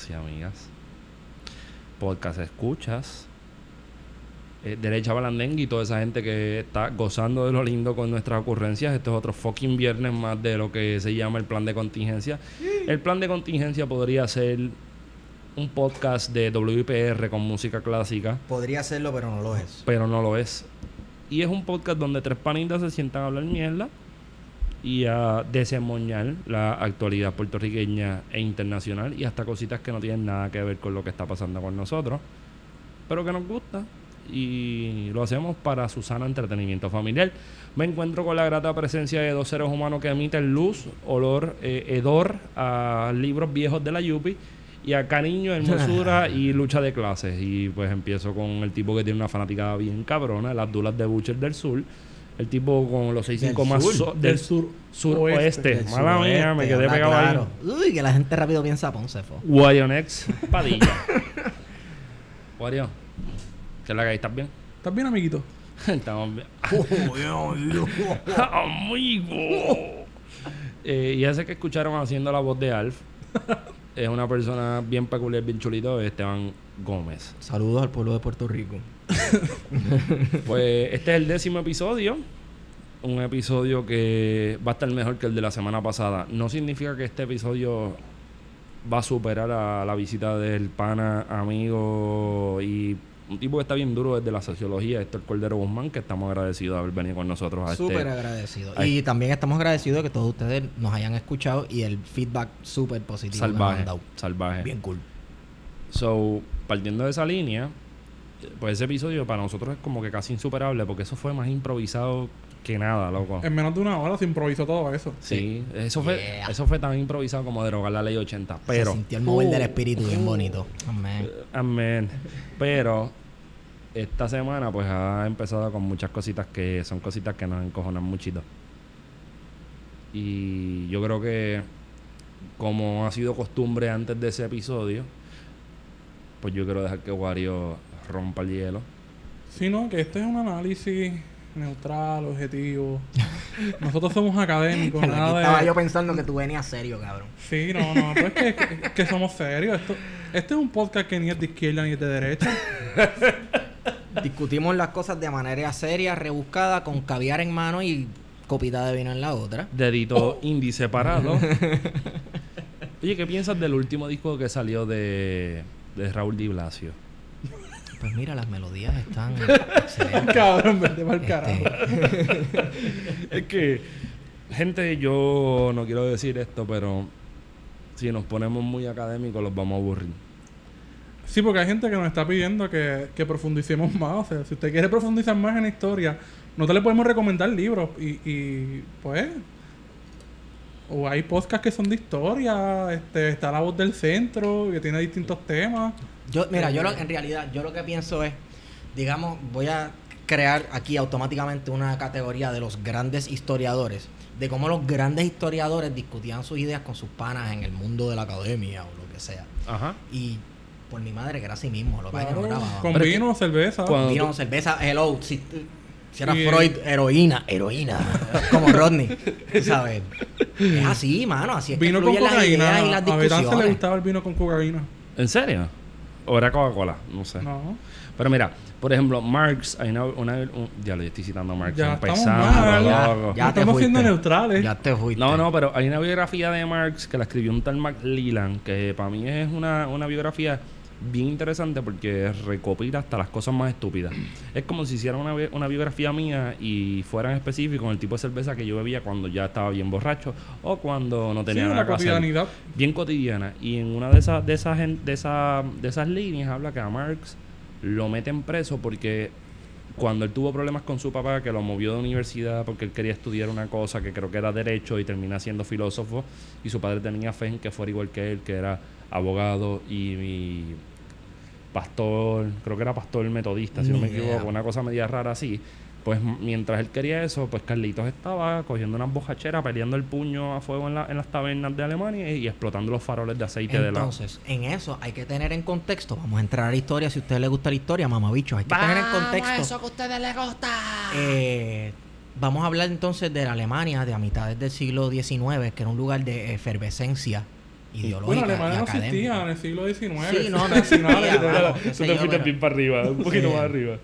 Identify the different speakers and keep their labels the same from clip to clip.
Speaker 1: Amigos y amigas, podcast escuchas, eh, Derecha Balandengue y toda esa gente que está gozando de lo lindo con nuestras ocurrencias. Esto es otro fucking viernes más de lo que se llama el plan de contingencia. El plan de contingencia podría ser un podcast de WIPR con música clásica,
Speaker 2: Podría serlo, pero no lo es.
Speaker 1: pero no lo es. Y es un podcast donde tres panitas se sientan a hablar mierda y a desemboñar la actualidad puertorriqueña e internacional y hasta cositas que no tienen nada que ver con lo que está pasando con nosotros, pero que nos gusta y lo hacemos para su sano entretenimiento familiar. Me encuentro con la grata presencia de dos seres humanos que emiten luz, olor, eh, hedor a libros viejos de la Yupi y a cariño, hermosura y lucha de clases. Y pues empiezo con el tipo que tiene una fanaticada bien cabrona, las dulas de Butcher del Sur. El tipo con los 6-5
Speaker 2: Del
Speaker 1: más
Speaker 2: sur.
Speaker 1: so-
Speaker 3: Del
Speaker 1: del
Speaker 3: sur
Speaker 1: sur
Speaker 3: oeste.
Speaker 1: oeste.
Speaker 2: Del
Speaker 1: Mala mía,
Speaker 2: suroeste,
Speaker 1: me quedé pegado
Speaker 2: claro.
Speaker 1: ahí.
Speaker 2: Uy, que la gente rápido piensa a Ponce, fo.
Speaker 1: Warionex Padilla. Wario, ¿qué es la que hay? ¿Estás bien?
Speaker 3: ¿Estás bien, amiguito?
Speaker 1: Estamos bien. ¡Amigo! Eh, y ese que escucharon haciendo la voz de Alf es una persona bien peculiar, bien chulito, Esteban Gómez.
Speaker 2: Saludos al pueblo de Puerto Rico.
Speaker 1: Pues este es el décimo episodio. Un episodio que va a estar mejor que el de la semana pasada. No significa que este episodio va a superar a la visita del pana, amigo y un tipo que está bien duro desde la sociología, Héctor Cordero Guzmán, que estamos agradecidos de haber venido con nosotros a
Speaker 2: Súper
Speaker 1: este...
Speaker 2: agradecido.
Speaker 1: Ay.
Speaker 2: Y también estamos agradecidos de que todos ustedes nos hayan escuchado y el feedback súper positivo que nos han dado.
Speaker 1: salvaje.
Speaker 2: Bien cool.
Speaker 1: So, partiendo de esa línea, pues ese episodio para nosotros es como que casi insuperable porque eso fue más improvisado que nada, loco.
Speaker 3: En menos de una hora se improvisó todo eso.
Speaker 1: Sí, eso fue
Speaker 2: Yeah.
Speaker 1: eso fue tan improvisado como derogar la ley 80, pero
Speaker 2: Se sintió el mover del espíritu bien bonito. Amén.
Speaker 1: amén. Pero esta semana pues ha empezado con muchas cositas que son cositas que nos encojonan muchito. Y yo creo que como ha sido costumbre antes de ese episodio, pues yo quiero dejar que Wario rompa el hielo.
Speaker 3: Sino que este es un análisis neutral, objetivo. Nosotros somos académicos,
Speaker 2: Aquí
Speaker 3: nada
Speaker 2: estaba
Speaker 3: de...
Speaker 2: yo pensando que tú venías serio, cabrón.
Speaker 3: Sí, no, no, pues que, que, que somos serios. Esto, este es un podcast que ni es de izquierda ni es de derecha.
Speaker 2: Discutimos las cosas de manera seria, rebuscada, con caviar en mano y copita de vino en la otra.
Speaker 1: Dedito índice parado. Oye, ¿qué piensas del último disco que salió de, de Raúl Di Blasio?
Speaker 2: Pues mira, las melodías están excelentes.
Speaker 3: Cabrón, vete para el
Speaker 2: Este,
Speaker 3: carajo.
Speaker 1: Es que, gente, yo no quiero decir esto, pero si nos ponemos muy académicos, los vamos a aburrir.
Speaker 3: Sí, porque hay gente que nos está pidiendo que, que profundicemos más. O sea, si usted quiere profundizar más en la historia, nosotros le podemos recomendar libros. Y, y pues. O hay podcasts que son de historia. Este, está La Voz del Centro, que tiene distintos temas.
Speaker 2: Yo, mira, yo lo- en realidad, yo lo que pienso es, digamos, voy a crear aquí automáticamente una categoría de los grandes historiadores, de cómo los grandes historiadores discutían sus ideas con sus panas en el mundo de la academia o lo que sea.
Speaker 1: Ajá.
Speaker 2: Y por mi madre que era así mismo, lo que que no
Speaker 3: Claro,
Speaker 2: grababa.
Speaker 3: con
Speaker 1: Pero es
Speaker 3: vino, cerveza.
Speaker 1: Cuando-
Speaker 2: Vino, cerveza, hello, si, si era
Speaker 3: Sí.
Speaker 2: Freud, heroína, heroína, como Rodney, ¿sabes? Es así, mano, así es que
Speaker 3: Vino con
Speaker 2: las
Speaker 3: cocaína.
Speaker 2: ideas y las
Speaker 3: A Betán se le
Speaker 2: discusiones.
Speaker 3: gustaba el vino con cocaína.
Speaker 1: ¿En serio? ¿O era Coca-Cola? No sé.
Speaker 3: No.
Speaker 1: Pero mira, por ejemplo, Marx, hay una, una- un- ya lo estoy citando a Marx,
Speaker 3: Ya estamos mal.
Speaker 2: Ya,
Speaker 3: Estamos siendo
Speaker 2: fuiste.
Speaker 3: neutrales.
Speaker 2: Ya te fuiste.
Speaker 1: No, no, pero hay una biografía de Marx que la escribió un tal McLellan, que para mí es una, una biografía bien interesante porque recopila hasta las cosas más estúpidas. Es como si hiciera una, una biografía mía y fuera en específico con el tipo de cerveza que yo bebía cuando ya estaba bien borracho o cuando no tenía
Speaker 3: Sí,
Speaker 1: nada que hacer.
Speaker 3: cotidianidad.
Speaker 1: Bien cotidiana. Y en una de esas, de esas, de esas, de esas líneas habla que a Marx lo meten preso porque cuando él tuvo problemas con su papá, que lo movió de universidad porque él quería estudiar una cosa que creo que era derecho y termina siendo filósofo, y su padre tenía fe en que fuera igual que él, que era abogado y, y pastor, creo que era pastor metodista, si no me equivoco, una cosa media rara así. Pues mientras él quería eso, pues Carlitos estaba cogiendo unas bojacheras, peleando el puño a fuego en, la- en las tabernas de Alemania y, y explotando los faroles de aceite de la...
Speaker 2: Entonces, en eso hay que tener en contexto. Vamos a entrar a la historia. Si a ustedes les gusta la historia, mamabicho, hay que tener en contexto.
Speaker 4: que a ustedes les gusta.
Speaker 2: Eh, vamos a hablar entonces de la Alemania de a mitades del siglo XIX, que era un lugar de efervescencia
Speaker 3: Bueno,
Speaker 2: ideológica
Speaker 3: Alemania
Speaker 2: y
Speaker 3: no existía en el siglo XIX.
Speaker 2: Sí, no, no existía, qué sé yo, pero-
Speaker 1: para arriba, un
Speaker 2: poquito más
Speaker 1: arriba.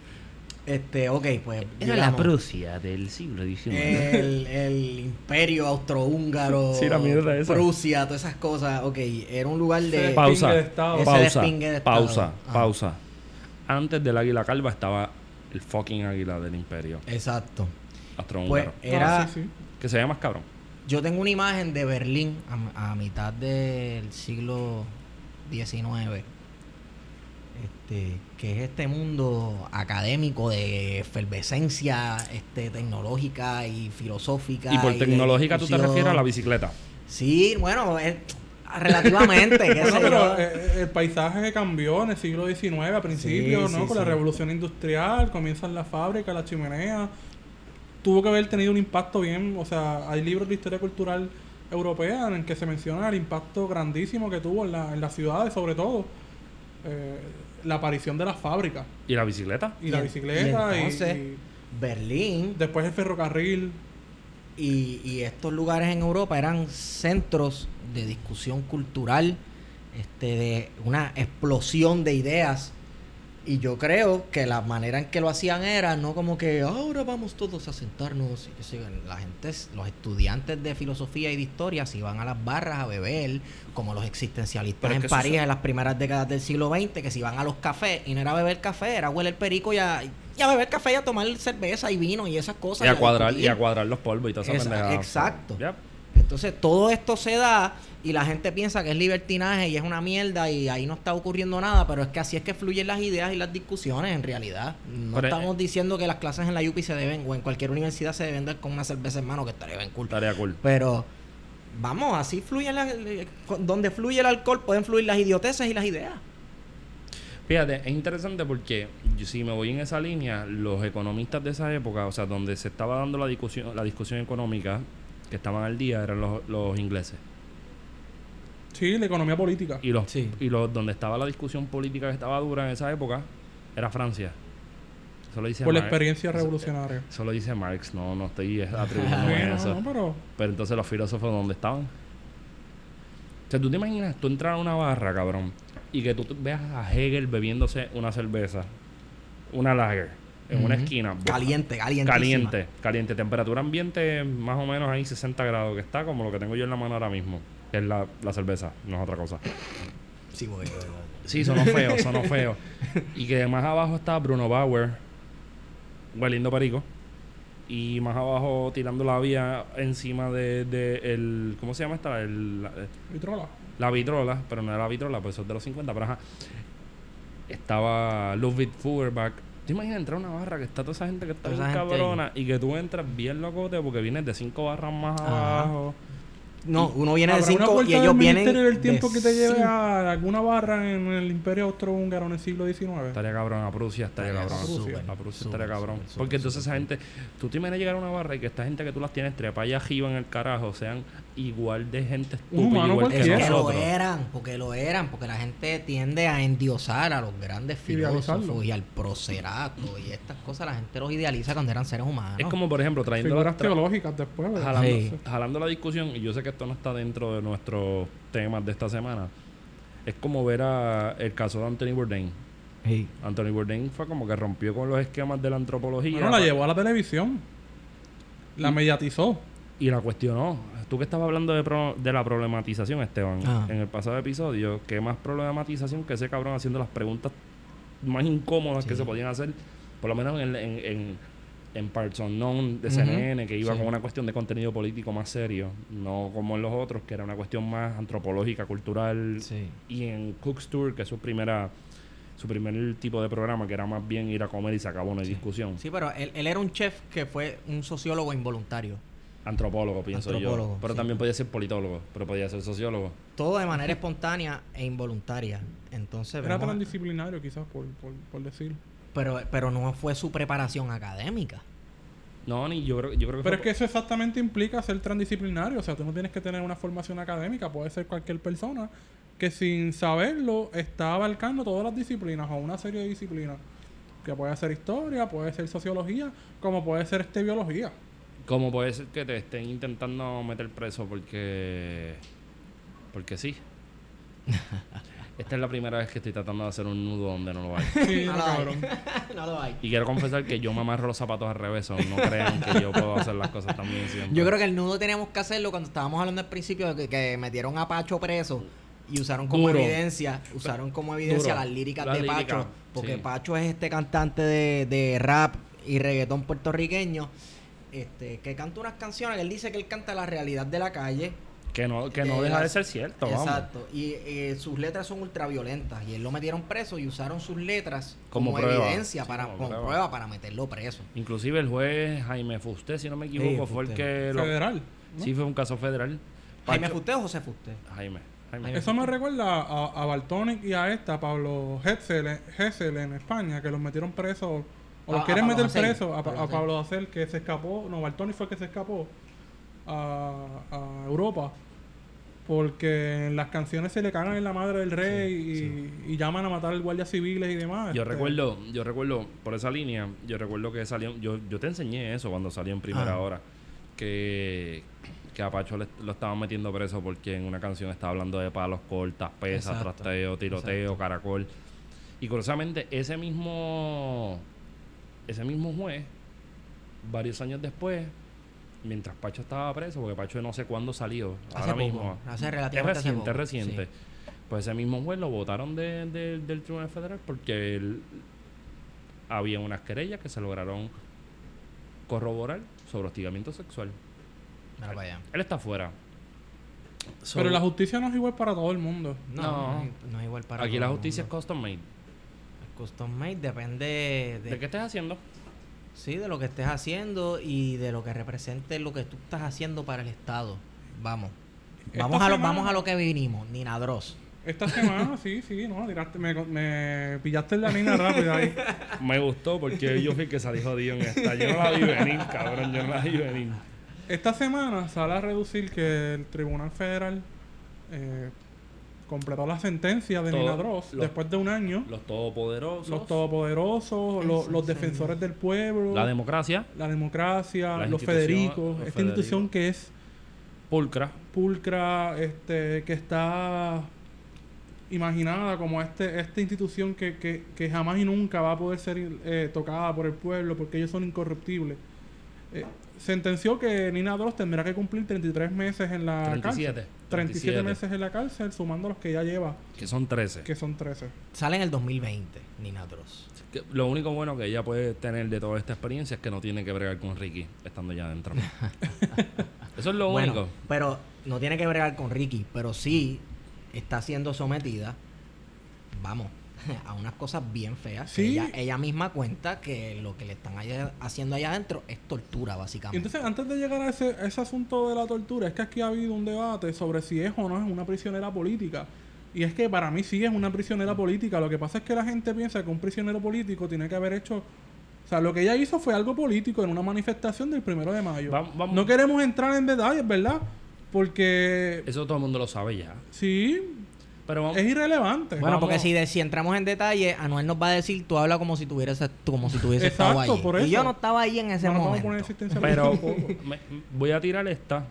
Speaker 2: Este, ok, pues.
Speaker 1: Era la Prusia del siglo XIX.
Speaker 2: El, el imperio austrohúngaro,
Speaker 1: Sí, la mierda esa.
Speaker 2: Prusia, todas esas cosas. Ok, era un lugar de.
Speaker 1: Pausa,
Speaker 3: de Estado.
Speaker 1: Pausa,
Speaker 2: de Estado.
Speaker 1: pausa, pausa. Antes del águila calva estaba el fucking águila del imperio
Speaker 2: Exacto. Pues
Speaker 1: austrohúngaro.
Speaker 2: era.
Speaker 3: Ah, sí, sí.
Speaker 1: Que se llama más cabrón.
Speaker 2: Yo tengo una imagen de Berlín a, a mitad del siglo XIX. Este, que es este mundo académico de efervescencia este, tecnológica y filosófica.
Speaker 1: Y por tecnológica tú te refieres a la bicicleta.
Speaker 2: Sí, bueno, es- relativamente. qué
Speaker 3: Bueno,
Speaker 2: sé
Speaker 3: pero
Speaker 2: yo.
Speaker 3: eh, el paisaje cambió en el siglo XIX a principios,
Speaker 2: Sí,
Speaker 3: ¿no?
Speaker 2: sí,
Speaker 3: Con la revolución industrial, comienzan las fábricas, las chimeneas. Tuvo que haber tenido un impacto bien, o sea, hay libros de historia cultural europea en el que se menciona el impacto grandísimo que tuvo en, la- en las ciudades, sobre todo. eh, la aparición de las fábricas
Speaker 1: ¿Y la bicicleta?
Speaker 3: y, la bicicleta
Speaker 2: y
Speaker 3: y
Speaker 2: Berlín
Speaker 3: después el ferrocarril.
Speaker 2: y, y estos lugares en Europa eran centros de discusión cultural, este, de una explosión de ideas. Y yo creo que la manera en que lo hacían era no como que ahora vamos todos a sentarnos. La gente, los estudiantes de filosofía y de historia se iban a las barras a beber, como los existencialistas en
Speaker 1: eso
Speaker 2: París en las primeras décadas del siglo XX, que se iban a los cafés y no era beber café, era huele el perico y a, y a beber café y a tomar cerveza y vino y esas cosas.
Speaker 1: Y a cuadrar, y a cuadrar los polvos y Esa- pendejada.
Speaker 2: exacto.
Speaker 1: Yep.
Speaker 2: Entonces todo esto se da y la gente piensa que es libertinaje y es una mierda y ahí no está ocurriendo nada, pero es que así es que fluyen las ideas y las discusiones en realidad. No
Speaker 1: Pero,
Speaker 2: estamos
Speaker 1: eh,
Speaker 2: diciendo que las clases en la UPI se deben o en cualquier universidad se deben dar con una cerveza en mano que estaría bien cool.
Speaker 1: Tarea cool.
Speaker 2: Pero vamos, así fluyen las... Donde fluye el alcohol pueden fluir las idioteces y las ideas.
Speaker 1: Fíjate, es interesante porque si me voy en esa línea, los economistas de esa época, o sea, donde se estaba dando la discusión, la discusión económica, que estaban al día, eran los, los ingleses.
Speaker 3: Sí, la economía política.
Speaker 1: Y los,
Speaker 2: Sí.
Speaker 1: y los donde estaba la discusión política que estaba dura en esa época, era Francia. Eso lo dice
Speaker 3: por la
Speaker 1: Marx.
Speaker 3: experiencia revolucionaria.
Speaker 1: Eso lo dice Marx, no, no estoy atribuyendo
Speaker 3: Sí, no,
Speaker 1: eso.
Speaker 3: no, pero
Speaker 1: Pero entonces los filósofos, ¿dónde estaban? O sea, tú te imaginas tú entrar a una barra, cabrón, y que tú veas a Hegel bebiéndose una cerveza, una lager, en una esquina.
Speaker 2: Caliente, caliente.
Speaker 1: Caliente, caliente. Temperatura ambiente más o menos ahí 60 grados, que está como lo que tengo yo en la mano ahora mismo, que es la, la cerveza, no es otra cosa.
Speaker 2: Sí, porque-
Speaker 1: Sí, sonó feo, sonó feo. Y que más abajo está Bruno Bauer, hueliendo perico. Y más abajo tirando la vía encima de, de el... ¿Cómo se llama esta? El, la, eh,
Speaker 3: vitrola.
Speaker 1: la vitrola, pero no era la vitrola, pues eso es de los 50, pero ajá. Estaba Ludwig Feuerbach. ¿Te imaginas entrar a una barra que está toda esa gente que está bien cabrona y que tú entras bien locote porque vienes de cinco barras más
Speaker 2: Ajá.
Speaker 1: abajo?
Speaker 2: No, uno viene de
Speaker 3: ¿Habrá una
Speaker 2: cinco y ellos
Speaker 3: del
Speaker 2: vienen...
Speaker 3: Del tiempo
Speaker 2: de
Speaker 3: que te lleve
Speaker 2: cinco.
Speaker 3: a alguna barra en el Imperio Austrohúngaro en el siglo XIX?
Speaker 1: Estaría cabrón, a Prusia estaría cabrón. a Prusia estaría cabrón. Porque entonces esa gente, tú te imaginas llegar a una barra y que esta gente que tú las tienes trepa allá arriba en el carajo sean igual de gente estúpida,
Speaker 3: humano
Speaker 1: igual que
Speaker 2: Es
Speaker 3: cualquiera.
Speaker 2: que lo eran, porque lo eran, porque la gente tiende a endiosar a los grandes filósofos y al procerato y estas cosas, la gente los idealiza cuando eran seres humanos.
Speaker 1: Es como, por ejemplo, trayendo
Speaker 3: Figuras
Speaker 1: tra-
Speaker 3: teológicas después.
Speaker 1: jalando,
Speaker 2: Sí.
Speaker 1: jalando la discusión, y yo sé que esto no está dentro de nuestros temas de esta semana, es como ver a el caso de Anthony Bourdain.
Speaker 2: Sí.
Speaker 1: Anthony Bourdain fue como que rompió con los esquemas de la antropología
Speaker 3: Bueno, la llevó a la televisión. La mediatizó.
Speaker 1: y la cuestionó. Tú que estabas hablando de, pro- de la problematización, Esteban,
Speaker 2: Ah.
Speaker 1: en el pasado episodio, ¿qué más problematización que ese cabrón haciendo las preguntas más incómodas que
Speaker 2: Sí.
Speaker 1: se podían hacer? Por lo menos en, en, en, en Parts Unknown de. CNN, que iba
Speaker 2: Sí.
Speaker 1: con una cuestión de contenido político más serio, no como en los otros, que era una cuestión más antropológica, cultural.
Speaker 2: Sí.
Speaker 1: Y en Cook's Tour, que es su primera su primer tipo de programa, que era más bien ir a comer y se acabó, no hay discusión.
Speaker 2: Sí, pero él, él era un chef que fue un sociólogo involuntario.
Speaker 1: Antropólogo, pienso
Speaker 2: Antropólogo,
Speaker 1: yo. Pero
Speaker 2: sí.
Speaker 1: también podía ser politólogo, pero podía ser sociólogo.
Speaker 2: Todo de manera espontánea e involuntaria. Entonces,
Speaker 3: Era
Speaker 2: vemos-
Speaker 3: transdisciplinario, quizás, por, por, por decir.
Speaker 2: pero, pero no fue su preparación académica.
Speaker 1: No, ni yo creo, yo creo que
Speaker 3: Pero es que eso exactamente implica ser transdisciplinario. O sea, tú no tienes que tener una formación académica. Puede ser cualquier persona que sin saberlo está abarcando todas las disciplinas o una serie de disciplinas. Que puede ser historia, puede ser sociología, como puede ser este biología.
Speaker 1: Como puede ser que te estén intentando meter preso porque. Porque sí. Esta es la primera vez que estoy tratando de hacer un nudo donde no lo hay.
Speaker 3: Sí,
Speaker 2: No
Speaker 3: no,
Speaker 2: lo hay. no lo hay.
Speaker 1: Y quiero confesar que yo me amarro los zapatos al revés. o No crean que yo puedo hacer las cosas también siempre.
Speaker 2: Yo creo que el nudo teníamos que hacerlo cuando estábamos hablando al principio de que, que metieron a Pacho preso y usaron como
Speaker 1: Duro.
Speaker 2: evidencia, usaron como evidencia
Speaker 1: Duro.
Speaker 2: las líricas
Speaker 1: Las
Speaker 2: de Pacho, porque
Speaker 1: sí.
Speaker 2: Pacho es este cantante de, de rap y reggaetón puertorriqueño, este, que canta unas canciones, él dice que él canta la realidad de la calle.
Speaker 1: Que no, que no
Speaker 2: de
Speaker 1: deja de ser cierto, vamos.
Speaker 2: Exacto. Y eh, sus letras son ultraviolentas. Y él lo metieron preso y usaron sus letras
Speaker 1: Como
Speaker 2: como,
Speaker 1: prueba.
Speaker 2: evidencia,
Speaker 1: Sí,
Speaker 2: para,
Speaker 1: como
Speaker 2: como
Speaker 1: prueba.
Speaker 2: prueba. para meterlo preso.
Speaker 1: Inclusive el juez Jaime Fusté, si no me equivoco,
Speaker 2: Sí,
Speaker 1: fue el que... lo-
Speaker 3: Federal. ¿no?
Speaker 1: Sí, fue un caso federal.
Speaker 2: ¿Jaime Fusté o José Fusté?
Speaker 1: Jaime. Jaime.
Speaker 3: Eso me recuerda a, a Baltonic y a esta, Pablo Hetzel, Hessel en España, que los metieron presos, o
Speaker 2: A-
Speaker 3: quieren meter presos, a, Pa-
Speaker 2: Pablo.
Speaker 3: Pablo que se escapó, no, Baltonic fue el que se escapó a, a Europa, porque en las canciones se le cagan en la madre del rey y, y llaman a matar al guardia civiles y demás.
Speaker 1: Yo
Speaker 3: este,
Speaker 1: recuerdo, yo recuerdo, por esa línea, yo recuerdo que salió, yo, yo te enseñé eso cuando salió en primera
Speaker 2: Ah.
Speaker 1: hora, que, que a Pacho le- lo estaban metiendo preso porque en una canción estaba hablando de palos cortas, pesas,
Speaker 2: Exacto.
Speaker 1: trasteo, tiroteo,
Speaker 2: Exacto.
Speaker 1: caracol. Y curiosamente, ese mismo, ese mismo juez, varios años después, mientras Pacho estaba preso, porque Pacho no sé cuándo salió,
Speaker 2: Hace
Speaker 1: ahora
Speaker 2: poco,
Speaker 1: mismo.
Speaker 2: hace
Speaker 1: Es
Speaker 2: relativamente hace
Speaker 1: reciente,
Speaker 2: poco,
Speaker 1: es reciente.
Speaker 2: sí.
Speaker 1: Pues ese mismo juez lo votaron de- de- del Tribunal Federal porque él- había unas querellas que se lograron corroborar sobre hostigamiento sexual.
Speaker 2: Allá.
Speaker 1: Él está fuera. So,
Speaker 3: Pero la justicia no es igual para todo el mundo.
Speaker 2: No,
Speaker 1: No.
Speaker 2: no, es- no es igual para
Speaker 1: aquí
Speaker 2: todo
Speaker 1: la
Speaker 2: el
Speaker 1: justicia es custom made.
Speaker 2: Custom made depende de,
Speaker 1: ¿De qué estés haciendo?
Speaker 2: sí, de lo que estés haciendo y de lo que represente lo que tú estás haciendo para el Estado. Vamos.
Speaker 3: Esta
Speaker 2: Vamos a, lo,
Speaker 3: semana-
Speaker 2: vamos a lo que vinimos, Nina Dross.
Speaker 3: Esta semana, sí, sí, no, tiraste, me, me pillaste la línea rápida ahí.
Speaker 1: Me gustó porque yo fui que salí jodido en esta. Yo no la vi venir, cabrón. Yo no la vi venir.
Speaker 3: Esta semana sale a reducir que el Tribunal Federal eh, completó la sentencia de
Speaker 1: lo-
Speaker 3: después de un año.
Speaker 1: Los todopoderosos.
Speaker 3: Los todopoderosos, los defensores del pueblo,
Speaker 1: La democracia.
Speaker 3: la democracia, los Federicos,
Speaker 1: los
Speaker 3: esta institución que es
Speaker 1: Pulcra.
Speaker 3: pulcra, este, que está imaginada como este, esta institución que, que, que jamás y nunca va a poder ser eh, tocada por el pueblo porque ellos son incorruptibles. Eh, sentenció que Nina Dross tendrá que cumplir 33 meses en la
Speaker 1: 37.
Speaker 3: cárcel. 37 meses en la cárcel, sumando los que ya lleva,
Speaker 1: Que son 13.
Speaker 3: que son 13.
Speaker 2: Sale en el 2020, Nina Dross.
Speaker 1: Que lo único bueno que ella puede tener de toda esta experiencia es que no tiene que bregar con Ricky estando ya adentro. Eso es lo
Speaker 2: Bueno,
Speaker 1: único.
Speaker 2: pero no tiene que bregar con Ricky, pero sí está siendo sometida, vamos, a unas cosas bien feas.
Speaker 3: Sí.
Speaker 2: Ella, ella misma cuenta que lo que le están allá- haciendo allá adentro es tortura,
Speaker 3: Y
Speaker 2: básicamente.
Speaker 3: entonces, antes de llegar a ese, a ese asunto de la tortura, es que aquí ha habido un debate sobre si es o no es una prisionera política. Y es que para mí sí es una prisionera política. Lo que pasa es que la gente piensa que un prisionero político tiene que haber hecho... O sea, lo que ella hizo fue algo político en una manifestación del primero de mayo.
Speaker 1: Vamos-
Speaker 3: No queremos entrar en detalles, ¿verdad? Porque
Speaker 1: Eso todo el mundo lo sabe ya.
Speaker 3: sí,
Speaker 1: Pero vamos,
Speaker 3: es irrelevante.
Speaker 2: bueno, porque si, de- si entramos en detalle, Anuel nos va a decir, tú hablas como si tuvieras como si tuviese estado
Speaker 3: Exacto, por
Speaker 2: Y
Speaker 3: eso.
Speaker 2: yo no estaba ahí en ese
Speaker 3: no
Speaker 2: momento.
Speaker 3: poner existencia
Speaker 1: pero me- voy a tirar esta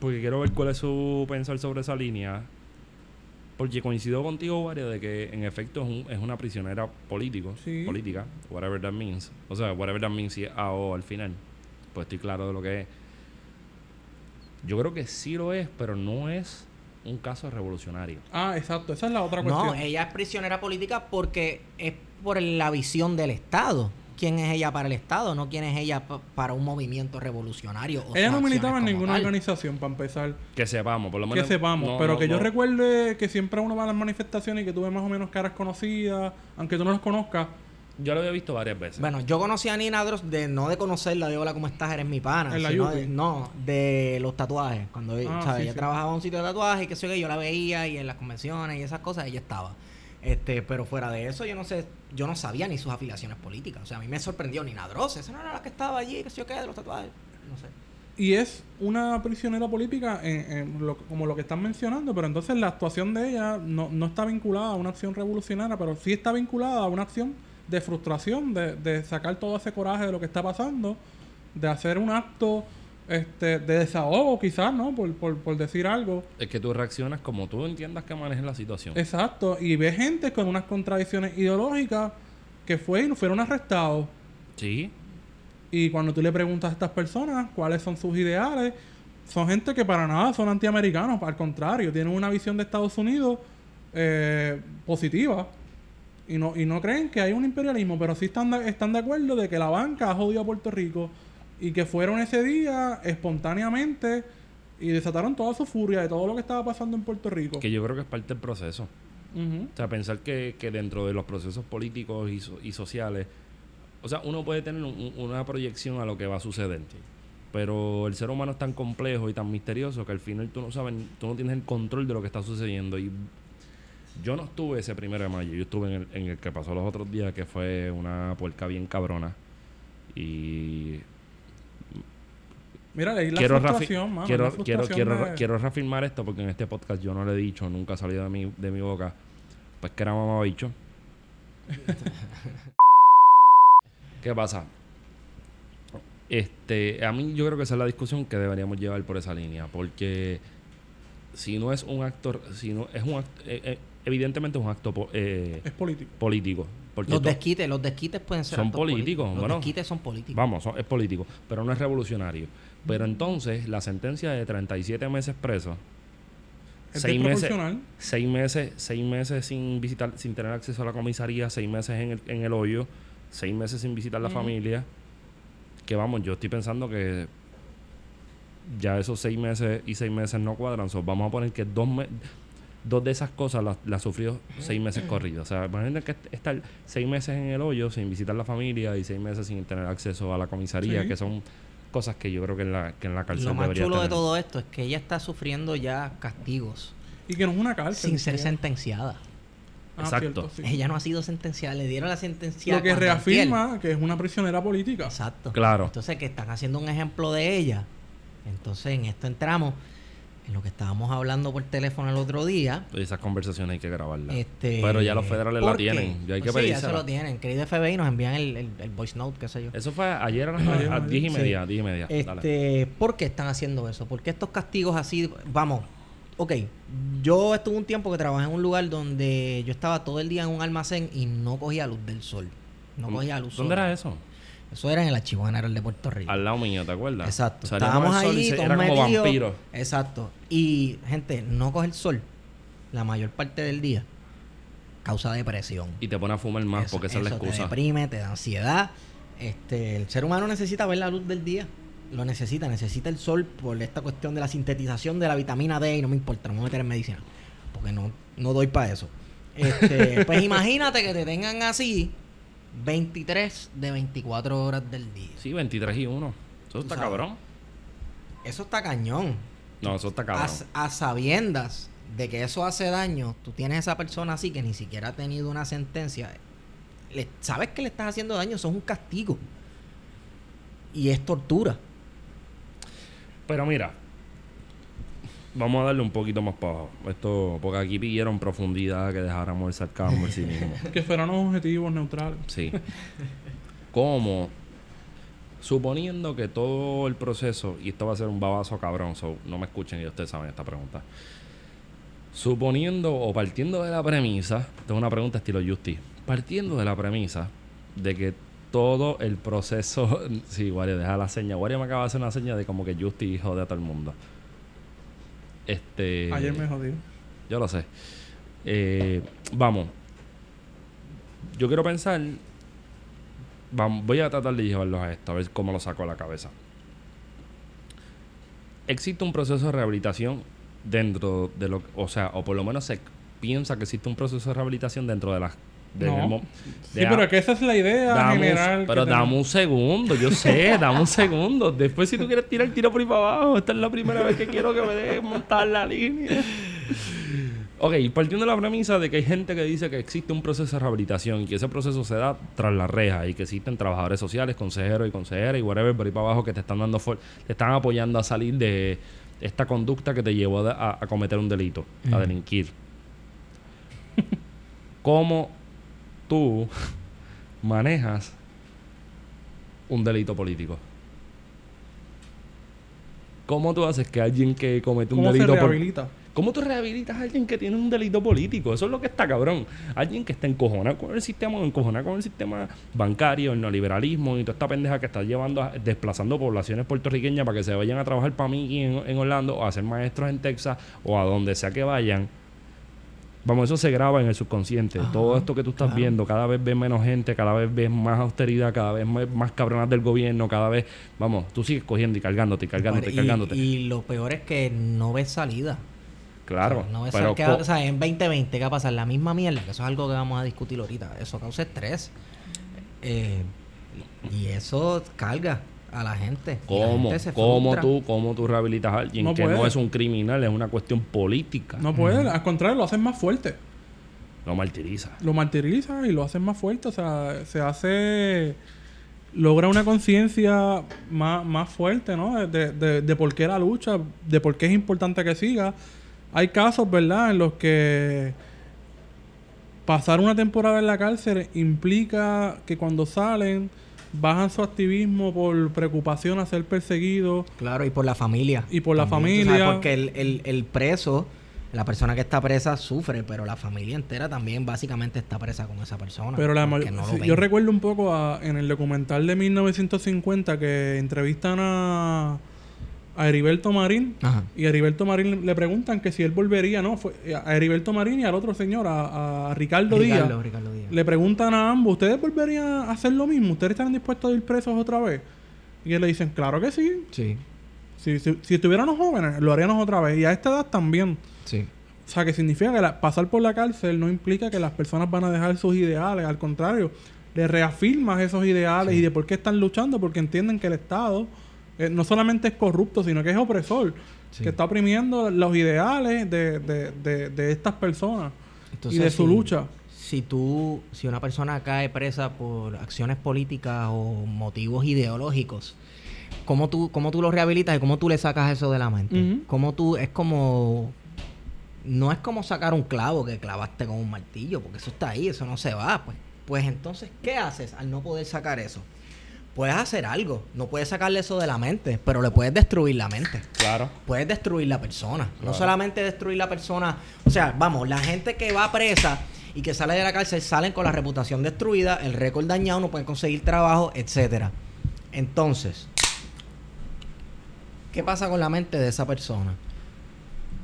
Speaker 1: porque quiero ver cuál es su pensar sobre esa línea. Porque coincido contigo, Wario, de que en efecto es, un- es una prisionera político,
Speaker 3: Sí.
Speaker 1: política, whatever that means. O sea, whatever that means si es A o al final. Pues estoy claro de lo que es. Yo creo que sí lo es, pero no es un caso revolucionario.
Speaker 3: Ah, exacto. Esa es la otra
Speaker 2: No,
Speaker 3: cuestión.
Speaker 2: ella es prisionera política porque es por la visión del Estado. quién es ella para el Estado, no quién es ella pa- para un movimiento revolucionario. o
Speaker 3: Ella no militaba en ninguna
Speaker 2: tal.
Speaker 3: organización, para empezar.
Speaker 1: Que sepamos, por lo
Speaker 3: Que
Speaker 1: menos.
Speaker 3: sepamos.
Speaker 1: no,
Speaker 3: pero
Speaker 1: no,
Speaker 3: que yo
Speaker 1: no.
Speaker 3: recuerde que siempre uno va a las manifestaciones y que tú ves más o menos caras conocidas, aunque tú no las conozcas.
Speaker 1: Yo lo había visto varias veces.
Speaker 2: Bueno, yo conocí a Nina Dross de no de conocerla, de hola, ¿cómo estás? Eres mi pana.
Speaker 3: En la
Speaker 2: sino de- no, de los tatuajes. Cuando
Speaker 3: Ah,
Speaker 2: ¿sabes?
Speaker 3: sí,
Speaker 2: ella
Speaker 3: sí.
Speaker 2: trabajaba en un sitio de tatuajes y que sé yo, yo la veía y en las convenciones y esas cosas ella estaba. Este, pero fuera de eso, yo no sé, yo no sabía ni sus afiliaciones políticas. O sea, a mí me sorprendió Nina Dross, esa no era la que estaba allí, que sé yo qué, de los tatuajes. No sé.
Speaker 3: Y es una prisionera política en, en lo- como lo que están mencionando, pero entonces la actuación de ella no, no está vinculada a una acción revolucionaria, pero sí está vinculada a una acción de frustración, de, de sacar todo ese coraje de lo que está pasando, de hacer un acto este, de desahogo quizás, ¿no? Por, por, por decir algo.
Speaker 1: Es que tú reaccionas como tú entiendas que manejes la situación.
Speaker 3: Exacto. Y ve gente con unas contradicciones ideológicas que fue y fueron arrestados.
Speaker 1: Sí.
Speaker 3: Y cuando tú le preguntas a estas personas cuáles son sus ideales, son gente que para nada son antiamericanos, al contrario, tienen una visión de Estados Unidos eh, positiva. Y no, y no creen que hay un imperialismo, pero sí están de, están de acuerdo de que la banca ha jodido a Puerto Rico y que fueron ese día espontáneamente y desataron toda su furia de todo lo que estaba pasando en Puerto Rico.
Speaker 1: Que yo creo que es parte del proceso. O sea, pensar que, que dentro de los procesos políticos y, so- y sociales, o sea, uno puede tener un- una proyección a lo que va a suceder. Pero el ser humano es tan complejo y tan misterioso que al final tú no sabes, tú no tienes el control de lo que está sucediendo. Y yo no estuve ese primero de mayo, yo estuve en el, en el que pasó los otros días, que fue una puerca bien cabrona. Y
Speaker 3: Mira, leí la
Speaker 1: quiero,
Speaker 3: frustración, mano,
Speaker 1: quiero,
Speaker 3: la
Speaker 1: quiero,
Speaker 3: frustración
Speaker 1: quiero,
Speaker 3: de-
Speaker 1: quiero reafirmar esto porque en este podcast yo no lo he dicho, nunca ha salido de mi, de mi boca. Pues que era mamabicho. ¿Qué pasa? Este, a mí yo creo que esa es la discusión que deberíamos llevar por esa línea, porque si no es un actor, si no es un acto, eh, eh, evidentemente es un acto eh,
Speaker 3: Es político.
Speaker 1: político, porque
Speaker 2: Los desquites, los desquites pueden ser
Speaker 1: Son políticos,
Speaker 2: Los
Speaker 1: bueno.
Speaker 2: desquites son políticos.
Speaker 1: Vamos, son- es político, pero no es revolucionario. Pero entonces, la sentencia de 37 meses preso,
Speaker 3: Es
Speaker 1: seis meses, seis meses, seis meses sin visitar, sin tener acceso a la comisaría, seis meses en el, en el hoyo, seis meses sin visitar la
Speaker 3: Ujú.
Speaker 1: familia. Que vamos, yo estoy pensando que ya esos seis meses y seis meses no cuadran. So, vamos a poner que dos, me- dos de esas cosas las, las sufrió seis meses corridos. O sea, imagínate que est- estar seis meses en el hoyo sin visitar la familia y seis meses sin tener acceso a la comisaría,
Speaker 3: Sí.
Speaker 1: que son cosas que yo creo que en la, que en la cárcel
Speaker 2: Lo más
Speaker 1: debería
Speaker 2: chulo de
Speaker 1: tener.
Speaker 2: todo esto es que ella está sufriendo ya castigos
Speaker 3: Y que no es una cárcel.
Speaker 2: sin ser
Speaker 3: Sí.
Speaker 2: sentenciada.
Speaker 3: Ah,
Speaker 1: Exacto.
Speaker 3: cierto, sí.
Speaker 2: Ella no ha sido sentenciada, le dieron la sentencia.
Speaker 3: Lo que reafirma que es una prisionera política.
Speaker 2: Exacto.
Speaker 1: Claro.
Speaker 2: Entonces, que están haciendo un ejemplo de ella. Entonces, en esto entramos en lo que estábamos hablando por teléfono el otro día.
Speaker 1: Esas conversaciones hay que grabarlas.
Speaker 2: Este,
Speaker 1: Pero ya los federales la tienen. Ya hay que
Speaker 2: pues sí, ya se lo tienen. Querido FBI nos envían el, el, el voice note, qué sé yo.
Speaker 1: Eso fue ayer a las
Speaker 3: Ayer,
Speaker 1: a
Speaker 3: ayer,
Speaker 1: 10 y
Speaker 2: sí.
Speaker 1: media. 10 y media. Dale.
Speaker 2: Este, ¿Por qué están haciendo eso? ¿Por qué estos castigos así? Vamos, ok. Yo estuve un tiempo que trabajé en un lugar donde yo estaba todo el día en un almacén y no cogía luz del sol. No cogía luz
Speaker 1: ¿Dónde era eso?
Speaker 2: Eso era en el Archivo General de Puerto Rico.
Speaker 1: Al lado mío, ¿te acuerdas?
Speaker 2: Exacto.
Speaker 1: Salíamos
Speaker 2: Estábamos ahí,
Speaker 1: se- era como
Speaker 2: metidos.
Speaker 1: vampiro.
Speaker 2: Exacto. Y, gente, no coger sol la mayor parte del día causa depresión.
Speaker 1: Y te pone a fumar más
Speaker 2: Eso-
Speaker 1: porque esa es la
Speaker 2: eso Te
Speaker 1: excusa.
Speaker 2: deprime, te da ansiedad. Este, el ser humano necesita ver la luz del día. Lo necesita, necesita el sol por esta cuestión de la sintetización de la vitamina D y no me importa, no me voy a meter en medicina. Porque no, no doy para eso. Este, pues imagínate que te tengan así 23 de 24 horas del día.
Speaker 1: Sí, 23 y 1. Eso está
Speaker 2: sabes.
Speaker 1: cabrón.
Speaker 2: Eso está cañón.
Speaker 1: No, eso está
Speaker 2: A,
Speaker 1: cabrón.
Speaker 2: a sabiendas de que eso hace daño, tú tienes esa persona así que ni siquiera ha tenido una sentencia. Le- sabes que le estás haciendo daño, eso es un castigo. Y es tortura.
Speaker 1: Pero mira, vamos a darle un poquito más para abajo. Esto, porque aquí pidieron profundidad que dejáramos el sarcasmo en sí mismo.
Speaker 3: Que fueran objetivos neutrales.
Speaker 1: Sí. Como suponiendo que todo el proceso, y esto va a ser un babazo cabrón, so no me escuchen y ustedes saben esta pregunta. Suponiendo o partiendo de la premisa, tengo una pregunta estilo Justi, partiendo de la premisa de que todo el proceso, sí, Wario, deja la seña. Wario me acaba de hacer una seña de como que Justi hijo de a todo el mundo. Este.
Speaker 3: Ayer me jodí.
Speaker 1: Yo lo sé. Eh, vamos. Yo quiero pensar vamos, voy a tratar de llevarlos a esto, a ver cómo lo saco a la cabeza. Existe un proceso de rehabilitación dentro de lo, o sea, o por lo menos se piensa que existe un proceso de rehabilitación dentro de las
Speaker 3: No. Sí,
Speaker 1: de a-
Speaker 3: pero que esa es la idea
Speaker 1: Dame
Speaker 3: general.
Speaker 1: pero
Speaker 3: tenemos.
Speaker 1: dame un segundo, yo sé, dame un segundo. Después, si tú quieres tirar el tiro por ahí para abajo, esta es la primera vez que quiero que me dejes montar la línea. Ok, partiendo de la premisa de que hay gente que dice que existe un proceso de rehabilitación y que ese proceso se da tras la reja y que existen trabajadores sociales, consejeros y consejeras y whatever por ahí para abajo que te están dando te están apoyando a salir de esta conducta que te llevó a, a- a cometer un delito, a delinquir. ¿Cómo tú manejas un delito político? ¿Cómo tú haces que alguien que comete un
Speaker 3: ¿Cómo se
Speaker 1: delito político... ¿Cómo tú rehabilitas a alguien que tiene un delito político? Eso es lo que está cabrón. Alguien que está encojonado con el sistema, encojonado con el sistema bancario, el neoliberalismo y toda esta pendeja que está llevando, a- desplazando poblaciones puertorriqueñas para que se vayan a trabajar para mí en, en Orlando o a ser maestros en Texas o a donde sea que vayan. Vamos, eso se graba en el subconsciente.
Speaker 2: Ajá,
Speaker 1: Todo esto que tú estás
Speaker 2: claro.
Speaker 1: viendo, cada vez ves menos gente, cada vez ves más austeridad, cada vez más, más cabronas del gobierno, cada vez, vamos, tú sigues cogiendo y cargándote y cargándote y,
Speaker 2: y,
Speaker 1: cargándote.
Speaker 2: y lo peor es que no ves salida.
Speaker 1: claro,
Speaker 2: O sea, no ves
Speaker 1: pero
Speaker 2: salida. ¿Qué
Speaker 1: co-
Speaker 2: va- o sea, en 2020, ¿qué va a pasar? La misma mierda, que eso es algo que vamos a discutir ahorita. Eso causa estrés. Eh, y eso carga a la gente. La
Speaker 1: ¿Cómo?
Speaker 2: gente
Speaker 1: ¿Cómo
Speaker 2: frustra.
Speaker 1: tú, ¿Cómo tú rehabilitas a alguien
Speaker 3: No
Speaker 1: que no es un criminal? Es una cuestión política.
Speaker 3: No puede, al contrario, lo hacen más fuerte.
Speaker 1: Lo martiriza.
Speaker 3: Lo martiriza y lo hacen más fuerte. O sea, se hace. Logra una conciencia más, más fuerte, ¿no? De, de, de por qué la lucha, de por qué es importante que siga. Hay casos, ¿verdad?, en los que pasar una temporada en la cárcel implica que cuando salen bajan su activismo por preocupación a ser perseguidos
Speaker 2: Claro, y por la familia.
Speaker 3: Y por la
Speaker 2: tú sabes,
Speaker 3: familia.
Speaker 2: porque el, el- el preso, la persona que está presa sufre, pero la familia entera también básicamente está presa con esa persona.
Speaker 3: Pero la
Speaker 2: no
Speaker 3: sí, yo recuerdo un poco a- en el documental de 1950 que entrevistan a, a Heriberto Marín
Speaker 2: Ajá.
Speaker 3: y a Heriberto Marín le preguntan que si él volvería, ¿no? Fue, a Heriberto Marín y al otro señor, a, a Ricardo,
Speaker 2: Ricardo,
Speaker 3: Díaz.
Speaker 2: Ricardo Díaz.
Speaker 3: Le preguntan a ambos, ¿ustedes volverían a hacer lo mismo? ¿Ustedes están dispuestos a ir presos otra vez? Y ellos le dicen, claro que sí.
Speaker 2: Sí,
Speaker 3: Si, si, si estuviéramos jóvenes, lo haríamos otra vez. Y a esta edad también.
Speaker 2: sí.
Speaker 3: O sea, que significa que la- pasar por la cárcel no implica que las personas van a dejar sus ideales. Al contrario, le reafirmas esos ideales y de por qué están luchando, porque entienden que el Estado eh, no solamente es corrupto, sino que es opresor,
Speaker 2: Sí.
Speaker 3: que está oprimiendo los ideales de, de, de, de estas personas
Speaker 2: Entonces,
Speaker 3: y de su
Speaker 2: si-
Speaker 3: lucha.
Speaker 2: Si tú, si una persona cae presa por acciones políticas o motivos ideológicos, ¿cómo tú, cómo tú lo rehabilitas y cómo tú le sacas eso de la mente? ¿Cómo tú, es como, no es como sacar un clavo que clavaste con un martillo, porque eso está ahí, eso no se va. Pues, pues entonces, ¿qué haces al no poder sacar eso? Puedes hacer algo, no puedes sacarle eso de la mente, pero le puedes destruir la mente
Speaker 1: Claro.
Speaker 2: puedes destruir la persona. No solamente destruir la persona. O sea, vamos, la gente que va presa y que sale de la cárcel salen con la reputación destruida, el récord dañado, no pueden conseguir trabajo, etcétera. Entonces, ¿qué pasa con la mente de esa persona?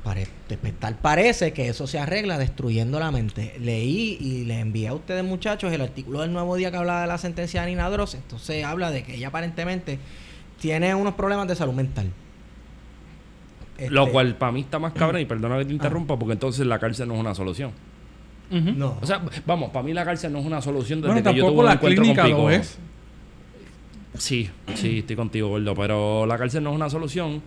Speaker 2: Pare- tal parece que eso se arregla destruyendo la mente. Leí y le envié a ustedes, muchachos, el artículo del Nuevo Día que habla de la sentencia de Nina Dross. Entonces habla de que ella aparentemente tiene unos problemas de salud mental.
Speaker 1: Lo
Speaker 2: Este,
Speaker 1: cual para mí está más cabrón y perdona que te interrumpa porque entonces la cárcel no es una solución.
Speaker 2: No.
Speaker 1: O sea, vamos, para mí la cárcel no es una solución desde
Speaker 3: Bueno,
Speaker 1: que yo tuve
Speaker 3: tampoco
Speaker 1: un
Speaker 3: la
Speaker 1: encuentro con
Speaker 3: clínica lo
Speaker 1: Pico.
Speaker 3: es.
Speaker 1: Sí, sí, estoy contigo, gordo. Pero la cárcel no es una solución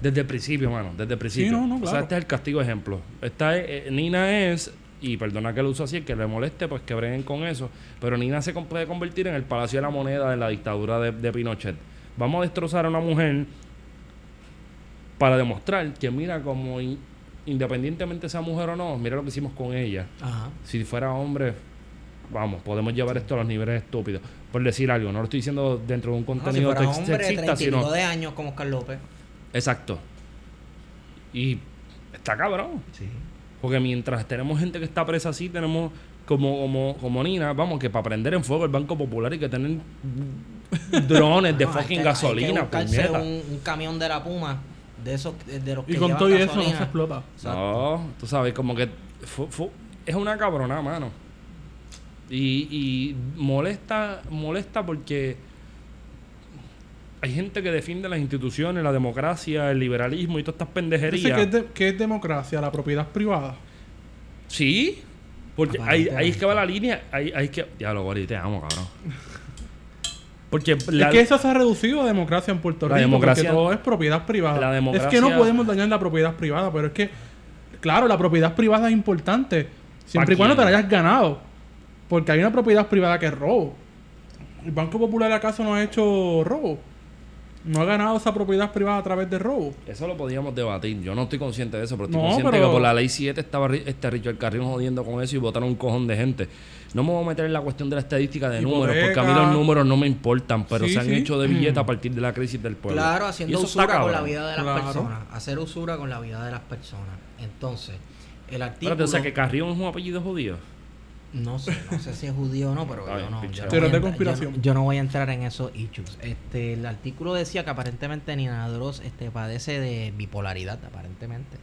Speaker 1: desde el principio, mano. Desde el principio.
Speaker 3: no, no,
Speaker 1: O sea, este es el castigo ejemplo. Esta es- eh, Nina es, y perdona que lo uso así, el que le moleste, pues que breguen con eso. Pero Nina se puede convertir en el palacio de la moneda de la dictadura de, de Pinochet. Vamos a destrozar a una mujer para demostrar que, mira, como in- independientemente sea mujer o no, mira lo que hicimos con ella.
Speaker 2: Ajá.
Speaker 1: Si fuera hombre, vamos, podemos llevar esto a los niveles estúpidos. Por decir algo, no lo estoy diciendo dentro de un
Speaker 2: No, si
Speaker 1: contenido
Speaker 2: hombre de
Speaker 1: sexista,
Speaker 2: 30 y pico
Speaker 1: sino.
Speaker 2: de años como Oscar López.
Speaker 1: Exacto. Y está cabrón.
Speaker 2: Sí.
Speaker 1: Porque mientras tenemos gente que está presa así, tenemos como, como, como Nina, vamos, que para prender en fuego el Banco Popular y que tienen drones de
Speaker 2: No,
Speaker 1: fucking
Speaker 2: que- hay que
Speaker 1: gasolina, puñeta.
Speaker 2: un, un camión de la Puma, de esos, de los que
Speaker 3: Y con todo y eso no
Speaker 2: gasolina.
Speaker 3: se explota.
Speaker 2: Exacto.
Speaker 1: No, tú sabes, como que fu- fu- es una cabrona, mano. Y, y molesta, molesta porque hay gente que defiende las instituciones, la democracia, el liberalismo y todas estas
Speaker 3: Dice
Speaker 1: pendejerías.
Speaker 3: que es, de- que es democracia, la propiedad privada.
Speaker 1: Sí, porque ahí, ahí es que va la línea. Ahí, ahí es que. Ya lo te amo, cabrón. Porque la,
Speaker 3: es que eso se ha reducido a democracia en Puerto
Speaker 1: La
Speaker 3: Rico,
Speaker 1: democracia-
Speaker 3: porque todo es propiedad privada.
Speaker 1: La
Speaker 3: Es que no
Speaker 1: democracia-
Speaker 3: podemos dañar la propiedad privada, pero es que, claro, la propiedad privada es importante, siempre y
Speaker 1: ¿Pa'
Speaker 3: cuando te la hayas ganado. Porque hay una propiedad privada que es robo. ¿El Banco Popular acaso no ha hecho robo? ¿No ha ganado esa propiedad privada a través de robo?
Speaker 1: Eso lo podíamos debatir. Yo no estoy consciente de eso, pero estoy
Speaker 3: No,
Speaker 1: consciente
Speaker 3: pero-
Speaker 1: que por la ley 7 estaba este Richard Carrión jodiendo con eso y votaron un cojón de gente. No me voy a meter en la cuestión de la estadística de números, porque a mí los números no me importan, pero
Speaker 3: Sí,
Speaker 1: se han
Speaker 3: sí.
Speaker 1: hecho de billete a partir de la crisis del pueblo.
Speaker 2: Claro, haciendo usura con la vida de las
Speaker 3: Claro.
Speaker 2: personas. Hacer usura con la vida de las personas. Entonces, el artículo...
Speaker 1: Espérate, o sea que Carrión es un apellido judío.
Speaker 2: No sé, no sé si es judío o no, pero yo no,
Speaker 3: de conspiración.
Speaker 2: Yo, no- yo no voy a entrar en esos issues. Este, el artículo decía que aparentemente Nina Dross este, padece de bipolaridad, aparentemente.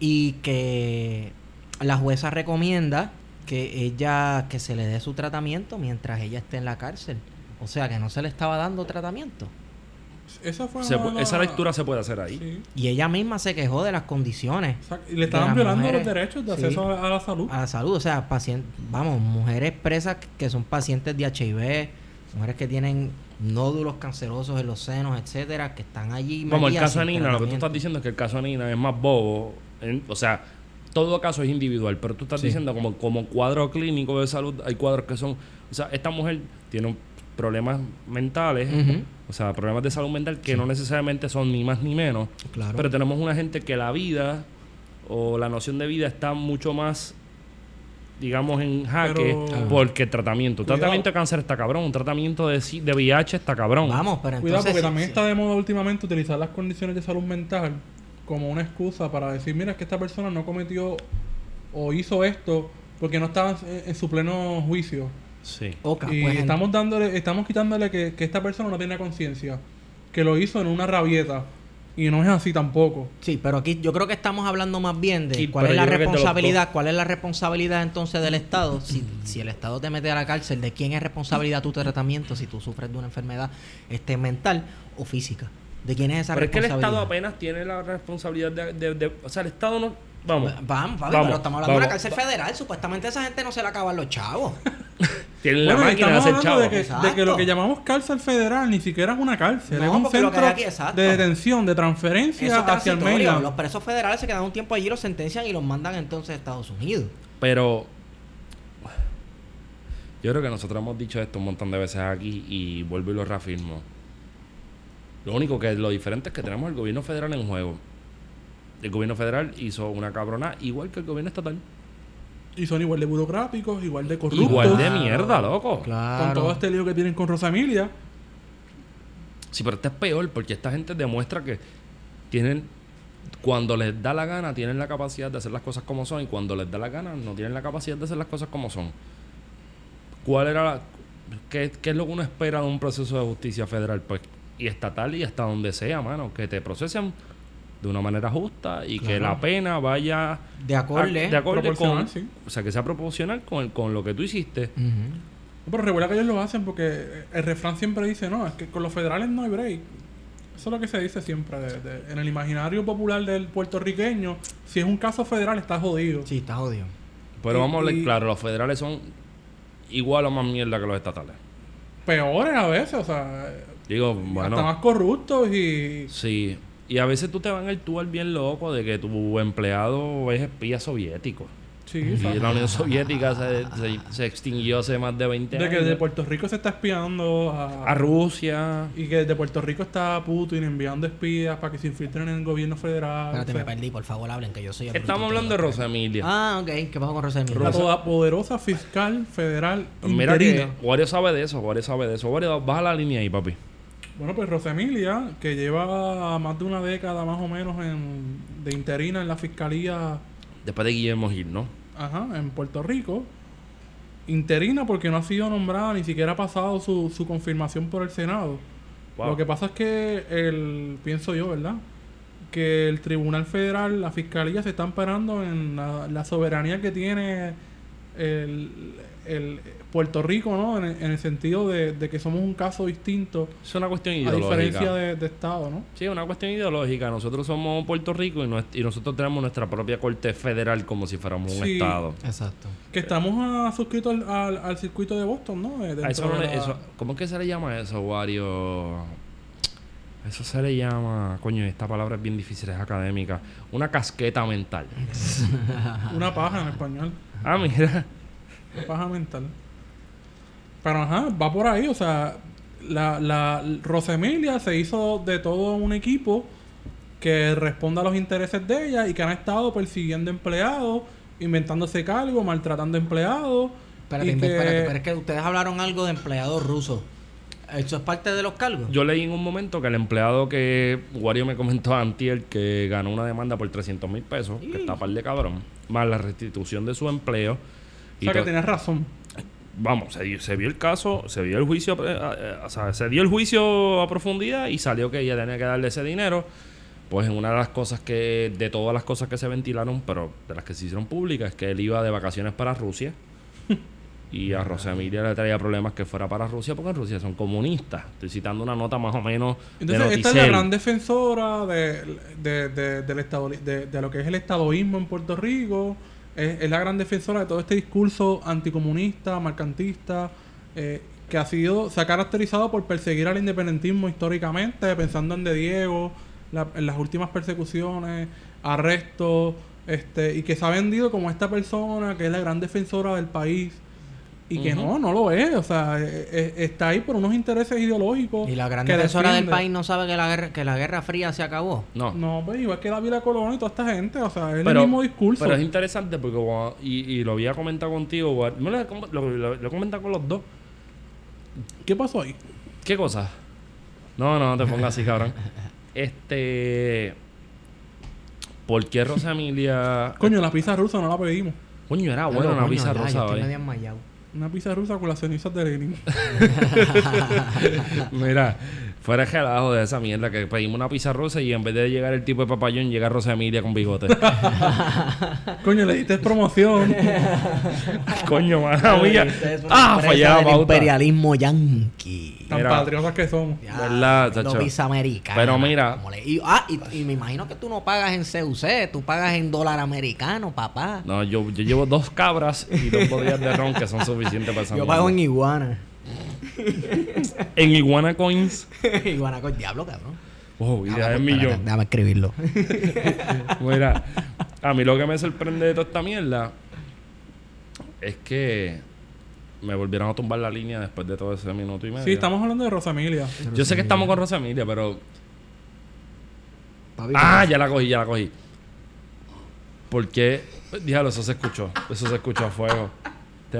Speaker 2: Y que la jueza recomienda que ella, que se le dé su tratamiento mientras ella esté en la cárcel. O sea, que no se le estaba dando tratamiento.
Speaker 3: Esa fue
Speaker 1: Se
Speaker 3: una-
Speaker 1: pu- esa lectura se puede hacer ahí.
Speaker 3: Sí.
Speaker 2: Y ella misma se quejó de las condiciones.
Speaker 3: Y le estaban violando
Speaker 2: mujeres.
Speaker 3: los derechos de acceso a, a la salud.
Speaker 2: a la salud. O sea, pacientes, vamos, mujeres presas que son pacientes de HIV, mujeres que tienen nódulos cancerosos en los senos, etcétera, que están allí.
Speaker 1: Como el caso de Nina, lo que tú estás diciendo es que el caso de Nina es más bobo. en- o sea, todo caso es individual, pero tú estás
Speaker 2: Sí.
Speaker 1: diciendo como, como cuadro clínico de salud, hay cuadros que son... O sea, esta mujer tiene un- problemas mentales, o sea, problemas de salud mental que no necesariamente son ni más ni menos,
Speaker 2: Claro.
Speaker 1: pero tenemos una gente que la vida o la noción de vida está mucho más digamos en jaque
Speaker 3: Pero-
Speaker 1: porque el tratamiento, un
Speaker 3: Cuidado.
Speaker 1: tratamiento de cáncer está cabrón, un tratamiento de, si- de VIH está cabrón.
Speaker 2: Vamos, pero
Speaker 3: Cuidado,
Speaker 2: entonces.
Speaker 3: porque
Speaker 2: sí,
Speaker 3: también
Speaker 2: sí.
Speaker 3: está de moda últimamente utilizar las condiciones de salud mental como una excusa para decir, mira, es que esta persona no cometió o hizo esto porque no estaba en, en su pleno juicio.
Speaker 1: Sí.
Speaker 2: Ok,
Speaker 3: y
Speaker 2: pues,
Speaker 3: estamos dándole, estamos quitándole que, que esta persona no tiene conciencia, que lo hizo en una rabieta. Y no es así tampoco.
Speaker 2: Sí, pero aquí yo creo que estamos hablando más bien de
Speaker 1: Sí,
Speaker 2: cuál
Speaker 1: pero
Speaker 2: es la responsabilidad, cuál es la responsabilidad entonces del Estado. Si, si el Estado te mete a la cárcel, ¿de quién es responsabilidad tu tratamiento si tú sufres de una enfermedad este, mental o física? ¿De quién es esa
Speaker 1: Pero es que el
Speaker 2: responsabilidad?
Speaker 1: Estado apenas tiene la responsabilidad de, de- de- O sea, el Estado no... Vamos.
Speaker 2: Vamos, papi,
Speaker 1: Vamos,
Speaker 2: pero estamos hablando de una cárcel federal. Supuestamente esa gente no se la acaban los chavos.
Speaker 1: Tienen la
Speaker 3: Bueno,
Speaker 1: máquina de
Speaker 3: estamos
Speaker 1: hacer
Speaker 3: hablando
Speaker 1: chavo.
Speaker 3: de que, de que lo que llamamos cárcel federal ni siquiera es una cárcel,
Speaker 2: No,
Speaker 3: es un
Speaker 2: porque lo que
Speaker 3: centro
Speaker 2: hay aquí,
Speaker 3: de detención, de transferencia
Speaker 2: Eso es
Speaker 3: hacia el mainland.
Speaker 2: Los presos federales se quedan un tiempo allí, los sentencian y los mandan entonces a Estados Unidos.
Speaker 1: Pero... Yo creo que nosotros hemos dicho esto un montón de veces aquí y vuelvo y lo reafirmo. Lo único que lo diferente es que tenemos el gobierno federal en juego. El gobierno federal hizo una cabrona igual que el gobierno estatal.
Speaker 3: Y son igual de burocráticos, igual de corruptos.
Speaker 1: Igual de mierda, loco.
Speaker 2: Claro.
Speaker 3: Con todo este lío que tienen con Rosa Emilia.
Speaker 1: Sí, pero este es peor porque esta gente demuestra que tienen, cuando les da la gana, tienen la capacidad de hacer las cosas como son y cuando les da la gana, no tienen la capacidad de hacer las cosas como son. ¿Cuál era la, qué, qué es lo que uno espera de un proceso de justicia federal? Pues, y estatal y hasta donde sea, mano, que te procesen de una manera justa y que la pena vaya
Speaker 2: De acorde.
Speaker 1: a- de acorde con,
Speaker 3: sí.
Speaker 1: o sea, que sea proporcional con, el- con lo que tú hiciste.
Speaker 3: Pero recuerda que ellos lo hacen porque el refrán siempre dice, no, es que con los federales no hay break. Eso es lo que se dice siempre. de- de- en el imaginario popular del puertorriqueño, si es un caso federal, está jodido.
Speaker 2: Sí, está jodido.
Speaker 1: Pero
Speaker 3: Y-
Speaker 1: vamos a hablar claro, los federales son igual o más mierda que los estatales.
Speaker 3: Peores a veces, o sea,
Speaker 1: Digo,
Speaker 3: hasta
Speaker 1: bueno,
Speaker 3: más corruptos y...
Speaker 1: sí. Y a veces tú te van el tual bien loco de que tu empleado es espía soviético.
Speaker 3: Sí,
Speaker 1: Y la Unión Soviética se, se- se extinguió hace más de 20
Speaker 3: De que
Speaker 1: años.
Speaker 3: desde Puerto Rico se está espiando a,
Speaker 1: A Rusia.
Speaker 3: Y que desde Puerto Rico está Putin enviando espías para que se infiltren en el gobierno federal.
Speaker 2: Espérate,
Speaker 3: O sea,
Speaker 2: me perdí. Por favor, hablen que yo soy el
Speaker 1: Estamos hablando de Rosa Emilia.
Speaker 2: Ah, ok. ¿Qué pasó con Rosa Emilia?
Speaker 3: la poderosa fiscal federal
Speaker 1: Pues mira
Speaker 3: interina.
Speaker 1: que Wario sabe de eso, Wario sabe de eso. Wario, baja la línea ahí, papi.
Speaker 3: Bueno, pues Rosa Emilia, que lleva más de una década más o menos en, de interina en la fiscalía
Speaker 1: Después de Guillermo Gil, ¿no?
Speaker 3: ajá, en Puerto Rico. Interina porque no ha sido nombrada, ni siquiera ha pasado su, su confirmación por el Senado.
Speaker 1: Wow.
Speaker 3: Lo que pasa es que el, pienso yo, ¿verdad? Que el Tribunal Federal, la Fiscalía se está amparando en la, la soberanía que tiene el, el Puerto Rico, ¿no? En el, en el sentido de, de que somos un caso distinto
Speaker 1: Es una cuestión
Speaker 3: a
Speaker 1: ideológica.
Speaker 3: diferencia de, de Estado, ¿no?
Speaker 1: Sí, es una cuestión ideológica. Nosotros somos Puerto Rico y, nosotros tenemos nuestra propia corte federal como si fuéramos un estado.
Speaker 2: Exacto.
Speaker 3: Que estamos suscritos al, al, al circuito de Boston, ¿no? Eh,
Speaker 1: A
Speaker 3: dentro
Speaker 1: eso no
Speaker 3: de
Speaker 1: le-
Speaker 3: la-
Speaker 1: eso- ¿Cómo es que se le llama eso, Wario? Eso se le llama... Coño, esta palabra es bien difícil, es académica. Una casqueta mental.
Speaker 3: Una paja en español.
Speaker 1: Ah, mira.
Speaker 3: Paja mental. Pero ajá, va por ahí, o sea, la, la Rosemilia se hizo de todo un equipo que responda a los intereses de ella y que han estado persiguiendo empleados, inventándose cargos, maltratando empleados.
Speaker 2: Espérate,
Speaker 3: y
Speaker 2: inve-
Speaker 3: que-
Speaker 2: espérate, pero es que ustedes hablaron algo de empleados rusos. ¿Eso es parte de los cargos?
Speaker 1: Yo leí en un momento que el empleado que Wario me comentó antier que ganó una demanda por 300 mil pesos, que está par de cabrón, más la restitución de su empleo.
Speaker 3: O sea, que tenías razón.
Speaker 1: Vamos, se, se vio el caso, se vio el juicio, eh, eh, o sea, se dio el juicio a profundidad y salió que ella tenía que darle ese dinero. Pues en una de las cosas que, de todas las cosas que se ventilaron, pero de las que se hicieron públicas, es que él iba de vacaciones para Rusia. Y a Rosa Emilia le traía problemas que fuera para Rusia porque en Rusia son comunistas. Estoy citando una nota más o menos
Speaker 3: Entonces,
Speaker 1: de
Speaker 3: esta es la gran defensora de, de, de- del estado, de, de lo que es el estadoísmo en Puerto Rico. Es, es la gran defensora de todo este discurso anticomunista, mercantista, eh, que ha sido, se ha caracterizado por perseguir al independentismo históricamente, pensando en De Diego, la- en las últimas persecuciones, arrestos, este, y que se ha vendido como esta persona que es la gran defensora del país. Y que no, no lo es. O sea, eh, eh, está ahí por unos intereses ideológicos.
Speaker 2: Y la gran
Speaker 3: que
Speaker 2: defensora del país no sabe que la guerra, que la guerra fría se acabó.
Speaker 1: No.
Speaker 3: No, pues igual que David Colón y toda esta gente, o sea, es
Speaker 1: Pero-
Speaker 3: el mismo discurso.
Speaker 1: Pero es interesante porque, como- y, y lo había comentado contigo, lo, lo, lo- lo he comentado con los dos.
Speaker 3: ¿Qué pasó ahí?
Speaker 1: ¿Qué cosa? No, no, no te pongas así, cabrón. Este. ¿Por qué Rosa Emilia.?
Speaker 3: Coño, la pizza rusa no la pedimos.
Speaker 1: Coño, era buena
Speaker 2: Pero,
Speaker 1: una
Speaker 2: coño,
Speaker 1: pizza
Speaker 2: ya, yo
Speaker 1: rosa,
Speaker 2: estoy.
Speaker 3: Una pizza rusa con las cenizas de Lenin.
Speaker 1: Mira, fuera el relajo de esa mierda que pedimos una pizza rosa y en vez de llegar el tipo de papayón, llega Rosa Emilia con bigote.
Speaker 3: Coño, le diste promoción.
Speaker 1: Coño, mala mía. Ah,
Speaker 2: del
Speaker 1: pauta.
Speaker 2: imperialismo yanqui.
Speaker 3: Tan
Speaker 1: Mira.
Speaker 3: patriotas que somos.
Speaker 2: Ya,
Speaker 1: ¿Verdad,
Speaker 2: pizza americana.
Speaker 1: Pero mira.
Speaker 2: le- y, ah, y, y me imagino que tú no pagas en CUC, tú pagas en dólar americano, papá.
Speaker 1: No, yo, yo llevo dos cabras y dos botellas de ron que son suficientes para esa
Speaker 2: Yo
Speaker 1: mierda.
Speaker 2: pago en iguana.
Speaker 1: En Iguana Coins.
Speaker 2: iguana con diablo, cabrón.
Speaker 1: Oh, y
Speaker 2: Ah,
Speaker 1: de
Speaker 2: pues, espérate,
Speaker 1: millón.
Speaker 2: Déjame escribirlo.
Speaker 1: Mira, a mí lo que me sorprende de toda esta mierda es que me volvieron a tumbar la línea después de todo ese minuto y medio.
Speaker 3: Sí, estamos hablando de Rosamilia.
Speaker 1: Yo sé que estamos con Rosa Emilia, pero.
Speaker 2: Papi,
Speaker 1: Ah, ya la cogí, ya la cogí. ¿Por qué? Dígalo, eso se escuchó. Eso se escuchó a fuego.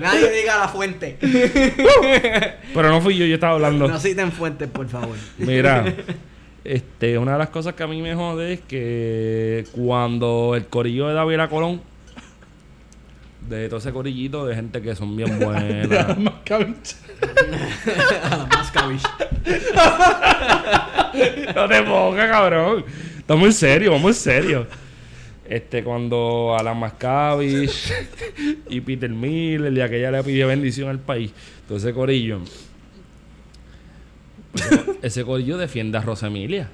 Speaker 2: Nadie diga la fuente.
Speaker 1: Pero no fui yo, yo estaba hablando.
Speaker 2: No citen fuentes, por favor.
Speaker 1: Mira, este, una de las cosas que a mí me jode es que cuando el corillo de David Colón, de todo ese corillito de gente que son bien buenas,
Speaker 3: Mascavich.
Speaker 2: Mascavich.
Speaker 1: no te pongas, cabrón. Estamos en serio, vamos en serio. Este, cuando Alan Mascavich y Peter Miller y aquella le pidió bendición al país, todo ese corillo. Ese corillo defiende a Rosa Emilia.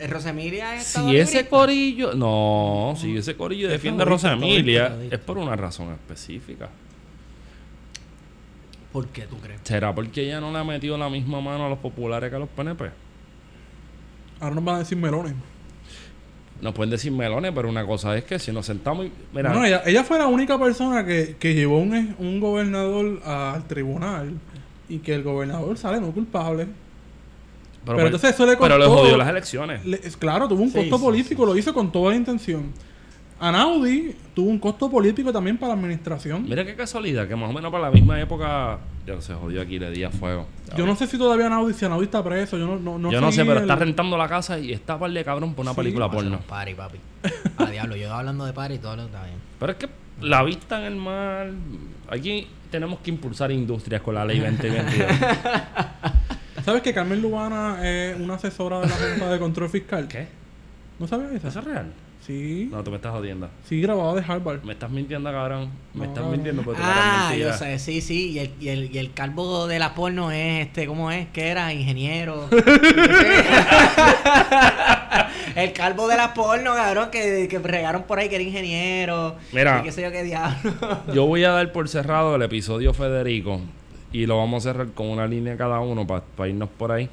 Speaker 2: Eh, Rosemilia es
Speaker 1: Si ese corillo. No, si ese corillo defiende a Rosa
Speaker 2: estadista,
Speaker 1: Emilia,
Speaker 2: estadista.
Speaker 1: es por una razón específica.
Speaker 2: ¿Por qué tú crees?
Speaker 1: ¿Será porque ella no le ha metido la misma mano a los populares que a los PNP?
Speaker 3: Ahora nos van a decir melones.
Speaker 1: Nos pueden decir melones, pero una cosa es que si nos sentamos y. Mira,
Speaker 3: Bueno, ella, ella fue la única persona que, que llevó un, un gobernador al tribunal y que el gobernador sale no culpable.
Speaker 1: pero,
Speaker 3: pero entonces eso le
Speaker 1: pero le
Speaker 3: costó-
Speaker 1: jodió las elecciones.
Speaker 3: Le- es claro, tuvo un
Speaker 2: Sí,
Speaker 3: costo
Speaker 2: sí,
Speaker 3: político, lo hizo con toda la intención. Anaudi tuvo un costo político también para la administración.
Speaker 1: Mira qué casualidad, que más o menos para la misma época. Ya se jodió aquí, le di a fuego.
Speaker 3: Yo no sé si todavía Anaudi, si Anaudi está preso, yo no, no, no
Speaker 1: yo no sé, pero
Speaker 3: el-
Speaker 1: está rentando la casa y está par de cabrón por una
Speaker 3: Sí,
Speaker 1: película porno.
Speaker 2: party, papi. A diablo, yo hablando de party y todo lo está bien.
Speaker 1: Pero es que la vista en el mar. Aquí tenemos que impulsar industrias con la ley 2022.
Speaker 3: ¿Sabes que Carmen Lubana es una asesora de la Junta de Control Fiscal?
Speaker 1: ¿Qué?
Speaker 3: ¿No sabías eso?
Speaker 1: ¿Eso es real?
Speaker 3: Sí.
Speaker 1: No, tú me estás jodiendo.
Speaker 3: Sí, grabado de Harvard.
Speaker 1: Me estás mintiendo, cabrón. Me
Speaker 3: No,
Speaker 1: estás
Speaker 3: no.
Speaker 1: mintiendo porque tú
Speaker 2: Ah, yo sé, sí, sí. Y el, y, el, y el calvo de la porno es este, ¿cómo es? ¿Qué era? Ingeniero. el calvo de la porno, cabrón, que, que regaron por ahí que era ingeniero.
Speaker 1: Mira.
Speaker 2: Y qué sé yo qué diablo.
Speaker 1: Yo voy a dar por cerrado el episodio Federico y lo vamos a cerrar con una línea cada uno para irnos por ahí.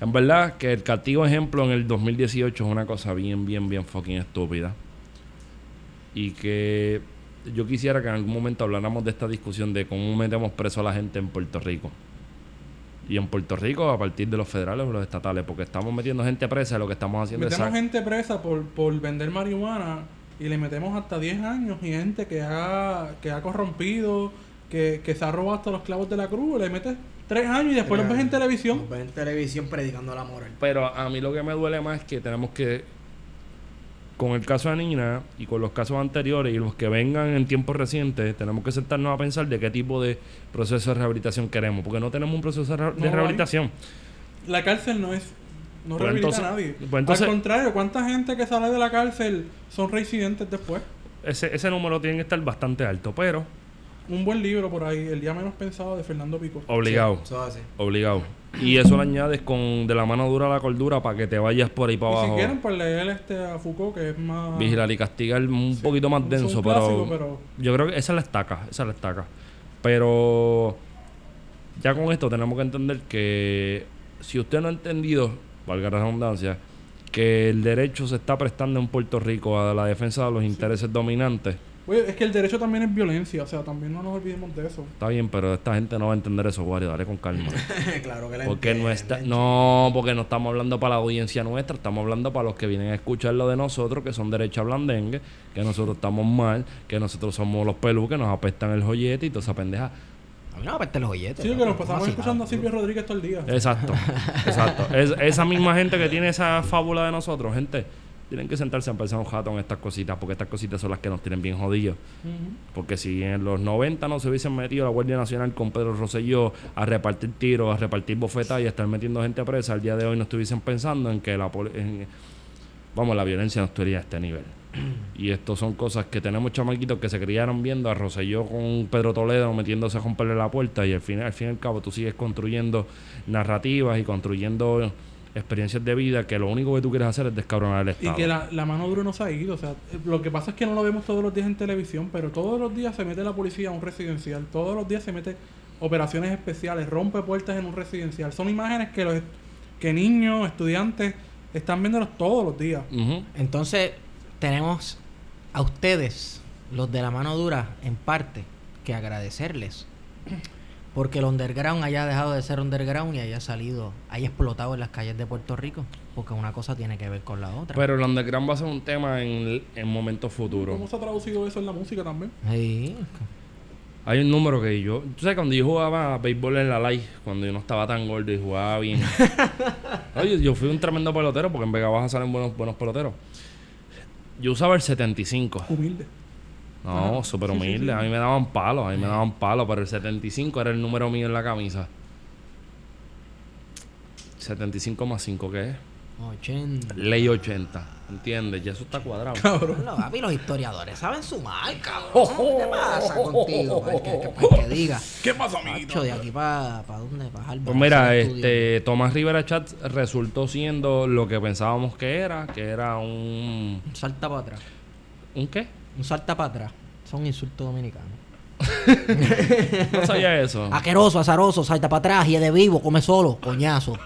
Speaker 1: En verdad que el castigo ejemplo en el 2018 es una cosa bien, bien, bien fucking estúpida. Y que yo quisiera que en algún momento habláramos de esta discusión de cómo metemos preso a la gente en Puerto Rico. Y en Puerto Rico a partir de los federales o los estatales, porque estamos metiendo gente presa lo que estamos haciendo.
Speaker 3: Metemos gente presa por, por vender marihuana y le metemos hasta 10 años y gente que ha, que ha corrompido, que, que se ha robado hasta los clavos de la cruz, le metes 3 años y después los ves en televisión.
Speaker 2: Nos ven en televisión predicando la moral.
Speaker 1: Pero a mí lo que me duele más es que tenemos que, con el caso de Nina y con los casos anteriores y los que vengan en tiempos recientes, tenemos que sentarnos a pensar de qué tipo de proceso de rehabilitación queremos, porque no tenemos un proceso de,
Speaker 3: hay.
Speaker 1: rehabilitación.
Speaker 3: La cárcel no es. No
Speaker 1: Pues
Speaker 3: rehabilita
Speaker 1: entonces-
Speaker 3: a nadie.
Speaker 1: pues entonces-
Speaker 3: Al contrario, ¿cuánta gente que sale de la cárcel son reincidentes después?
Speaker 1: Ese, ese número tiene que estar bastante alto, pero
Speaker 3: Un buen libro por ahí, El día menos pensado de Fernando Pico.
Speaker 1: obligado,
Speaker 2: Eso hace.
Speaker 1: obligado. Y eso lo añades con de la mano dura a la cordura para que te vayas por ahí para
Speaker 3: Y si
Speaker 1: abajo.
Speaker 3: quieren, pues leer este a Foucault, que es más.
Speaker 1: Vigilar y castigar un
Speaker 3: Sí,
Speaker 1: poquito más denso,
Speaker 3: clásico,
Speaker 1: pero,
Speaker 3: pero-
Speaker 1: yo creo que esa es la estaca, esa es la estaca. Pero ya con esto tenemos que entender que si usted no ha entendido, valga la redundancia, que el derecho se está prestando en Puerto Rico a la defensa de los intereses dominantes,
Speaker 3: Oye, es que el derecho también es violencia, o sea, también no nos olvidemos de eso.
Speaker 1: está bien, pero esta gente no va a entender eso, Wario, dale con calma.
Speaker 2: claro que le
Speaker 1: Porque no está, no, porque no estamos hablando para la audiencia nuestra, estamos hablando para los que vienen a escuchar lo de nosotros, que son derecha blandengue, que nosotros estamos mal, que nosotros somos los pelú, que nos apestan el joyete y toda esa pendeja.
Speaker 2: A mí no me apetece los billetes.
Speaker 3: Sí, que nos pasamos escuchando a Silvio Rodríguez todo el día.
Speaker 1: Exacto, exacto. Es, esa misma gente que tiene esa fábula de nosotros, gente, tienen que sentarse a pensar un jato en estas cositas, porque estas cositas son las que nos tienen bien jodidos. Porque si en los 90 no se hubiesen metido la Guardia Nacional con Pedro Rosselló a repartir tiros, a repartir bofetas y a estar metiendo gente presa, al día de hoy no estuviesen pensando en que la en- vamos, la violencia no estaría a este nivel. Y esto son cosas que tenemos chamaquitos que se criaron viendo a Rosselló con Pedro Toledo metiéndose a romperle la puerta y al fin, al fin y al cabo tú sigues construyendo narrativas y construyendo experiencias de vida que lo único que tú quieres hacer es descabronar el
Speaker 3: Y
Speaker 1: Estado.
Speaker 3: que la, la mano dura no se ha ido. O sea, lo que pasa es que no lo vemos todos los días en televisión, pero todos los días se mete la policía a un residencial. Todos los días se mete operaciones especiales, rompe puertas en un residencial. Son imágenes que los que niños, estudiantes están viéndolos todos los días.
Speaker 2: Entonces, tenemos a ustedes, los de la mano dura, en parte, que agradecerles. Porque el underground haya dejado de ser underground y haya salido, haya explotado en las calles de Puerto Rico. Porque una cosa tiene que ver con la otra.
Speaker 1: Pero el underground va a ser un tema en, en momentos futuros.
Speaker 3: ¿Cómo se ha traducido eso en la música también?
Speaker 2: Sí.
Speaker 1: Hay un número que yo. Tú sabes, cuando yo jugaba a béisbol en la live, cuando yo no estaba tan gordo y jugaba bien. Oye, yo fui un tremendo pelotero porque en Vega Baja salen buenos, buenos peloteros. Yo usaba el 75.
Speaker 3: Humilde.
Speaker 1: No, súper
Speaker 3: sí, sí,
Speaker 1: humilde.
Speaker 3: sí.
Speaker 1: A mí me daban palos, a mí me daban palos, pero el 75 era el número mío en la camisa. 75 más 5, ¿qué es?
Speaker 2: 80.
Speaker 1: Ley 80. ¿Entiendes? Ya eso está cuadrado.
Speaker 3: Cabrón.
Speaker 2: Los, papi, los historiadores saben sumar, cabrón. ¿Qué pasa contigo? Para que, que- para que diga.
Speaker 3: ¿Qué pasa, amiguito?
Speaker 2: Macho, de aquí para pa dónde, para.
Speaker 1: Pues mira, este Tomás Rivera Chat resultó siendo lo que pensábamos que era, que era un
Speaker 2: Un salta para atrás.
Speaker 1: ¿un qué?
Speaker 2: Un salta para atrás. Son insultos dominicanos.
Speaker 1: No sabía eso.
Speaker 2: Aqueroso, azaroso, salta para atrás y es de vivo, come solo, coñazo.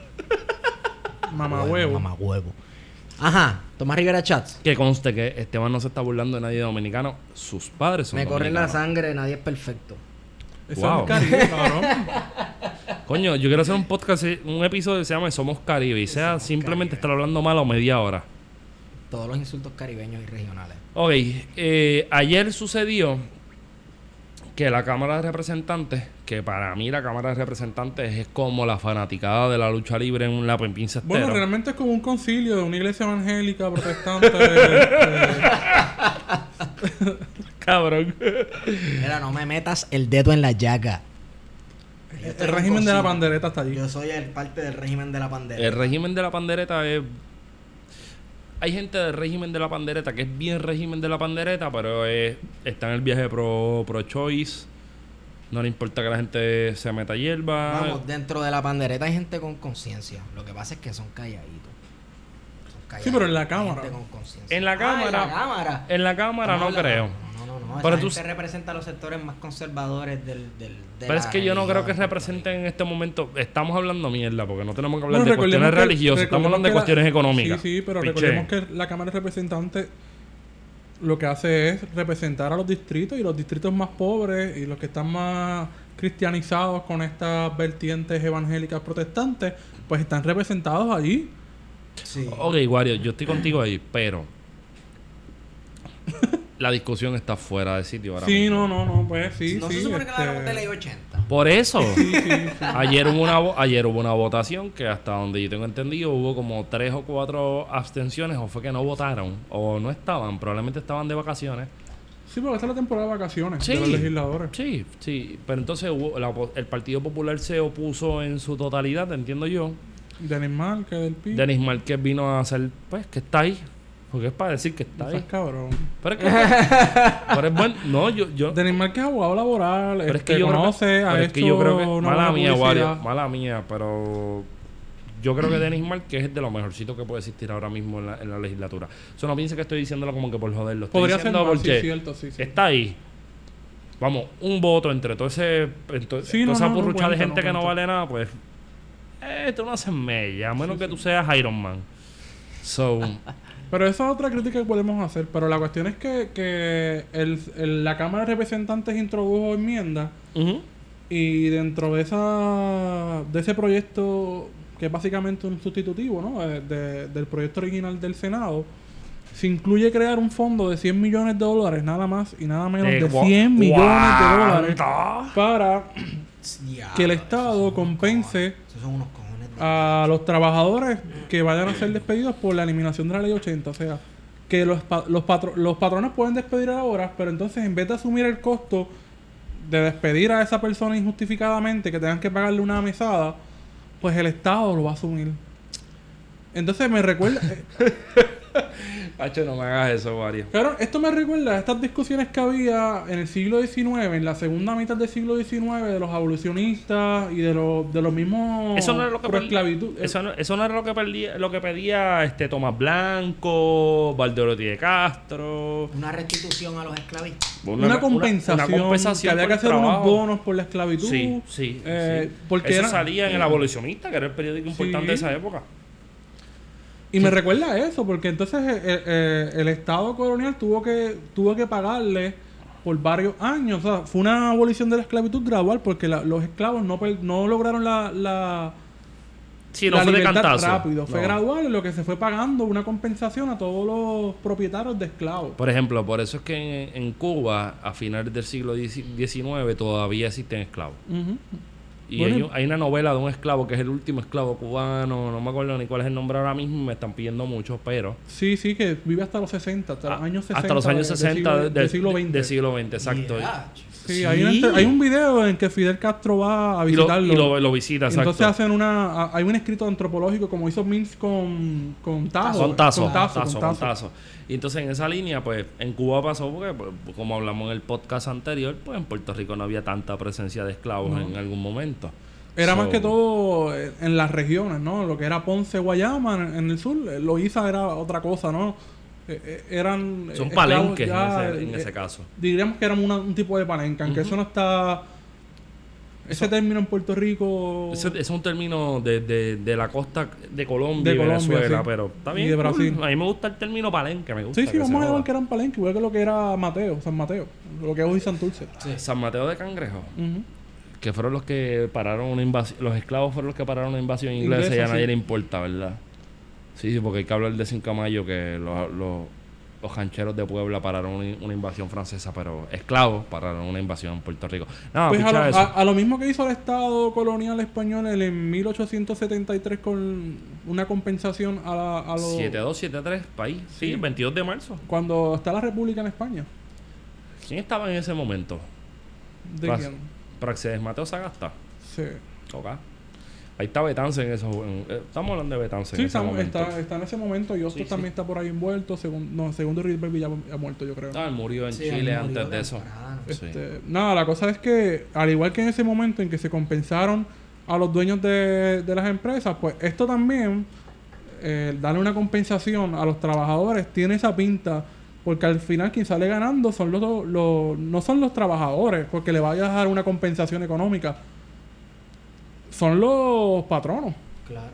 Speaker 3: Mamá huevo.
Speaker 2: Mamá huevo. Ajá, Tomás Rivera Chats.
Speaker 1: Que conste que Esteban no se está burlando de nadie dominicano, sus padres son
Speaker 2: Me corre la
Speaker 1: dominicanos.
Speaker 2: sangre, nadie es perfecto.
Speaker 3: Eso
Speaker 1: Wow.
Speaker 3: es Caribe, cabrón.
Speaker 1: Coño, yo quiero hacer un podcast, un episodio que se llama Somos Caribe y sea simplemente estar hablando mal o media hora.
Speaker 2: Todos los insultos caribeños y regionales.
Speaker 1: Ok, eh, ayer sucedió que la Cámara de Representantes, que para mí la Cámara de Representantes es como la fanaticada de la lucha libre en la Pempín
Speaker 3: Bueno,
Speaker 1: Cestero.
Speaker 3: realmente es como un concilio de una iglesia evangélica, protestante. eh,
Speaker 1: Cabrón.
Speaker 2: Mira, no me metas el dedo en la llaga.
Speaker 3: el régimen de la pandereta está allí.
Speaker 2: Yo soy el parte del régimen de la pandemia.
Speaker 1: El régimen de la pandereta es. Hay gente del régimen de la pandereta que es bien régimen de la pandereta, pero es- está en el viaje pro, pro choice. No le importa que la gente se meta hierba.
Speaker 2: Vamos, dentro de la pandereta hay gente con conciencia. Lo que pasa es que son calladitos. Son
Speaker 3: Sí, pero en la cámara.
Speaker 2: gente con conciencia.
Speaker 1: En la
Speaker 2: Ah,
Speaker 1: cámara-
Speaker 2: en la cámara.
Speaker 1: En la cámara no creo.
Speaker 2: No.
Speaker 1: Pero
Speaker 2: Esa
Speaker 1: tú-
Speaker 2: gente representa los sectores más conservadores del. del de
Speaker 1: Pero es que yo no creo que representen en este momento. Estamos hablando mierda, porque no tenemos que hablar
Speaker 3: Bueno,
Speaker 1: de cuestiones
Speaker 3: que-
Speaker 1: religiosas, estamos hablando de
Speaker 3: la-
Speaker 1: cuestiones económicas.
Speaker 3: Sí, sí, pero
Speaker 1: Piché.
Speaker 3: recordemos que la Cámara de Representantes lo que hace es representar a los distritos y los distritos más pobres y los que están más cristianizados con estas vertientes evangélicas protestantes, pues están representados allí.
Speaker 2: Sí.
Speaker 1: Ok, Wario, yo estoy contigo ahí, pero la discusión está fuera de sitio ahora
Speaker 3: Sí,
Speaker 1: mismo.
Speaker 3: no, no, no, pues sí,
Speaker 2: no
Speaker 3: sí.
Speaker 2: se supone que
Speaker 3: este,
Speaker 2: la hablamos de ley 80.
Speaker 1: Por eso,
Speaker 3: sí, sí, sí.
Speaker 1: ayer hubo una ayer hubo una votación que hasta donde yo tengo entendido hubo como tres o cuatro abstenciones o fue que no votaron o no estaban, probablemente estaban de vacaciones.
Speaker 3: Sí, porque esta es la temporada de vacaciones
Speaker 1: Sí.
Speaker 3: de los legisladores.
Speaker 1: Sí, sí, pero entonces hubo, la el Partido Popular se opuso en su totalidad, entiendo yo.
Speaker 3: Denis Márquez, del PIB.
Speaker 1: Denis Márquez vino a hacer, pues, que está ahí. Porque es para decir que está ahí.
Speaker 3: cabrón.
Speaker 1: Pero es que. pero es bueno. No, yo. yo
Speaker 3: Denis Márquez es abogado laboral,
Speaker 1: pero es
Speaker 3: este,
Speaker 1: que yo creo que-
Speaker 3: conoce,
Speaker 1: pero es que yo creo que.
Speaker 3: una
Speaker 1: Mala mía. Wario. Mala mía, pero. Yo creo que Denis Márquez es de lo mejorcito que puede existir ahora mismo en la, en la legislatura. Eso no piense que estoy diciéndolo como que por joderlo. Estoy
Speaker 3: Podría ser
Speaker 1: diciendo
Speaker 3: más, sí,
Speaker 1: porque
Speaker 3: cierto, sí, sí.
Speaker 1: está ahí. Vamos, un voto entre todo ese. entre
Speaker 3: Sí,
Speaker 1: toda
Speaker 3: no,
Speaker 1: esa
Speaker 3: no,
Speaker 1: de gente
Speaker 3: no
Speaker 1: que no vale nada, pues. Eh, tú no haces mella, a menos que tú seas Iron Man. So.
Speaker 3: Pero esa es otra crítica que podemos hacer. Pero la cuestión es que, que el, el- la Cámara de Representantes introdujo enmiendas y dentro de esa de ese proyecto, que es básicamente un sustitutivo ¿no? de- de- del proyecto original del Senado, se incluye crear un fondo de 100 millones de dólares, nada más y nada menos de
Speaker 1: gua-
Speaker 3: 100 millones de dólares para que el Estado compense
Speaker 2: cojones. Esos son unos cojones de-
Speaker 3: a los trabajadores que vayan a ser despedidos por la eliminación de la ley 80. O sea, que los, los, patro- los patrones pueden despedir ahora, pero entonces en vez de asumir el costo de despedir a esa persona injustificadamente, que tengan que pagarle una mesada, pues el Estado lo va a asumir. Entonces me recuerda... eh,
Speaker 1: Hacho, no me hagas eso, Wario.
Speaker 3: Claro, esto me recuerda a estas discusiones que había en el siglo XIX, en la segunda mitad del siglo XIX, de los abolicionistas y de los, de los mismos
Speaker 1: Eso no era lo que
Speaker 3: esclavitud.
Speaker 1: Eso no, eso no era lo que pedía, lo que pedía este Tomás Blanco, Valderotti de Castro.
Speaker 2: Una restitución a los esclavistas.
Speaker 3: Una, compensación,
Speaker 1: una compensación
Speaker 3: que había que hacer unos bonos por la esclavitud.
Speaker 1: Sí, sí.
Speaker 3: eh,
Speaker 1: sí.
Speaker 3: Porque
Speaker 1: Eso
Speaker 3: era-
Speaker 1: salía en el Abolicionista, que era el periódico importante de esa época.
Speaker 3: Y me recuerda a eso, porque entonces eh, eh, el Estado colonial tuvo que tuvo que pagarle por varios años. O sea, fue una abolición de la esclavitud gradual porque la- los esclavos no, no lograron la, la,
Speaker 1: Sí, no
Speaker 3: la
Speaker 1: fue de cantazo.
Speaker 3: rápido. Fue
Speaker 1: No.
Speaker 3: gradual en lo que se fue pagando una compensación a todos los propietarios de esclavos.
Speaker 1: Por ejemplo, por eso es que en, en Cuba, a finales del siglo XIX, todavía existen esclavos.
Speaker 3: Ujú.
Speaker 1: Y
Speaker 3: Bueno,
Speaker 1: hay, un- hay una novela de un esclavo que es el último esclavo cubano, no me acuerdo ni cuál es el nombre ahora mismo, me están pidiendo mucho, pero
Speaker 3: Sí, sí, que vive hasta los 60, hasta los
Speaker 1: Ah,
Speaker 3: años 60.
Speaker 1: hasta los años
Speaker 3: de-
Speaker 1: 60
Speaker 3: del, siglo XX.
Speaker 1: del siglo XX, exacto.
Speaker 2: Yeah.
Speaker 3: Sí,
Speaker 1: Sí.
Speaker 3: Hay, un video en que Fidel Castro va a
Speaker 1: Y lo,
Speaker 3: visitarlo.
Speaker 1: y lo, lo visita, exacto.
Speaker 3: Entonces hacen una... Hay un escrito antropológico como hizo Mills con, con Tazo.
Speaker 1: Con tazo,
Speaker 3: Con Tazo,
Speaker 1: tazo,
Speaker 3: con
Speaker 1: con
Speaker 3: Tazo.
Speaker 1: tazo. Y entonces en esa línea, pues en Cuba pasó porque, pues, como hablamos en el podcast anterior, pues en Puerto Rico no había tanta presencia de esclavos en algún momento.
Speaker 3: Era
Speaker 1: So,
Speaker 3: más que todo eh, en las regiones, ¿no? Lo que era Ponce, Guayama, en, el sur. eh, Loíza era otra cosa, ¿no? Eh, eran...
Speaker 1: Son palenques
Speaker 3: ya,
Speaker 1: en, ese, en ese caso.
Speaker 3: Diríamos que eran una- un tipo de palenca, aunque eso no está... Ese término en Puerto Rico...
Speaker 1: Ese, es un término de, de, de la costa de Colombia
Speaker 3: De
Speaker 1: y
Speaker 3: Colombia,
Speaker 1: Venezuela,
Speaker 3: sí.
Speaker 1: pero está
Speaker 3: Y
Speaker 1: bien.
Speaker 3: de
Speaker 1: cool.
Speaker 3: Brasil.
Speaker 1: A mí me gusta el término palenque, me gusta.
Speaker 3: Sí, sí, vamos a llamar que eran palenque, igual que lo que era Mateo, San Mateo, lo que es hoy Santurce.
Speaker 1: San Mateo de Cangrejo, que fueron los que pararon una invasión, los esclavos fueron los que pararon una invasión inglesa, y a nadie
Speaker 3: sí.
Speaker 1: le importa, ¿verdad? Sí, sí, porque hay que hablar de Cinco Mayo que los, los, los rancheros de Puebla pararon una, una invasión francesa, pero esclavos pararon una invasión en Puerto Rico. No,
Speaker 3: Pues a lo,
Speaker 1: eso.
Speaker 3: a- a lo mismo que hizo el Estado colonial español en el 1873 con una compensación a, la- a los...
Speaker 1: 7273, país. Sí,
Speaker 3: Sí.
Speaker 1: el 22 de marzo.
Speaker 3: Cuando está la República en España.
Speaker 1: ¿Quién estaba en ese momento?
Speaker 3: ¿De quién?
Speaker 1: Praxedes Mateo Sagasta.
Speaker 3: Sí.
Speaker 1: Ok. Ahí está Betance en eso. en- eh, estamos hablando de Betance
Speaker 3: Sí,
Speaker 1: en ese
Speaker 3: está, está en ese momento. Y Hostos
Speaker 1: Sí, sí.
Speaker 3: también está por ahí envuelto. Segun, no, segundo River ya ha muerto, yo creo.
Speaker 1: Ah, él murió en
Speaker 2: Sí,
Speaker 1: Chile
Speaker 2: murió
Speaker 1: antes de eso.
Speaker 3: Este, Nada, la cosa es que, al igual que en ese momento en que se compensaron a los dueños de, de las empresas, pues esto también, eh, darle una compensación a los trabajadores, tiene esa pinta, porque al final quien sale ganando son los, los no son los trabajadores, porque le vaya a dar una compensación económica, son los patronos.
Speaker 2: Claro.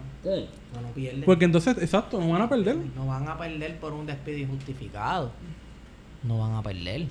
Speaker 2: No, no pierden.
Speaker 3: Porque entonces, exacto, no van a perder.
Speaker 2: No van a perder por un despido injustificado. No van a perder.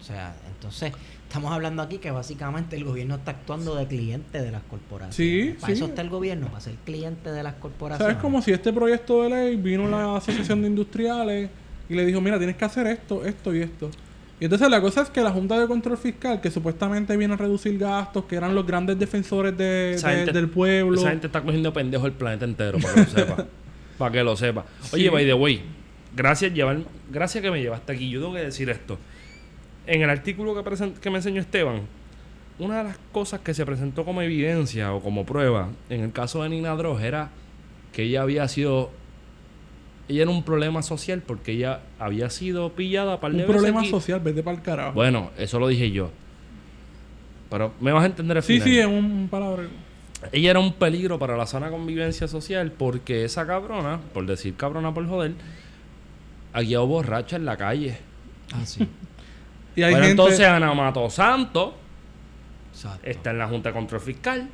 Speaker 2: O sea, entonces, estamos hablando aquí que básicamente el gobierno está actuando de cliente de las corporaciones.
Speaker 3: Sí,
Speaker 2: Para
Speaker 3: sí.
Speaker 2: eso está el gobierno, para ser cliente de las corporaciones.
Speaker 3: ¿Sabes? Como si este proyecto de ley vino la Asociación de Industriales y le dijo, mira, tienes que hacer esto, esto y esto. Y entonces la cosa es que la Junta de Control Fiscal, que supuestamente viene a reducir gastos, que eran los grandes defensores de-
Speaker 1: Esa
Speaker 3: de-
Speaker 1: gente-
Speaker 3: del pueblo.
Speaker 1: Esa gente está cogiendo pendejo el planeta entero, para que lo sepa. para que lo sepa. Oye,
Speaker 3: Sí.
Speaker 1: by the way, gracias, llevar, gracias que me llevaste aquí. Yo tengo que decir esto. En el artículo que, presen- que me enseñó Esteban, una de las cosas que se presentó como evidencia o como prueba en el caso de Nina Droz era que ella había sido. Ella era un problema social porque ella había sido pillada para
Speaker 3: un problema social, vete para el carajo.
Speaker 1: Bueno, eso lo dije yo. Pero me vas a entender el
Speaker 3: sí,
Speaker 1: final.
Speaker 3: sí, es un, un palabra.
Speaker 1: Ella era un peligro para la sana convivencia social porque esa cabrona, por decir cabrona por joder, había borracha en la calle.
Speaker 2: Ah, sí.
Speaker 3: Y hay
Speaker 1: Pero
Speaker 3: gente...
Speaker 1: entonces Ana Mato Santo
Speaker 2: Exacto.
Speaker 1: está en la Junta de Control Fiscal,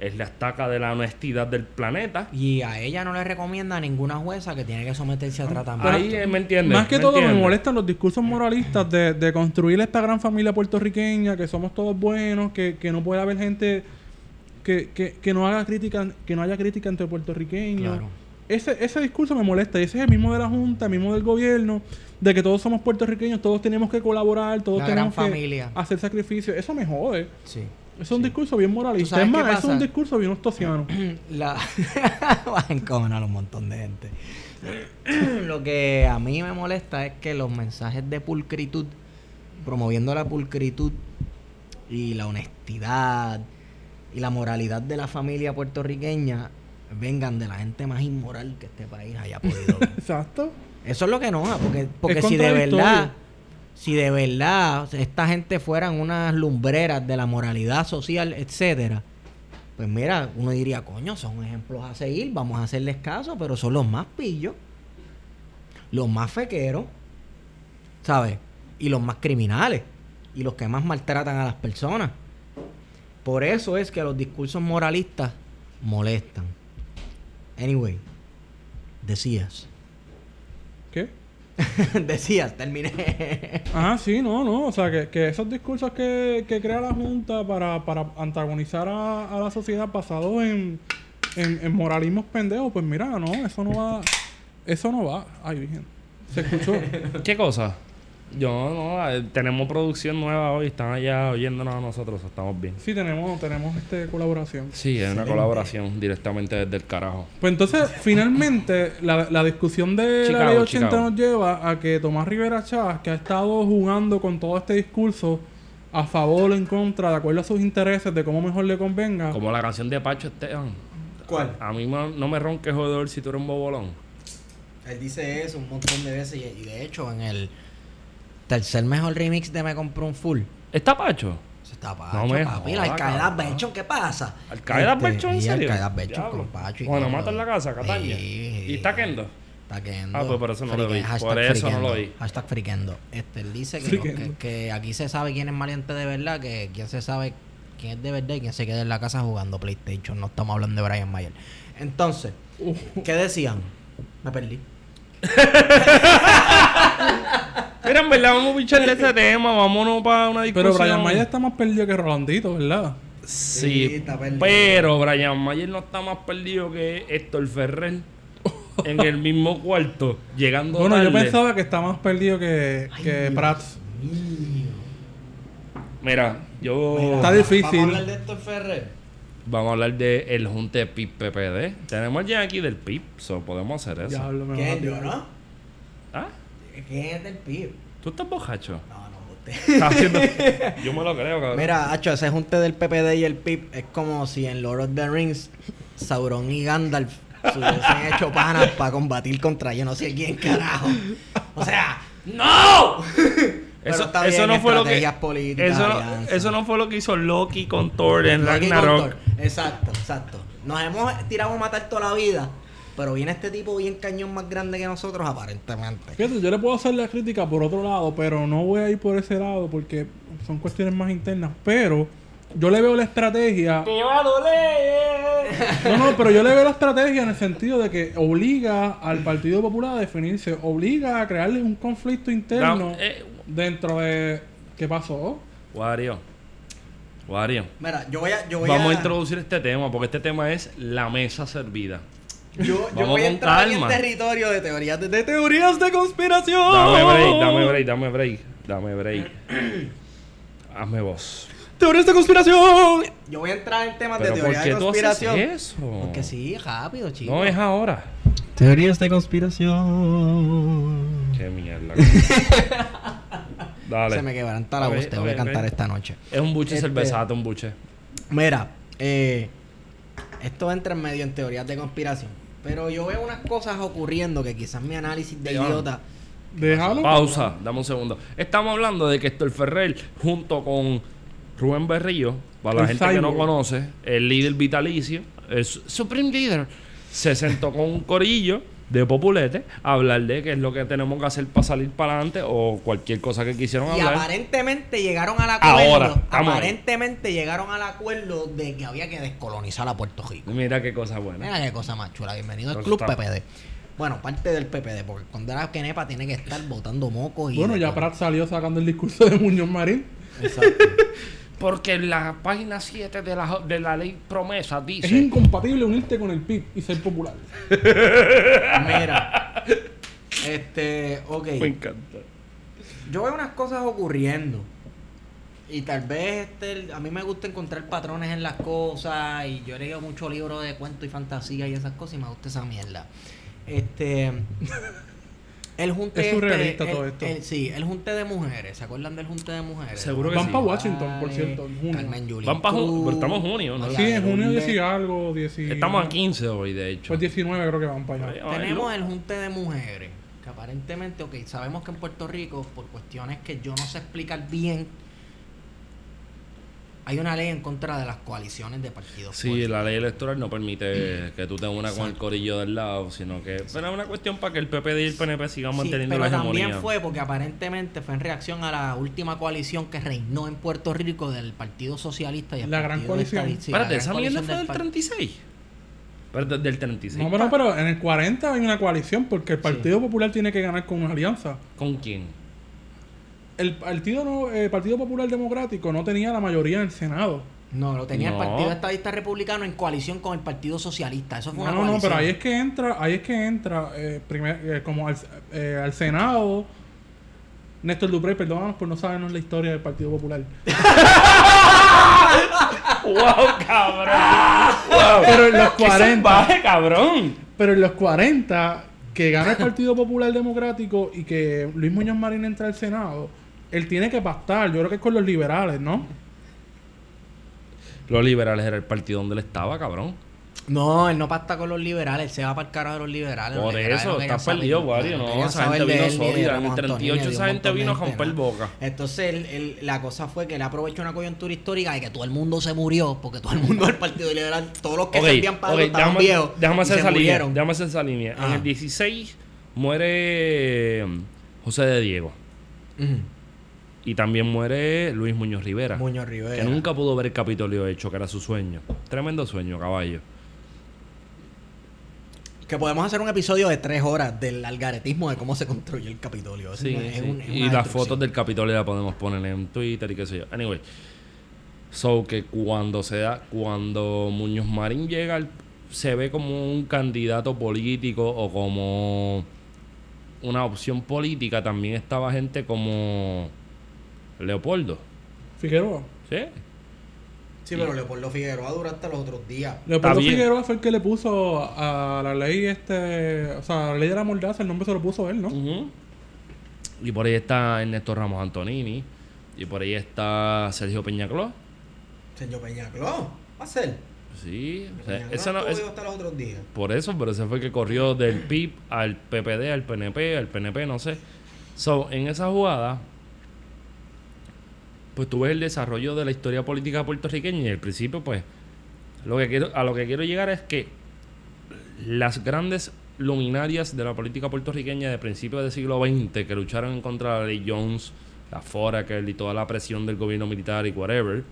Speaker 1: es la estaca de la honestidad del planeta.
Speaker 2: Y a ella no le recomienda a ninguna jueza que tiene que someterse a tratamiento.
Speaker 1: Ahí eh, me entiendes.
Speaker 3: Más que
Speaker 1: ¿Me
Speaker 3: todo me molestan los discursos moralistas de, de construir esta gran familia puertorriqueña, que somos todos buenos, que, que no puede haber gente que, que, que no haga crítica, que no haya crítica entre puertorriqueños.
Speaker 2: Claro.
Speaker 3: Ese, ese discurso me molesta y ese es el mismo de la Junta, el mismo del gobierno, de que todos somos puertorriqueños, todos tenemos que colaborar, todos
Speaker 2: La gran
Speaker 3: tenemos que
Speaker 2: familia.
Speaker 3: hacer sacrificios. Eso me jode.
Speaker 2: Sí.
Speaker 3: Es un discurso bien
Speaker 2: ¿Tú
Speaker 3: moralista. Es más, es un discurso bien ostosiano.
Speaker 2: La... Va a un montón de gente. Lo que a mí me molesta es que los mensajes de pulcritud, promoviendo la pulcritud y la honestidad y la moralidad de la familia puertorriqueña, vengan de la gente más inmoral que este país haya podido ver.
Speaker 3: Exacto.
Speaker 2: Eso es lo que enoja, porque, porque
Speaker 3: Es
Speaker 2: si de verdad, si de verdad esta gente fueran unas lumbreras de la moralidad social, etcétera, pues mira, uno diría, coño, son ejemplos a seguir, vamos a hacerles caso, pero son los más pillos, los más fequeros, ¿sabes? Y los más criminales, y los que más maltratan a las personas. Por eso es que los discursos moralistas molestan. Anyway, decías. Decías, terminé.
Speaker 3: Ah, sí, no, no. O sea, que, que esos discursos que, que crea la Junta para, para antagonizar a, a la sociedad basados en, en, en moralismos pendejos, pues mira, no, eso no va. Eso no va. Ay, virgen. Se escuchó.
Speaker 1: ¿Qué cosa? Yo no, eh, tenemos producción nueva hoy, están allá oyéndonos a nosotros, estamos bien.
Speaker 3: Sí, tenemos, tenemos este colaboración.
Speaker 1: Sí, es una colaboración directamente desde el carajo.
Speaker 3: Pues entonces, finalmente, la, la discusión de
Speaker 1: Chicago,
Speaker 3: la ley 80
Speaker 1: Chicago.
Speaker 3: nos lleva a que Tomás Rivera Chávez, que ha estado jugando con todo este discurso a favor o en contra, de acuerdo a sus intereses, de cómo mejor le convenga.
Speaker 1: Como la canción de Pacho Esteban.
Speaker 2: ¿Cuál?
Speaker 1: A mí no, no me ronques jodedor si tú eres un bobolón.
Speaker 2: Él dice eso un montón de veces y, y de hecho en el tercer mejor remix de Me Compré un Full.
Speaker 1: ¿Está Pacho?
Speaker 2: Está Pacho,
Speaker 1: No me
Speaker 2: papi. La
Speaker 1: jodas,
Speaker 2: Alcaeda ¿qué pasa?
Speaker 1: ¿Al-Qaeda
Speaker 2: Este,
Speaker 1: Berchon, en serio?
Speaker 2: Al-Qaeda Berchon
Speaker 1: Diablo.
Speaker 2: con Pacho. y
Speaker 1: Bueno,
Speaker 2: todo.
Speaker 1: mata en la casa, Cataña.
Speaker 2: Sí,
Speaker 1: ¿Y está Kendo?
Speaker 2: Está Kendo.
Speaker 1: Ah, pues por eso no lo vi.
Speaker 2: Hashtag
Speaker 1: Por eso no lo vi.
Speaker 2: Hashtag friquendo. Este, él dice que, que, que aquí se sabe quién es maleante de verdad, que quién se sabe quién es de verdad y quién se queda en la casa jugando PlayStation. No estamos hablando de Brian Mayer. Entonces, ¿qué decían? Me perdí.
Speaker 1: Mira, en verdad, vamos a pichar de este tema, vámonos para una discusión.
Speaker 3: Pero Brian Mayer está más perdido que Rolandito, ¿verdad?
Speaker 1: Sí,
Speaker 2: Sí, está perdido.
Speaker 1: pero Brian Mayer no está más perdido que Héctor Ferrer en el mismo cuarto, llegando
Speaker 3: Bueno, yo pensaba que está más perdido que, que Prats.
Speaker 1: Mira, yo...
Speaker 3: Está difícil.
Speaker 2: Vamos a hablar de Héctor Ferrer.
Speaker 1: Vamos a hablar de el junte PIP PPD. Tenemos ya aquí del PIP, so podemos hacer eso.
Speaker 3: Diablo, me
Speaker 2: ¿Quién
Speaker 3: va a
Speaker 2: yo, no?
Speaker 1: ¿Ah?
Speaker 2: ¿Quién es del PIB?
Speaker 1: ¿Tú estás bojacho?
Speaker 2: No, no,
Speaker 1: haciendo... Yo me lo creo, cabrón.
Speaker 2: Mira, Hacho, ese junte del PPD y el PIP es como si en Lord of the Rings Sauron y Gandalf se hubiesen hecho panas para combatir contra yo no sé quién carajo. O sea, ¡No!
Speaker 1: Eso,
Speaker 2: está
Speaker 1: eso
Speaker 2: bien,
Speaker 1: no fue lo que
Speaker 2: políticas,
Speaker 1: eso, no,
Speaker 2: alianzas.
Speaker 1: eso no fue lo que hizo Loki con Thor en
Speaker 2: Loki
Speaker 1: Ragnarok.
Speaker 2: con Thor. Exacto, exacto. Nos hemos tirado a matar toda la vida, pero viene este tipo bien cañón más grande que nosotros aparentemente.
Speaker 3: Fíjate, yo le puedo hacer la crítica por otro lado, pero no voy a ir por ese lado porque son cuestiones más internas. Pero yo le veo la estrategia.
Speaker 1: ¡Te va a doler!
Speaker 3: No, no, pero yo le veo la estrategia en el sentido de que obliga al Partido Popular a definirse, obliga a crearle un conflicto interno
Speaker 1: No, eh.
Speaker 3: dentro de. ¿Qué pasó?
Speaker 1: Wario. Wario.
Speaker 2: Mira, yo voy a, yo voy
Speaker 1: Vamos a
Speaker 2: a,
Speaker 1: introducir este tema porque este tema es la mesa servida.
Speaker 2: Yo, yo voy a entrar en
Speaker 1: calma.
Speaker 2: territorio de teorías de, de teorías de conspiración.
Speaker 1: Dame break, dame break, dame break. Dame break. Hazme voz.
Speaker 2: Teorías de conspiración. Yo voy a entrar en temas de
Speaker 1: Pero ¿por
Speaker 2: teorías
Speaker 1: qué
Speaker 2: de
Speaker 1: tú haces
Speaker 2: conspiración.
Speaker 1: eso?
Speaker 2: Porque sí, rápido, chico.
Speaker 1: No es ahora.
Speaker 2: Teorías de conspiración.
Speaker 1: Qué mierda. Dale.
Speaker 2: Se me quebranta la
Speaker 1: A
Speaker 2: voz, voy a cantar esta noche.
Speaker 1: Es un buche
Speaker 2: Este-
Speaker 1: cervezato, un buche.
Speaker 2: Mira, eh, esto entra en medio en teorías de conspiración. Pero yo veo unas cosas ocurriendo que quizás mi análisis de idiota.
Speaker 3: Déjalo.
Speaker 1: Pausa, dame un segundo. Estamos hablando de que Héctor Ferrer, junto con Rubén Berrío, para la gente que no conoce, el líder vitalicio, el su- Supreme Leader, se sentó con un corillo de populete a hablar de qué es lo que tenemos que hacer para salir para adelante o cualquier cosa que quisieron
Speaker 2: Y
Speaker 1: hablar.
Speaker 2: aparentemente llegaron al acuerdo.
Speaker 1: Ahora, estamos ahí.
Speaker 2: aparentemente llegaron al acuerdo de que había que descolonizar a Puerto Rico.
Speaker 1: Mira qué cosa buena.
Speaker 2: Mira qué cosa más chula. Bienvenido al Club
Speaker 1: está-
Speaker 2: PPD. Bueno, parte del PPD, porque cuando era Kenepa tiene que estar botando mocos y.
Speaker 3: Bueno, ya. Prat salió sacando el discurso de Muñoz Marín.
Speaker 2: Exacto.
Speaker 1: Porque la página 7 de la, de la ley promesa
Speaker 3: Es
Speaker 1: dice...
Speaker 3: incompatible unirte con el PIB y ser popular.
Speaker 2: Mira. Este, ok.
Speaker 1: Me encanta.
Speaker 2: Yo veo unas cosas ocurriendo. Y tal vez este, a mí me gusta encontrar patrones en las cosas. Y yo he leído muchos libros de cuentos y fantasía y esas cosas. Y me gusta esa mierda. Este. El junte.
Speaker 3: Es surrealista
Speaker 2: este,
Speaker 3: todo
Speaker 2: el-
Speaker 3: esto.
Speaker 2: el- sí, el junte de mujeres. ¿Se acuerdan del junte de mujeres?
Speaker 1: Seguro que
Speaker 3: Van
Speaker 1: sí.
Speaker 3: para Washington, por cierto, en junio.
Speaker 2: Carmen Yulín
Speaker 1: Van pa' ju-
Speaker 2: Cruz,
Speaker 1: pero estamos en junio, ¿no?
Speaker 3: Sí, en junio
Speaker 2: Lourdes.
Speaker 3: 10 y algo, 10 y-
Speaker 1: Estamos a 15 hoy, de hecho.
Speaker 3: Pues 19 creo que van para allá.
Speaker 1: Ay,
Speaker 2: Tenemos
Speaker 1: ay,
Speaker 2: el junte de mujeres, que aparentemente, ok, sabemos que en Puerto Rico, por cuestiones que yo no sé explicar bien, hay una ley en contra de las coaliciones de partidos.
Speaker 1: Sí,
Speaker 2: políticos.
Speaker 1: la ley electoral no permite que tú te unas con el corillo del lado, sino que pero es una cuestión para que el PPD y el PNP sigan
Speaker 2: Sí,
Speaker 1: manteniendo
Speaker 2: pero
Speaker 1: la hegemonía.
Speaker 2: también fue porque aparentemente fue en reacción a la última coalición que reinó en Puerto Rico del Partido Socialista y el
Speaker 3: La gran coalición.
Speaker 2: Sí, la
Speaker 1: Espérate,
Speaker 2: gran
Speaker 1: esa mierda fue del
Speaker 2: par-
Speaker 1: 36. Espérate, del 36.
Speaker 3: No, pero, pero en el 40 hay una coalición porque el Partido Popular tiene que ganar con una alianza.
Speaker 1: ¿Con quién?
Speaker 3: El partido, no, el partido Popular Democrático no tenía la mayoría en el Senado.
Speaker 2: No, lo tenía
Speaker 1: No.
Speaker 2: el Partido Estadista Republicano en coalición con el Partido Socialista. Eso fue
Speaker 3: No,
Speaker 2: una
Speaker 3: no, no, pero ahí es que entra, ahí es que entra eh, primer- eh, como al, eh, al Senado. Néstor Duprey, perdónanos por no sabernos la historia del Partido Popular.
Speaker 1: ¡Wow, cabrón! ¡Wow!
Speaker 3: Pero en los
Speaker 1: ¡Qué
Speaker 3: 40.
Speaker 1: salvaje, cabrón!
Speaker 3: Pero en los 40, que gana el Partido Popular Democrático y que Luis Muñoz Marín entra al Senado, él tiene que pactar. Yo creo que es con los liberales, ¿no?
Speaker 1: Los liberales era el partido donde él estaba, cabrón.
Speaker 2: No, él no pacta con los liberales, él se va para el carajo de los liberales.
Speaker 1: Por
Speaker 2: Los liberales
Speaker 1: eso, estás
Speaker 2: saber-
Speaker 1: perdido, Wario.
Speaker 2: no
Speaker 1: No, esa gente vino sólida. En el
Speaker 2: Ramos
Speaker 1: 38
Speaker 2: Antonini, ni de
Speaker 1: esa gente vino a romper
Speaker 2: ¿no?
Speaker 1: boca.
Speaker 2: Entonces, él- él- la cosa fue que él aprovechó una coyuntura histórica de que todo el mundo se murió, porque todo el mundo del Partido Liberal, todos los que
Speaker 1: Ok,
Speaker 2: servían para
Speaker 1: ok,
Speaker 2: algo estaban
Speaker 1: déjame,
Speaker 2: viejos.
Speaker 1: déjame
Speaker 2: y
Speaker 1: hacer
Speaker 2: se
Speaker 1: esa línea. Déjame hacer esa línea. En el 16 muere José de Diego.
Speaker 2: Ujú.
Speaker 1: Y también muere Luis Muñoz Rivera.
Speaker 2: Muñoz Rivera.
Speaker 1: Que nunca pudo ver el Capitolio hecho, que era su sueño. Tremendo sueño, caballo.
Speaker 2: Que podemos hacer un episodio de tres horas del algaretismo de cómo se construyó el Capitolio. Es
Speaker 1: Sí,
Speaker 2: una- es
Speaker 1: sí.
Speaker 2: un- es
Speaker 1: y las fotos del Capitolio la podemos poner en Twitter y qué sé yo. Anyway. So que cuando se da, cuando Muñoz Marín llega, se ve como un candidato político o como una opción política, también estaba gente como Leopoldo.
Speaker 3: Figueroa.
Speaker 1: ¿Sí?
Speaker 2: Sí, pero Leopoldo Figueroa dura hasta los otros días.
Speaker 3: Leopoldo. Figueroa fue el que le puso a la ley este, o sea, la ley de la mordaza, el nombre se lo puso él, ¿no?
Speaker 1: Y por ahí está Ernesto Ramos Antonini. Y por ahí está Sergio Peñacló.
Speaker 2: Señor Peñacló, va a ser.
Speaker 1: Sí, o sea, ese no- es-
Speaker 2: hasta los otros días.
Speaker 1: por eso, pero ese fue el que corrió del PIB al PPD, al PNP, al PNP, no sé. So, en esa jugada, pues tú ves el desarrollo de la historia política puertorriqueña y al principio, pues, lo que quiero, a lo que quiero llegar es que las grandes luminarias de la política puertorriqueña de principios del siglo XX que lucharon en contra de la ley Jones, la Foraker y toda la presión del gobierno militar y whatever,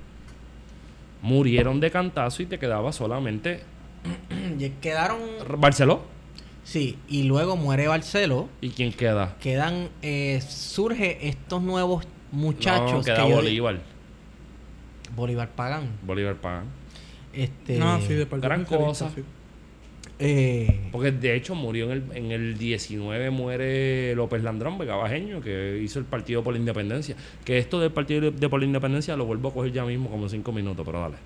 Speaker 1: murieron de cantazo y te quedaba solamente
Speaker 2: Y quedaron.
Speaker 1: Barceló.
Speaker 2: Sí, y luego muere Barcelo.
Speaker 1: ¿Y quién queda?
Speaker 2: Quedan. Eh, surge estos nuevos muchachos.
Speaker 1: no, queda
Speaker 2: que yo-
Speaker 1: Bolívar.
Speaker 2: Bolívar Pagán.
Speaker 1: Bolívar Pagán.
Speaker 2: Este.
Speaker 3: No, sí, de Partido
Speaker 1: gran cosa.
Speaker 3: sí.
Speaker 2: eh,
Speaker 1: Porque de hecho murió en el, en el 19, muere López Landrón, Vegabajeño, que hizo el Partido por la Independencia. Que esto del Partido de por la Independencia lo vuelvo a coger ya mismo como cinco minutos, pero dale.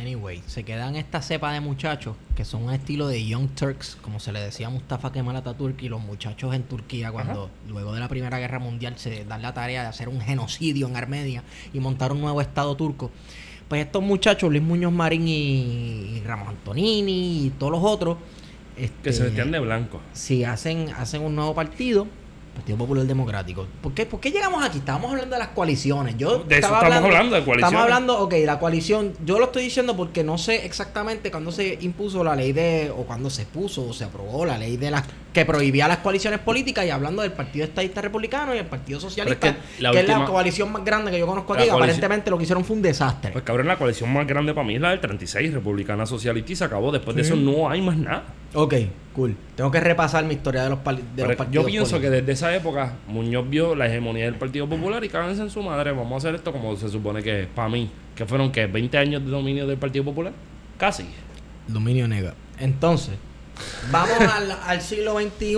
Speaker 2: Anyway, se quedan esta cepa de muchachos que son un estilo de Young Turks, como se le decía a Mustafa Kemal Atatürk y los muchachos en Turquía cuando luego de la Primera Guerra Mundial se dan la tarea de hacer un genocidio en Armenia y montar un nuevo estado turco. Pues estos muchachos, Luis Muñoz Marín y, Ramos Antonini y todos los otros,
Speaker 1: Que
Speaker 2: este,
Speaker 1: se vestían de blanco.
Speaker 2: si hacen, hacen un nuevo partido, Partido Popular Democrático. ¿Por qué, por qué llegamos aquí? Estábamos hablando de las coaliciones. Yo
Speaker 1: De eso estamos hablando, de coaliciones.
Speaker 2: Estamos hablando, ok, la coalición. Yo lo estoy diciendo porque no sé exactamente cuándo se impuso la ley de. o cuándo se puso o se aprobó la ley de las. que prohibía las coaliciones políticas y hablando del Partido Estadista Republicano y el Partido Socialista, que,
Speaker 1: es que la
Speaker 2: es la
Speaker 1: última-
Speaker 2: coalición más grande que yo conozco aquí. que Aparentemente lo que hicieron fue un desastre.
Speaker 1: Pues cabrón, la coalición más grande para mí es la del 36, Republicana Socialista, y se acabó. Después de eso no hay más nada.
Speaker 2: ok, cool. Tengo que repasar mi historia de los, de
Speaker 1: Pero
Speaker 2: los partidos.
Speaker 1: yo pienso que desde esa época Muñoz vio la hegemonía del Partido Popular y cáganse en su madre. Vamos a hacer esto como se supone que es para mí. Que fueron que 20 años de dominio del Partido Popular. Casi.
Speaker 2: Dominio nega. Entonces, vamos al, al siglo XXI,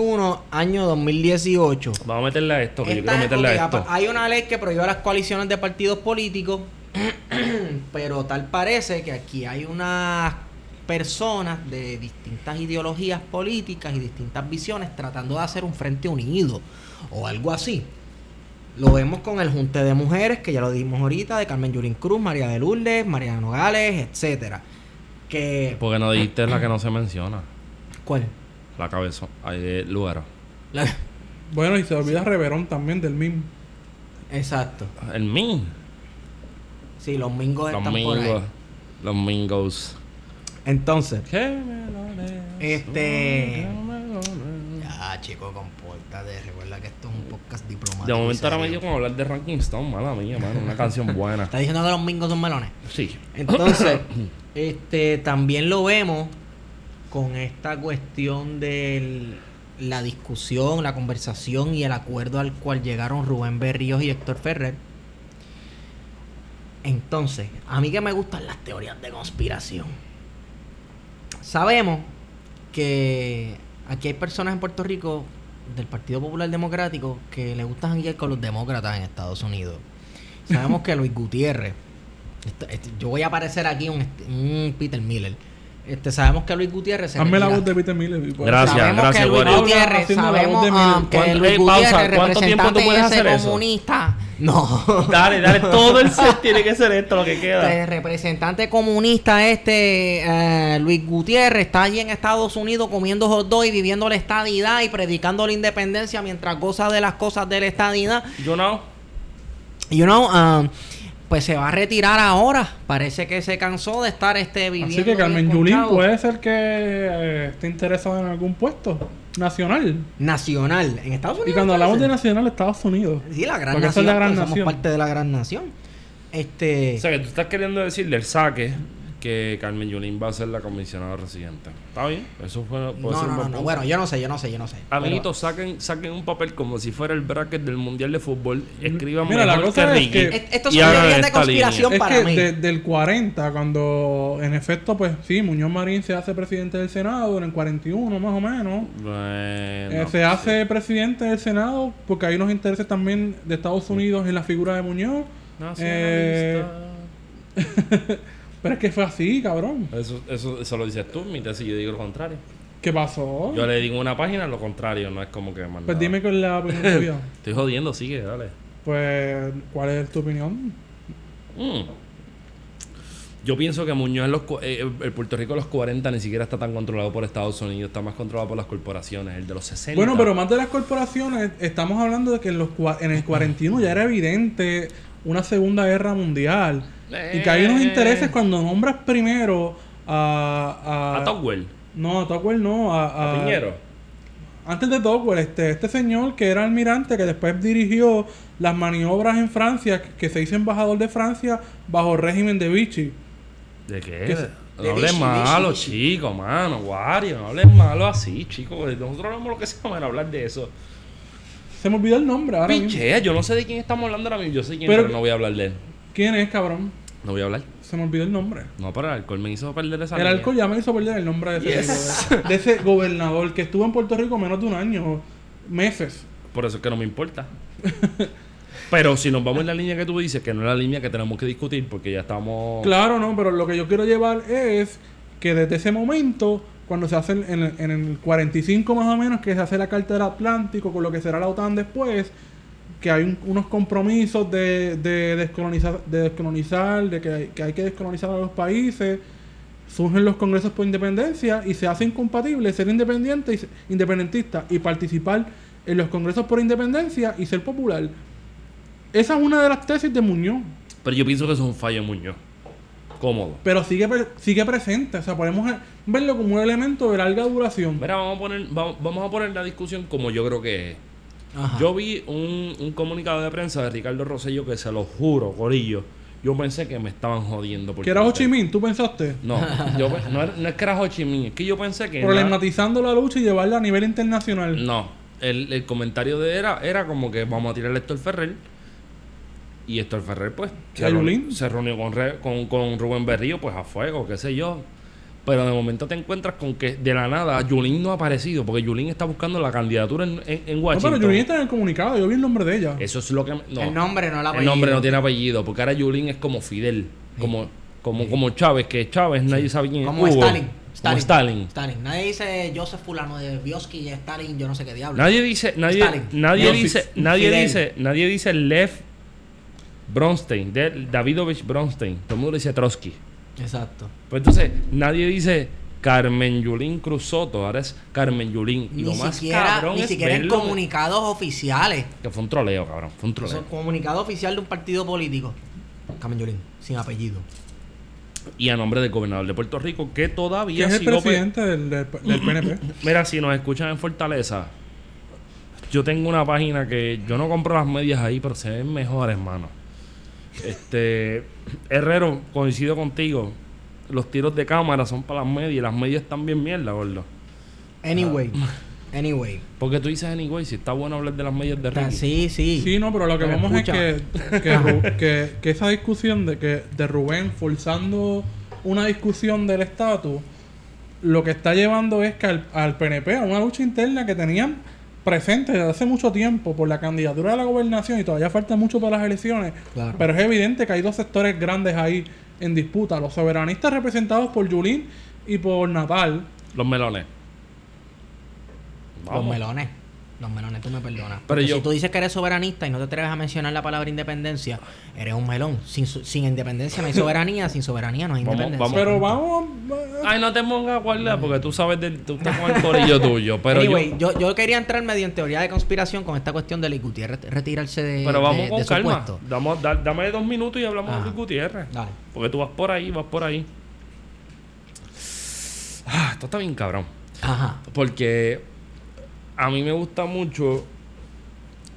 Speaker 2: año 2018.
Speaker 1: Vamos a meterle a esto, que yo quiero meterle a esto.
Speaker 2: Hay una ley que prohíbe las coaliciones de partidos políticos, pero tal parece que aquí hay unas personas de distintas ideologías políticas y distintas visiones tratando de hacer un frente unido o algo así. Lo vemos con el Junte de Mujeres, que ya lo dijimos ahorita, de Carmen Yurín Cruz, María de Lourdes, Mariana Nogales, etcétera. Que,
Speaker 1: Porque no dijiste la que no se menciona.
Speaker 2: ¿Cuál?
Speaker 1: La cabeza. Ahí de Luero.
Speaker 2: La-
Speaker 3: Bueno, y se olvida Reverón también del MIM.
Speaker 2: Exacto.
Speaker 1: El Min.
Speaker 2: Sí, los mingos
Speaker 1: Los
Speaker 2: están por ahí.
Speaker 1: Los Mingos.
Speaker 2: Entonces, Este- ya chico, compórtate. Recuerda que esto es un podcast diplomático.
Speaker 1: De momento ahora me dio como hablar de Ranking Stone, mala mía, mano. Una canción buena.
Speaker 2: ¿Estás diciendo que los mingos son melones?
Speaker 1: Sí.
Speaker 2: Entonces, este también lo vemos con esta cuestión de la discusión, la conversación y el acuerdo al cual llegaron Rubén Berríos y Héctor Ferrer. Entonces, a mí que me gustan las teorías de conspiración. Sabemos que aquí hay personas en Puerto Rico del Partido Popular Democrático que le gustan janguear con los demócratas en Estados Unidos. Sabemos que Luis Gutiérrez, esto- esto- yo voy a aparecer aquí un Peter Miller. Este, sabemos que Luis Gutiérrez se
Speaker 3: Hazme la voz de Peter Miller.
Speaker 1: Gracias,
Speaker 2: sabemos
Speaker 1: gracias,
Speaker 2: que Luis
Speaker 3: la voz
Speaker 2: sabemos ah, que
Speaker 1: ¿Cuánto-
Speaker 2: Luis
Speaker 1: pausa,
Speaker 2: Gutiérrez,
Speaker 1: ¿cuánto tiempo tú
Speaker 2: representante ese
Speaker 1: hacer eso?
Speaker 2: comunista. No.
Speaker 1: Dale, dale, todo el set tiene que ser esto lo que queda.
Speaker 2: El representante comunista este, eh, Luis Gutiérrez, está allí en Estados Unidos comiendo hot dog y viviendo la estadidad y predicando la independencia mientras goza de las cosas de la estadidad.
Speaker 1: Yo no.
Speaker 2: You know, um, pues se va a retirar ahora. Parece que se cansó de estar este viviendo.
Speaker 3: Así que Carmen Yulín puede ser que eh, esté interesada en algún puesto nacional.
Speaker 2: Nacional. En Estados Unidos.
Speaker 3: Y cuando hablamos de nacional, Estados Unidos.
Speaker 2: Sí, la gran
Speaker 3: Porque esa
Speaker 2: nación.
Speaker 3: es la gran
Speaker 2: pues, somos
Speaker 3: nación.
Speaker 2: parte de la gran nación. Este.
Speaker 1: O sea, que tú estás queriendo decir del saque que Carmen Yulín va a ser la comisionada residente. ¿Está bien? Eso fue.
Speaker 2: no, no, no. Bueno, yo no sé, yo no sé, yo no sé.
Speaker 1: Amiguitos, saquen, saquen un papel como si fuera el bracket del Mundial de Fútbol. Escriban
Speaker 3: Mira, la cosa
Speaker 1: que
Speaker 3: es que-
Speaker 2: Esto
Speaker 1: y
Speaker 2: son
Speaker 1: hagan
Speaker 2: teorías de conspiración
Speaker 3: Es
Speaker 2: para
Speaker 3: que
Speaker 2: mí.
Speaker 3: de- del 40, cuando en efecto, pues sí, Muñoz Marín se hace presidente del Senado, en el 41 más o menos.
Speaker 1: Bueno,
Speaker 3: Eh, se hace presidente del Senado porque hay unos intereses también de Estados Unidos en la figura de Muñoz. Eh, pero es que fue así, cabrón.
Speaker 1: Eso, eso, eso lo dices tú, mi tesis yo digo lo contrario.
Speaker 3: ¿Qué pasó?
Speaker 1: Yo le digo una página lo contrario, no es como que mandar.
Speaker 3: Pues dime cuál es la opinión tuya.
Speaker 1: Estoy jodiendo, sigue, dale.
Speaker 3: Pues, ¿cuál es tu opinión?
Speaker 1: Mm. Yo pienso que Muñoz en los, eh, el Puerto Rico de los 40 ni siquiera está tan controlado por Estados Unidos, está más controlado por las corporaciones. El de los 60.
Speaker 3: Bueno, pero más de las corporaciones, estamos hablando de que en, los, en el 41 ya era evidente una segunda guerra mundial. Y que hay unos
Speaker 1: Eh.
Speaker 3: intereses cuando nombras primero a... A,
Speaker 1: A Tocqueville,
Speaker 3: No, a Tocqueville no, a...
Speaker 1: a
Speaker 3: a-
Speaker 1: Piñero.
Speaker 3: Antes de Tocqueville, este, este señor que era almirante, que después dirigió las maniobras en Francia, que, se hizo embajador de Francia bajo el régimen de Vichy.
Speaker 1: ¿De qué?
Speaker 3: Que se-
Speaker 1: No hables malo,
Speaker 2: Vichy,
Speaker 1: chico, mano, Wario. No hables malo así, chico. porque Nosotros hablamos lo que sea para hablar de eso.
Speaker 3: Se me olvidó el nombre ahora mismo.
Speaker 1: Pichea, yo no sé de quién estamos hablando ahora mismo. Yo sé quién,
Speaker 3: Pero-
Speaker 1: pero, no voy a hablar de él.
Speaker 3: ¿Quién es, cabrón?
Speaker 1: No voy a hablar.
Speaker 3: Se me olvidó el nombre.
Speaker 1: No, pero el alcohol me hizo perder esa
Speaker 3: El
Speaker 1: línea.
Speaker 3: alcohol ya me hizo perder el nombre de ese,
Speaker 1: Yes.
Speaker 3: tipo, de- de ese gobernador que estuvo en Puerto Rico menos de un año, meses.
Speaker 1: Por eso es que no me importa. pero si nos vamos en la línea que tú dices, que no es la línea que tenemos que discutir, porque ya estamos.
Speaker 3: Claro, no, pero lo que yo quiero llevar es que desde ese momento, cuando se hace en, el- en el 45 más o menos, que se hace la Carta del Atlántico con lo que será la OTAN después, que hay un- unos compromisos de, de descolonizar, de descolonizar, de que hay, que hay que descolonizar a los países, surgen los congresos por independencia y se hace incompatible ser independiente y independentista y participar en los congresos por independencia y ser popular. Esa es una de las tesis de Muñoz.
Speaker 1: Pero yo pienso que eso es un fallo en Muñoz. Cómodo.
Speaker 3: Pero sigue, sigue presente. O sea, podemos verlo como un elemento de larga duración.
Speaker 1: Mira, vamos a poner, vamos, vamos a poner la discusión como yo creo que es.
Speaker 2: Ajá.
Speaker 1: Yo vi un, un comunicado de prensa de Ricardo Rosselló que se lo juro, Corillo. Yo pensé que me estaban jodiendo. por
Speaker 3: ¿Que era Ho. Chi Minh? ¿Tú pensaste?
Speaker 1: No, yo no, es que era Ho Chi Minh, es que yo pensé que.
Speaker 3: Problematizando la lucha y llevarla a nivel internacional.
Speaker 1: no, el, el comentario de era era como que vamos a tirarle a Héctor Ferrer. Y Héctor Ferrer, pues, se reunió con, Re- con, con Rubén Berrío, pues a fuego, qué sé yo. Pero de momento te encuentras con que de la nada Yulín no ha aparecido, porque Yulín está buscando la candidatura en, en, en
Speaker 3: No,
Speaker 1: Washington.
Speaker 3: pero Yulín está en el comunicado. Yo vi el nombre de ella.
Speaker 1: Eso es lo que. No,
Speaker 2: El nombre no la
Speaker 1: El nombre no tiene apellido, porque ahora Yulín es como Fidel, como, como, como Chávez, que Chávez nadie sabe quién es.
Speaker 2: Como
Speaker 1: Hugo,
Speaker 2: Stalin.
Speaker 1: Como Stalin.
Speaker 2: Stalin. Nadie dice Joseph Fulano de Bioski y Stalin, yo no sé qué diablo.
Speaker 1: Nadie dice, nadie,
Speaker 2: Stalin.
Speaker 1: nadie
Speaker 3: Joseph
Speaker 1: dice, nadie
Speaker 2: Fidel.
Speaker 1: dice, nadie dice Lev Bronstein, de, Davidovich Bronstein. Todo el mundo dice Trotsky.
Speaker 2: Exacto.
Speaker 1: Pues entonces, nadie dice Carmen Yulín Cruz Soto, ahora es Carmen Yulín. Y
Speaker 2: Ni
Speaker 1: lo más
Speaker 2: siquiera,
Speaker 1: cabrón
Speaker 2: ni
Speaker 1: es
Speaker 2: siquiera en
Speaker 1: verlo-
Speaker 2: comunicados oficiales.
Speaker 1: Que fue un troleo, cabrón. Fue un troleo.
Speaker 2: comunicado oficial de un partido político. Carmen Yulín, sin apellido.
Speaker 1: Y a nombre del gobernador de Puerto Rico, que todavía
Speaker 3: es el
Speaker 1: sigo pe-
Speaker 3: presidente del, del, del PNP.
Speaker 1: Mira, si nos escuchan en Fortaleza, yo tengo una página que yo no compro las medias ahí, pero se ven mejores, hermano. Este, Herrero, coincido contigo. Los tiros de cámara son para las medias y las medias están bien mierda, gordo.
Speaker 2: Anyway. Anyway.
Speaker 1: Porque tú dices anyway, si está bueno hablar de las medias de Ricky.
Speaker 2: Sí, sí.
Speaker 3: Sí, no, pero lo que
Speaker 2: Pero
Speaker 3: vamos
Speaker 2: escucha.
Speaker 3: es que, que, Ru- que, que esa discusión de que de Rubén forzando una discusión del estatus, lo que está llevando es que al, al PNP, a una lucha interna que tenían presente desde hace mucho tiempo por la candidatura de la gobernación y todavía falta mucho para las elecciones,
Speaker 2: Claro.
Speaker 3: pero es evidente que hay dos sectores grandes ahí en disputa, los soberanistas representados por Yulín y por Natal,
Speaker 1: Los melones.
Speaker 2: Los melones. Los melones, tú me perdonas.
Speaker 1: Pero yo-
Speaker 2: si tú dices que eres soberanista y no te atreves a mencionar la palabra independencia, eres un melón. Sin, sin independencia no hay soberanía, sin soberanía no hay
Speaker 1: Vamos-
Speaker 2: independencia.
Speaker 1: vamos.
Speaker 3: pero vamos...
Speaker 1: Ay, no te pongas a guardar porque tú sabes del, tú estás con el corillo tuyo. Pero
Speaker 2: Anyway,
Speaker 1: yo,
Speaker 2: yo, yo quería entrar medio en teoría de conspiración con esta cuestión de Luis Gutiérrez retirarse de,
Speaker 1: pero vamos
Speaker 2: de-
Speaker 1: con
Speaker 2: de
Speaker 1: calma. Damos- da- dame dos minutos y hablamos
Speaker 2: Ajá.
Speaker 1: de Luis Gutiérrez.
Speaker 2: Dale.
Speaker 1: Porque tú vas por ahí, vas por ahí. Ah, esto está bien cabrón.
Speaker 2: Ajá.
Speaker 1: Porque a mí me gusta mucho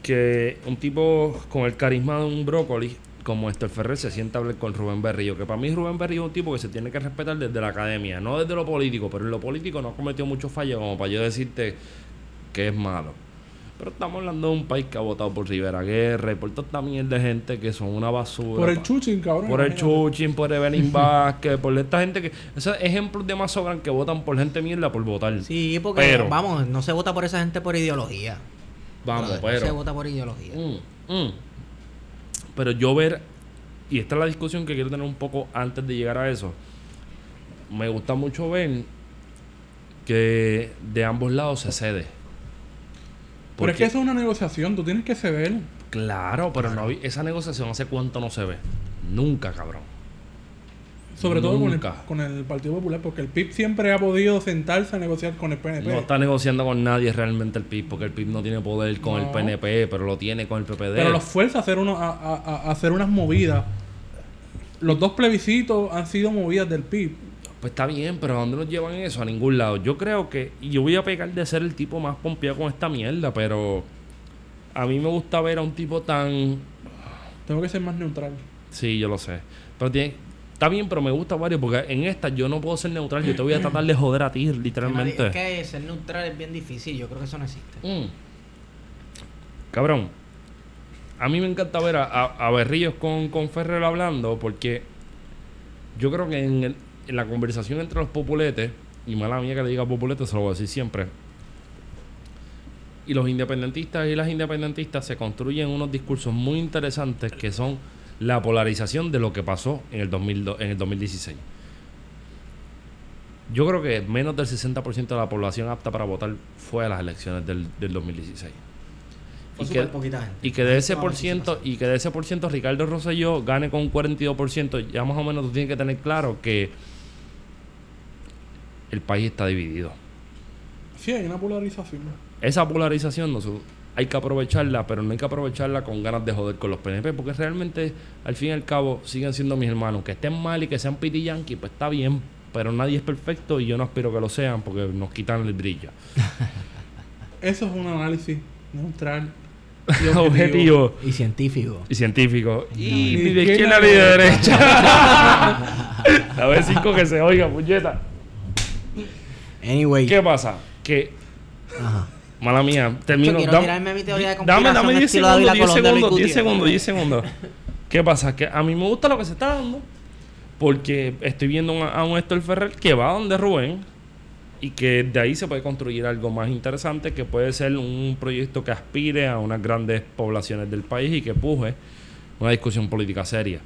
Speaker 1: que un tipo con el carisma de un brócoli como Héctor Ferrer se sienta a hablar con Rubén Berrío. Que para mí Rubén Berrío es un tipo que se tiene que respetar desde la academia, no desde lo político, pero en lo político no cometió muchos fallos como para yo decirte que es malo. Pero estamos hablando de un país que ha votado por Rivera Guerra y por toda esta mierda de gente que son una basura.
Speaker 3: Por el chuchín, cabrón.
Speaker 1: por el. Chuchin, por Evelyn Vázquez, por esta gente que. Esos ejemplos de más sobran que votan por gente mierda por votar.
Speaker 2: Sí, porque
Speaker 1: Pero-
Speaker 2: vamos, no se vota por esa gente por ideología.
Speaker 1: Vamos,
Speaker 2: Brother, No se
Speaker 1: pero.
Speaker 2: vota por ideología.
Speaker 1: Mm, mm. Pero yo ver. Y esta es la discusión que quiero tener un poco antes de llegar a eso. Me gusta mucho ver que de ambos lados se cede.
Speaker 3: Pero es que eso es una negociación, tú tienes que ceder.
Speaker 1: Claro, pero no esa negociación hace cuánto no se ve. Nunca, cabrón.
Speaker 3: Sobre todo con el,
Speaker 1: Nunca.
Speaker 3: con el Partido Popular, porque el PIB siempre ha podido sentarse a negociar con el PNP.
Speaker 1: No está negociando con nadie realmente el PIB, porque el PIB no tiene poder con el. PNP, pero lo tiene con el PPD.
Speaker 3: Pero los fuerza a hacer, uno, a, a- a- a hacer unas movidas. Los dos plebiscitos han sido movidas del PIB.
Speaker 1: Pues está bien, pero ¿a dónde nos llevan eso? A ningún lado. Yo creo que. Y yo voy a pegar de ser el tipo más pompeado con esta mierda, pero. A mí me gusta ver a un tipo tan.
Speaker 3: Tengo que ser más neutral.
Speaker 1: Sí, yo lo sé. Pero tiene. Está bien, pero me gusta varios, porque en esta yo no puedo ser neutral. Yo te voy a tratar de joder a ti, literalmente.
Speaker 2: Es que ser neutral es bien difícil. Yo creo que eso no existe.
Speaker 1: Mm. Cabrón. A mí me encanta ver a, a, a Berrillos con, con Ferrer hablando porque yo creo que en, el- en la conversación entre los populetes, y mala mía que le diga populete, se lo voy a decir siempre, y los independentistas y las independentistas se construyen unos discursos muy interesantes que son la polarización de lo que pasó en el, 2002 en el 2016. Yo creo que menos del 60% de la población apta para votar fue a las elecciones del, del 2016.
Speaker 2: Fue
Speaker 1: Y que,
Speaker 2: poquita
Speaker 1: y que de ese por ciento, y que de ese por ciento Ricardo Rosselló gane con un 42%, ya más o menos tú tienes que tener claro que el país está dividido.
Speaker 3: Sí, hay una polarización.
Speaker 1: Esa polarización no se- hay que aprovecharla, pero no hay que aprovecharla con ganas de joder con los PNP, porque realmente al fin y al cabo siguen siendo mis hermanos. Que estén mal y que sean piti yankee, pues está bien, pero nadie es perfecto y yo no espero que lo sean porque nos quitan el brillo.
Speaker 3: Eso es un análisis neutral. y objetivo.
Speaker 1: Objetivo
Speaker 2: Y científico.
Speaker 1: y científico. Y
Speaker 3: Ni
Speaker 1: ni de
Speaker 3: izquierda ni
Speaker 1: de derecha. A ver, cinco que se oiga, puñeta.
Speaker 2: Anyway.
Speaker 1: ¿Qué pasa? Que,
Speaker 2: Ajá.
Speaker 1: mala mía, termino.
Speaker 2: Yo quiero
Speaker 1: dam-
Speaker 2: tirarme mi teoría de
Speaker 1: Dame, dame 10
Speaker 2: estilo
Speaker 1: segundos,
Speaker 2: Dávila
Speaker 1: 10
Speaker 2: Colón de Luis
Speaker 1: segundos, 10
Speaker 2: Gutiérrez.
Speaker 1: segundos, 10 segundos. ¿Qué pasa? Que a mí me gusta lo que se está dando. Porque estoy viendo un- a un Héctor Ferrer que va donde Rubén. Y que de ahí se puede construir algo más interesante. Que puede ser un proyecto que aspire a unas grandes poblaciones del país y que puje una discusión política seria.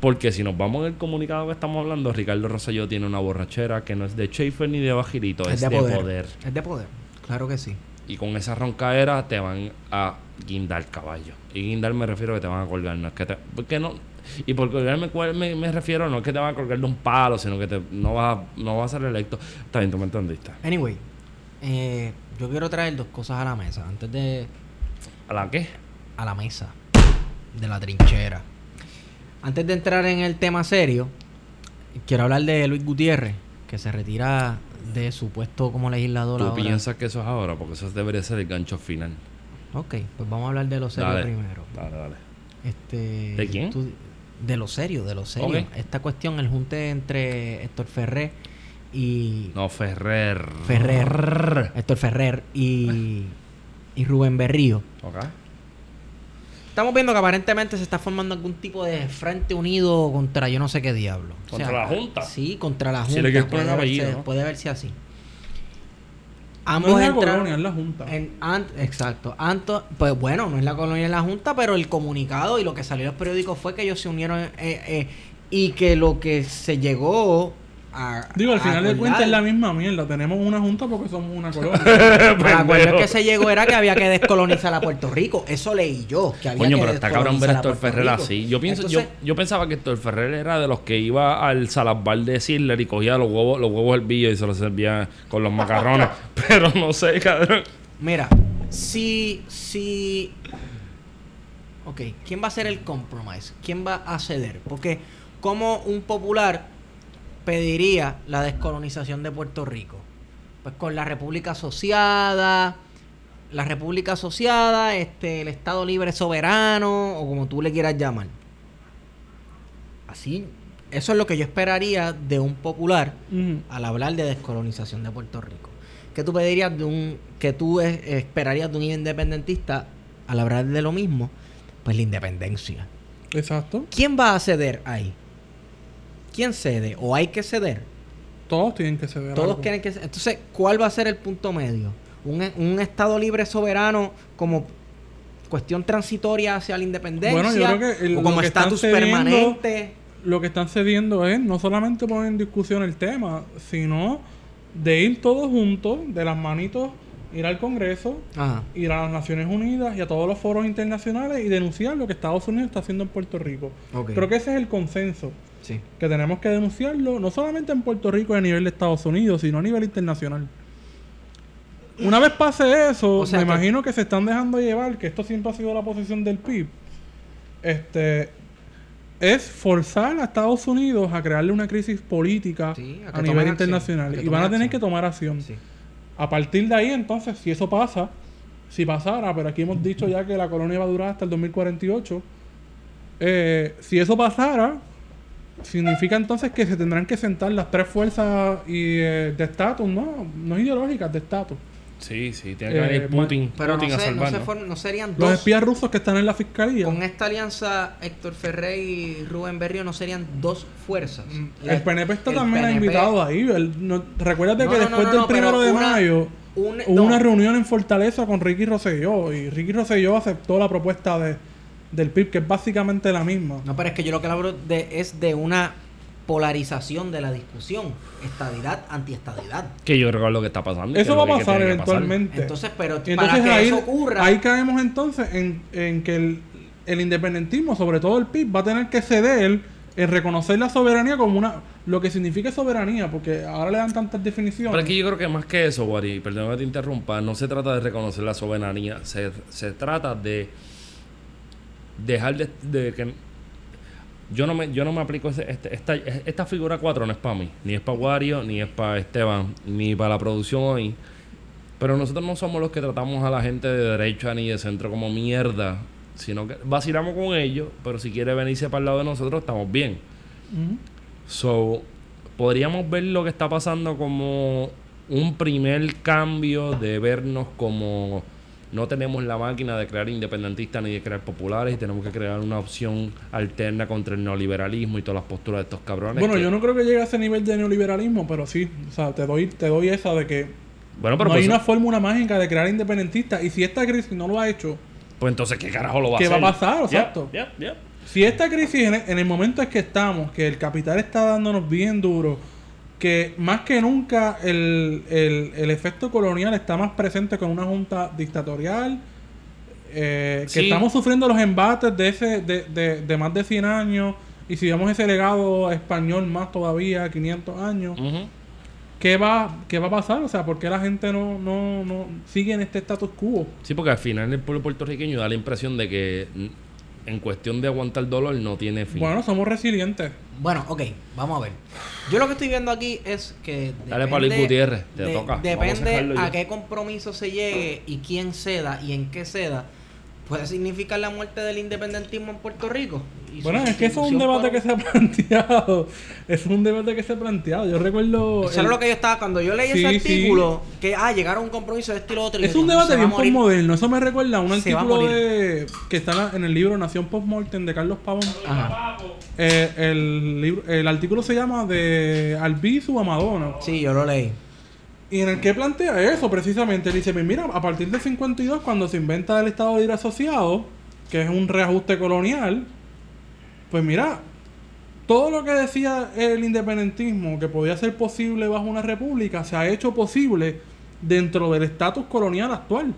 Speaker 1: Porque si nos vamos en el comunicado que estamos hablando, Ricardo Rosselló tiene una borrachera que no es de Schaefer ni de Bajirito, es, de, poder.
Speaker 2: Es de poder. Claro que sí.
Speaker 1: Y con esa roncaera te van a guindar caballo. Y guindar me refiero a que te van a colgar, no es que te... Porque no... Y por colgarme me, me, me refiero no es que te van a colgar de un palo, sino que te, no, vas a, no vas a ser electo. Está bien, tú me entendiste.
Speaker 2: Anyway. eh, yo quiero traer dos cosas a la mesa. Antes de...
Speaker 1: ¿A la qué?
Speaker 2: A la mesa. De la trinchera. Antes de entrar en el tema serio, quiero hablar de Luis Gutiérrez, que se retira de su puesto como legislador
Speaker 1: Tú
Speaker 2: ahora.
Speaker 1: piensas que eso es ahora, porque eso debería ser el gancho final.
Speaker 2: Ok, pues vamos a hablar de lo serio
Speaker 1: Dale.
Speaker 2: primero.
Speaker 1: Dale, dale.
Speaker 2: Este,
Speaker 1: ¿De quién?
Speaker 2: tú- de lo serio, de lo serio. Esta cuestión, el junte entre Héctor Ferrer y...
Speaker 1: No, Ferrer.
Speaker 2: Ferrer. Héctor Ferrer y, y Rubén Berrío.
Speaker 1: Ok.
Speaker 2: Estamos viendo que aparentemente se está formando algún tipo de frente unido contra yo no sé qué diablo. O
Speaker 1: ¿Contra la Junta?
Speaker 2: Sí, contra la
Speaker 1: Si
Speaker 2: Junta.
Speaker 1: le quieres poner
Speaker 2: puede,
Speaker 1: apellido,
Speaker 2: verse,
Speaker 1: ¿no?
Speaker 2: puede verse así.
Speaker 3: No
Speaker 2: Ambos
Speaker 3: es la
Speaker 2: entraron
Speaker 3: colonia, es la Junta.
Speaker 2: en an- exacto. Anto, pues bueno, no es la colonia en la Junta, pero el comunicado y lo que salió en los periódicos fue que ellos se unieron eh, eh, y que lo que se llegó a.
Speaker 3: Digo, al
Speaker 2: a
Speaker 3: final de cuentas es la misma mierda. Tenemos una junta porque somos una colonia.
Speaker 2: Acuerdo
Speaker 1: Pendejo.
Speaker 2: que se llegó era que había que descolonizar a Puerto Rico. Eso leí yo. Que había
Speaker 1: Coño,
Speaker 2: que
Speaker 1: pero está cabrón ver a
Speaker 2: descolonizar
Speaker 1: Héctor Ferrer
Speaker 2: Rico.
Speaker 1: así. Yo pienso,
Speaker 2: Entonces,
Speaker 1: yo, yo pensaba que Héctor Ferrer era de los que iba al salazbar de Sidler y cogía los huevos, los huevos hervidos y se los servía con los macarrones. pero no sé, cabrón.
Speaker 2: Mira, si, si... Ok, ¿quién va a ser el compromise? ¿Quién va a ceder? Porque como un popular pediría la descolonización de Puerto Rico? Pues con la República Asociada, la República Asociada, este, el Estado Libre Soberano, o como tú le quieras llamar. Así, eso es lo que yo esperaría de un popular al hablar de descolonización de Puerto Rico. ¿Qué tú pedirías de un, que tú es- esperarías de un independentista al hablar de lo mismo? Pues la independencia.
Speaker 3: Exacto.
Speaker 2: ¿Quién va a ceder ahí? ¿Quién cede? ¿O hay que ceder?
Speaker 3: Todos tienen que ceder.
Speaker 2: Todos
Speaker 3: algo.
Speaker 2: tienen que ceder. Entonces, ¿cuál va a ser el punto medio? ¿Un, un Estado libre soberano como cuestión transitoria hacia la independencia?
Speaker 3: Bueno, yo creo que el-
Speaker 2: ¿O como estatus permanente?
Speaker 3: Lo que están cediendo es no solamente poner en discusión el tema, sino de ir todos juntos, de las manitos ir al Congreso,
Speaker 2: Ajá.
Speaker 3: ir a las Naciones Unidas y a todos los foros internacionales y denunciar lo que Estados Unidos está haciendo en Puerto Rico. Creo que ese es el consenso,
Speaker 2: Sí.
Speaker 3: que tenemos que denunciarlo no solamente en Puerto Rico y a nivel de Estados Unidos, sino a nivel internacional. Una vez pase eso,
Speaker 2: O sea
Speaker 3: me
Speaker 2: que-
Speaker 3: imagino que se están dejando llevar, que esto siempre ha sido la posición del PIB, este, es forzar a Estados Unidos a crearle una crisis política
Speaker 2: Sí, a
Speaker 3: nivel internacional.
Speaker 2: a
Speaker 3: y van a tener
Speaker 2: acción.
Speaker 3: que tomar acción.
Speaker 2: Sí.
Speaker 3: A partir de ahí, entonces, si eso pasa, si pasara, pero aquí hemos dicho ya que la colonia va a durar hasta el 2048, eh, si eso pasara, significa entonces que se tendrán que sentar las tres fuerzas y, eh, de estatus, no, no ideológicas, de estatus.
Speaker 1: Sí, sí, tiene que
Speaker 3: Eh,
Speaker 1: venir Putin,
Speaker 2: Pero no,
Speaker 1: a
Speaker 2: no, se for- no serían
Speaker 3: Los
Speaker 2: dos.
Speaker 3: espías rusos que están en la fiscalía.
Speaker 2: Con esta alianza, Héctor Ferrer y Rubén Berrio no serían dos fuerzas.
Speaker 3: Mm, El PNP está
Speaker 2: el
Speaker 3: también
Speaker 2: PNP
Speaker 3: invitado ahí. El- no- recuérdate
Speaker 2: No,
Speaker 3: que
Speaker 2: no,
Speaker 3: después
Speaker 2: no,
Speaker 3: del primero de
Speaker 2: una-
Speaker 3: mayo
Speaker 2: un-
Speaker 3: hubo
Speaker 2: no.
Speaker 3: una reunión en Fortaleza con Ricky Rosselló y Ricky Rosselló aceptó la propuesta de, del PIB, que es básicamente la misma.
Speaker 2: No, pero es que yo lo que hablo de, es de una polarización de la discusión. Estadidad, antiestadidad.
Speaker 1: Que yo creo que es lo que está pasando.
Speaker 3: Eso
Speaker 1: es
Speaker 3: va a pasar eventualmente.
Speaker 2: Entonces, pero
Speaker 3: Y
Speaker 2: para
Speaker 3: entonces
Speaker 2: que
Speaker 3: ahí,
Speaker 2: eso ocurra,
Speaker 3: ahí caemos entonces en, en que el, el independentismo, sobre todo el PIB, va a tener que ceder en reconocer la soberanía como una lo que significa soberanía, porque ahora le dan tantas definiciones.
Speaker 1: Pero es que yo creo que más que eso, Wari, perdón que te interrumpa, no se trata de reconocer la soberanía, se, se trata de dejar de, de que yo no me yo no me aplico ese- este- esta, esta figura 4 no es para mí, ni es para Wario, ni es para Esteban, ni para la producción hoy. Pero nosotros no somos los que tratamos a la gente de derecha ni de centro como mierda, sino que vacilamos con ellos, pero si quiere venirse para el lado de nosotros estamos bien. So, podríamos ver lo que está pasando como un primer cambio de vernos como no tenemos la máquina de crear independentistas ni de crear populares y tenemos que crear una opción alterna contra el neoliberalismo y todas las posturas de estos cabrones.
Speaker 3: Bueno,
Speaker 1: que-
Speaker 3: yo no creo que llegue a ese nivel de neoliberalismo, pero sí, o sea, te doy, te doy esa de que
Speaker 1: Bueno, pero
Speaker 3: no hay
Speaker 1: pues,
Speaker 3: una fórmula mágica de crear independentistas. Y si esta crisis no lo ha hecho,
Speaker 1: pues entonces, ¿qué carajo lo va a
Speaker 3: ¿Qué
Speaker 1: hacer?
Speaker 3: va a pasar? Exacto. si esta crisis en, en el momento en que estamos, que el capital está dándonos bien duro, que más que nunca el, el- el efecto colonial está más presente con una junta dictatorial, eh, que estamos sufriendo los embates de, ese, de, de- de más de 100 años, y si vemos ese legado español más todavía, 500 años. ¿qué va, qué va a pasar? O sea, ¿por qué la gente no, no, no sigue en este status quo?
Speaker 1: Sí, porque al final el pueblo puertorriqueño da la impresión de que en cuestión de aguantar dolor no tiene fin.
Speaker 3: Bueno, somos resilientes.
Speaker 2: Bueno, ok, vamos a ver. Yo lo que estoy viendo aquí es que.
Speaker 1: Dale Gutiérrez, te
Speaker 2: de-
Speaker 1: toca. A
Speaker 2: Depende a
Speaker 1: yo.
Speaker 2: qué compromiso se llegue y quién ceda y en qué ceda. Puede significar la muerte del independentismo en Puerto Rico. y
Speaker 3: Bueno, es que eso es un debate
Speaker 2: por
Speaker 3: que se ha planteado. Es un debate que se ha planteado. Yo recuerdo.
Speaker 2: Eso
Speaker 3: el-
Speaker 2: era lo que yo estaba cuando yo leí
Speaker 3: Sí,
Speaker 2: ese
Speaker 3: sí.
Speaker 2: artículo, que ah, llegaron a un compromiso de este y lo otro.
Speaker 3: Es un debate bien postmoderno. Eso me recuerda a un
Speaker 2: Se a
Speaker 3: artículo de, que está en el libro Nación Postmortem de Carlos Pavón.
Speaker 2: Ajá.
Speaker 3: Eh, el, libro, el artículo se llama De Albizu a Madonna.
Speaker 2: Sí, yo lo leí.
Speaker 3: Y en el que plantea eso precisamente. Dice: Mira, a partir del 52, cuando se inventa el Estado Libre Asociado, que es un reajuste colonial, pues mira, todo lo que decía el independentismo que podía ser posible bajo una república se ha hecho posible dentro del estatus colonial actual.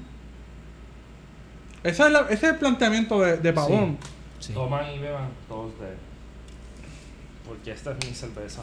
Speaker 3: Ese es, la- ese es el planteamiento de, de Pavón.
Speaker 2: Sí.
Speaker 1: Toman y beban todos de Porque esta es mi cerveza.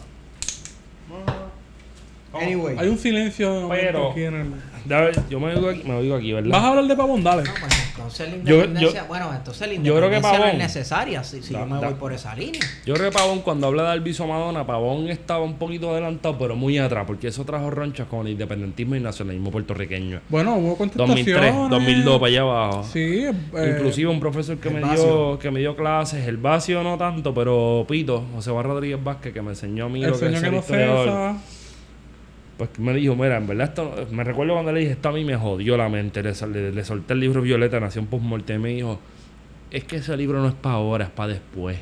Speaker 2: Anyway.
Speaker 3: Hay un silencio
Speaker 1: Pero-
Speaker 3: aquí en el...
Speaker 1: Ya yo me oigo aquí, me oigo aquí, ¿verdad?
Speaker 3: ¿Vas a hablar de Pavón? Dale.
Speaker 2: No, pues entonces la
Speaker 1: Yo-
Speaker 2: independencia,
Speaker 1: yo-
Speaker 2: bueno, entonces la
Speaker 1: yo creo que
Speaker 2: independencia no es
Speaker 1: Pavón-
Speaker 2: necesaria si, si
Speaker 1: Da-
Speaker 2: yo me
Speaker 1: da-
Speaker 2: voy por esa línea.
Speaker 1: Yo creo que Pavón, cuando habla de Alviso Madonna, Pavón estaba un poquito adelantado, pero muy atrás, porque eso trajo ronchas con el independentismo y nacionalismo puertorriqueño.
Speaker 3: Bueno, hubo
Speaker 1: 2003,
Speaker 3: contestaciones.
Speaker 1: 2002 para allá abajo.
Speaker 3: Sí. eh,
Speaker 1: Inclusive un profesor que me dio que me dio clases, el vacío no tanto, pero Pito, José Juan Rodríguez Vázquez, que me enseñó a mí
Speaker 3: el
Speaker 1: lo que es
Speaker 3: que no.
Speaker 1: Pues me dijo, mira, en verdad esto, me recuerdo cuando le dije, esto a mí me jodió la mente, le, sol- le- le solté el libro Violeta, Nación Postmortem, y me dijo, es que ese libro no es para ahora, es para después.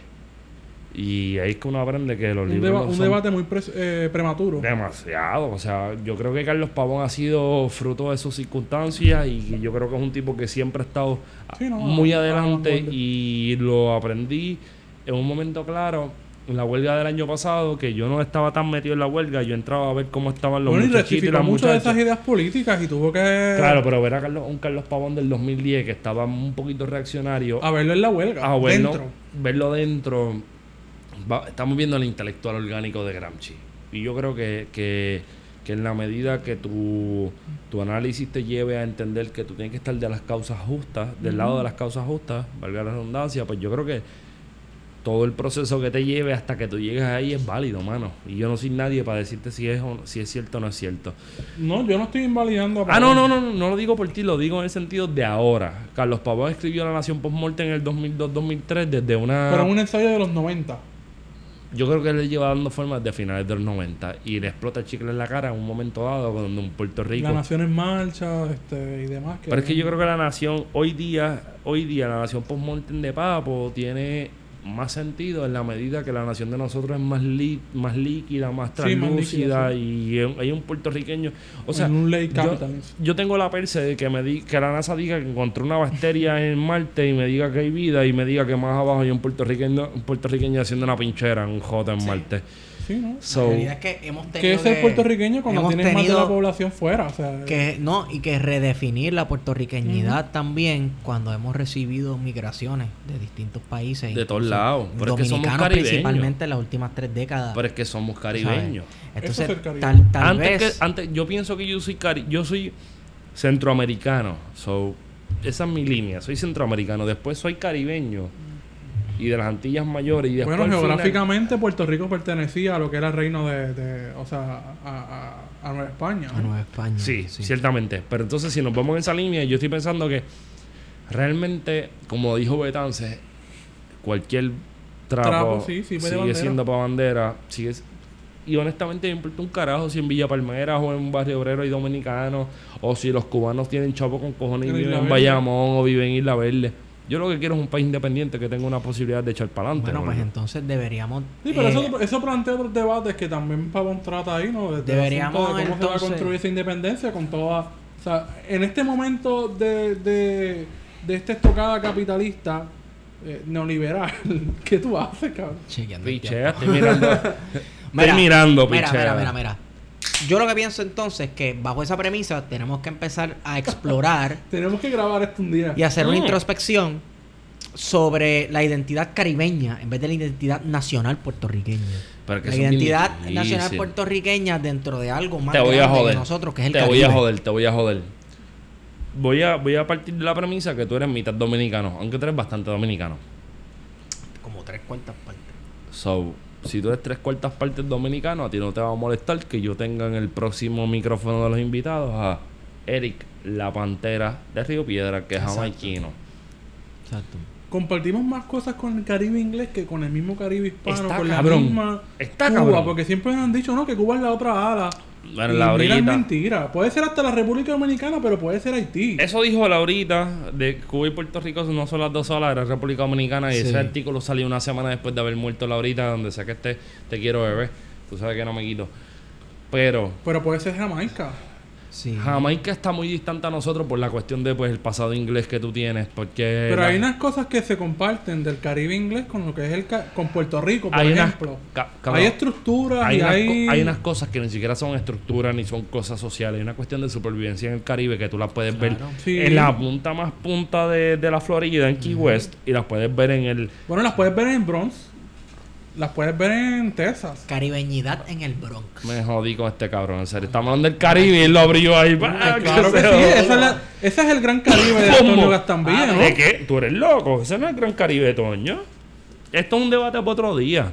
Speaker 1: Y ahí es que uno aprende que los
Speaker 3: Un,
Speaker 1: libros
Speaker 3: deba-
Speaker 1: no
Speaker 3: un
Speaker 1: son
Speaker 3: debate muy eh, prematuro.
Speaker 1: demasiado. O sea, yo creo que Carlos Pavón ha sido fruto de sus circunstancias y yo creo que es un tipo que siempre ha estado
Speaker 3: Sí, no,
Speaker 1: muy adelante y lo aprendí en un momento claro en la huelga del año pasado, que yo no estaba tan metido en la huelga, yo entraba a ver cómo estaban los
Speaker 3: Bueno,
Speaker 1: muchachitos y las
Speaker 3: muchas de esas ideas políticas y tuvo que
Speaker 1: Claro, pero ver a Carlos, un Carlos Pavón del 2010 que estaba un poquito reaccionario,
Speaker 3: a verlo en la huelga.
Speaker 1: a verlo
Speaker 3: dentro.
Speaker 1: verlo dentro, va- estamos viendo el intelectual orgánico de Gramsci. Y yo creo que, que, que en la medida que tu, tu análisis te lleve a entender que tú tienes que estar de las causas justas, del lado de las causas justas, valga la redundancia, pues yo creo que todo el proceso que te lleve hasta que tú llegues ahí es válido, mano. Y yo no soy nadie para decirte si es, o si es cierto o no es cierto.
Speaker 3: No, yo no estoy invalidando a
Speaker 1: Ah, no, no, no, no, no lo digo por ti, lo digo en el sentido de ahora. Carlos Pavón escribió La Nación Postmortem en el 2002-2003 desde una...
Speaker 3: Pero un ensayo de los 90.
Speaker 1: Yo creo que él le lleva dando forma desde finales de los 90 y le explota el chicle en la cara en un momento dado cuando en Puerto Rico...
Speaker 3: La nación en marcha este, y demás.
Speaker 1: Pero es que yo creo que la nación, hoy día, hoy día la nación postmortem de Papo tiene más sentido en la medida que la nación de nosotros es más li- más líquida, más
Speaker 3: Sí,
Speaker 1: translúcida y hay- un puertorriqueño, o sea,
Speaker 3: un
Speaker 1: yo, yo tengo la perse de que me di, que la NASA diga que encontró una bacteria en Marte y me diga que hay vida y me diga que más abajo hay un puertorriqueño, un puertorriqueño haciendo una pinchera, un J en Marte.
Speaker 3: Sí, ¿no?
Speaker 2: La realidad es que hemos tenido
Speaker 3: Que es el
Speaker 2: que-
Speaker 3: puertorriqueño cuando
Speaker 2: hemos
Speaker 3: tienes más de la población fuera. O sea,
Speaker 2: que no y que redefinir la puertorriqueñidad también cuando hemos recibido migraciones de distintos países
Speaker 1: De todos lados, pero es que somos
Speaker 2: dominicanos
Speaker 1: caribeños.
Speaker 2: principalmente en las últimas tres décadas
Speaker 1: pero es que somos caribeños.
Speaker 2: entonces
Speaker 3: es
Speaker 2: tal, tal
Speaker 1: antes
Speaker 2: vez
Speaker 1: que antes yo pienso que yo soy cari yo soy centroamericano so esa es mi línea soy centroamericano después soy caribeño y de las Antillas mayores y después
Speaker 3: bueno,
Speaker 1: final-
Speaker 3: geográficamente Puerto Rico pertenecía a lo que era el reino de, de- o sea, a, a- a Nueva España.
Speaker 2: a. Nueva España
Speaker 1: sí, ciertamente pero entonces si nos vamos en esa línea yo estoy pensando que realmente como dijo Betance cualquier trapo,
Speaker 3: Trapo, sí, sí,
Speaker 1: sigue
Speaker 3: bandera.
Speaker 1: siendo para bandera sigue y honestamente me importa un carajo si en Villa Palmeras o en un barrio obrero hay dominicanos o si los cubanos tienen chavo con cojones y
Speaker 3: En
Speaker 1: viven en. Bayamón o viven en Isla Verde. Yo lo que quiero es un país independiente que tenga una posibilidad de echar para adelante.
Speaker 2: bueno pues entonces deberíamos
Speaker 3: Sí, pero
Speaker 2: eh,
Speaker 3: eso, eso plantea otros debates que también Pavón trata ahí, ¿no? Desde
Speaker 2: Deberíamos,
Speaker 3: de cómo se va a construir esa independencia con toda... O sea, en este momento de, de, de esta estocada capitalista eh, neoliberal, ¿qué tú haces, cabrón?
Speaker 2: chequeando
Speaker 1: Pichea, estoy mirando. estoy mirando,
Speaker 2: mira,
Speaker 1: pichea.
Speaker 2: mira, mira, mira. Yo lo que pienso entonces es que bajo esa premisa tenemos que empezar a explorar
Speaker 3: Tenemos que grabar esto un día.
Speaker 2: y hacer una
Speaker 1: Mm.
Speaker 2: introspección sobre la identidad caribeña en vez de la identidad nacional puertorriqueña. La identidad
Speaker 1: difícil.
Speaker 2: nacional puertorriqueña dentro de algo más
Speaker 1: Te voy a
Speaker 2: grande
Speaker 1: joder.
Speaker 2: que nosotros, que es el
Speaker 1: te
Speaker 2: Caribe.
Speaker 1: voy a joder, te voy a joder. Voy a, voy a partir de la premisa que tú eres mitad dominicano, aunque tú eres bastante dominicano.
Speaker 2: Como tres cuartas partes.
Speaker 1: So, si tú eres tres cuartas partes dominicano, a ti no te va a molestar que yo tenga en el próximo micrófono de los invitados a Eric, la pantera de Río Piedra, que es
Speaker 2: Exacto.
Speaker 1: jamaiquino.
Speaker 2: Exacto.
Speaker 3: Compartimos más cosas con el Caribe inglés que con el mismo Caribe hispano,
Speaker 1: Está
Speaker 3: con
Speaker 1: cabrón.
Speaker 3: la misma
Speaker 1: Está
Speaker 3: Cuba,
Speaker 1: cabrón.
Speaker 3: porque siempre nos han dicho, ¿no? Que Cuba es la otra ala.
Speaker 1: Bueno,
Speaker 3: y
Speaker 1: la
Speaker 3: mira, es mentira. Puede ser hasta la República Dominicana, pero puede ser Haití.
Speaker 1: Eso dijo Laurita, de Cuba y Puerto Rico no son las dos solas, era República Dominicana. Y
Speaker 2: Sí.
Speaker 1: ese artículo salió una semana después de haber muerto Laurita, donde sea que esté, te quiero bebé. Tú sabes que no me quito. Pero
Speaker 3: Pero puede ser Jamaica.
Speaker 2: Sí.
Speaker 1: Jamaica está muy distante a nosotros por la cuestión de pues el pasado inglés que tú tienes. Porque
Speaker 3: Pero
Speaker 1: la-
Speaker 3: hay unas cosas que se comparten del Caribe inglés con lo que es el ca- con Puerto Rico, por
Speaker 1: Hay
Speaker 3: ejemplo. hay estructuras
Speaker 1: hay
Speaker 3: y
Speaker 1: unas,
Speaker 3: hay...
Speaker 1: hay unas cosas que ni siquiera son estructuras ni son cosas sociales. Hay una cuestión de supervivencia en el Caribe que tú las puedes ver.
Speaker 3: Sí.
Speaker 1: en la punta más punta de, de la Florida, en Key West, y las puedes ver en el...
Speaker 3: Bueno, las puedes ver en Bronx. Las puedes ver en Texas.
Speaker 2: Caribeñidad en el Bronx.
Speaker 1: Me jodí con este cabrón, en serio. Estamos hablando del Caribe y él lo abrió ahí.
Speaker 3: claro que
Speaker 1: se
Speaker 3: sí. Esa es la- ese es el gran Caribe de. Antonio Gastambide,
Speaker 1: Ah,
Speaker 3: ¿no?
Speaker 1: ¿De qué? ¿Tú eres loco? Ese no es el Gran Caribe, Toño. Esto es un debate para otro día.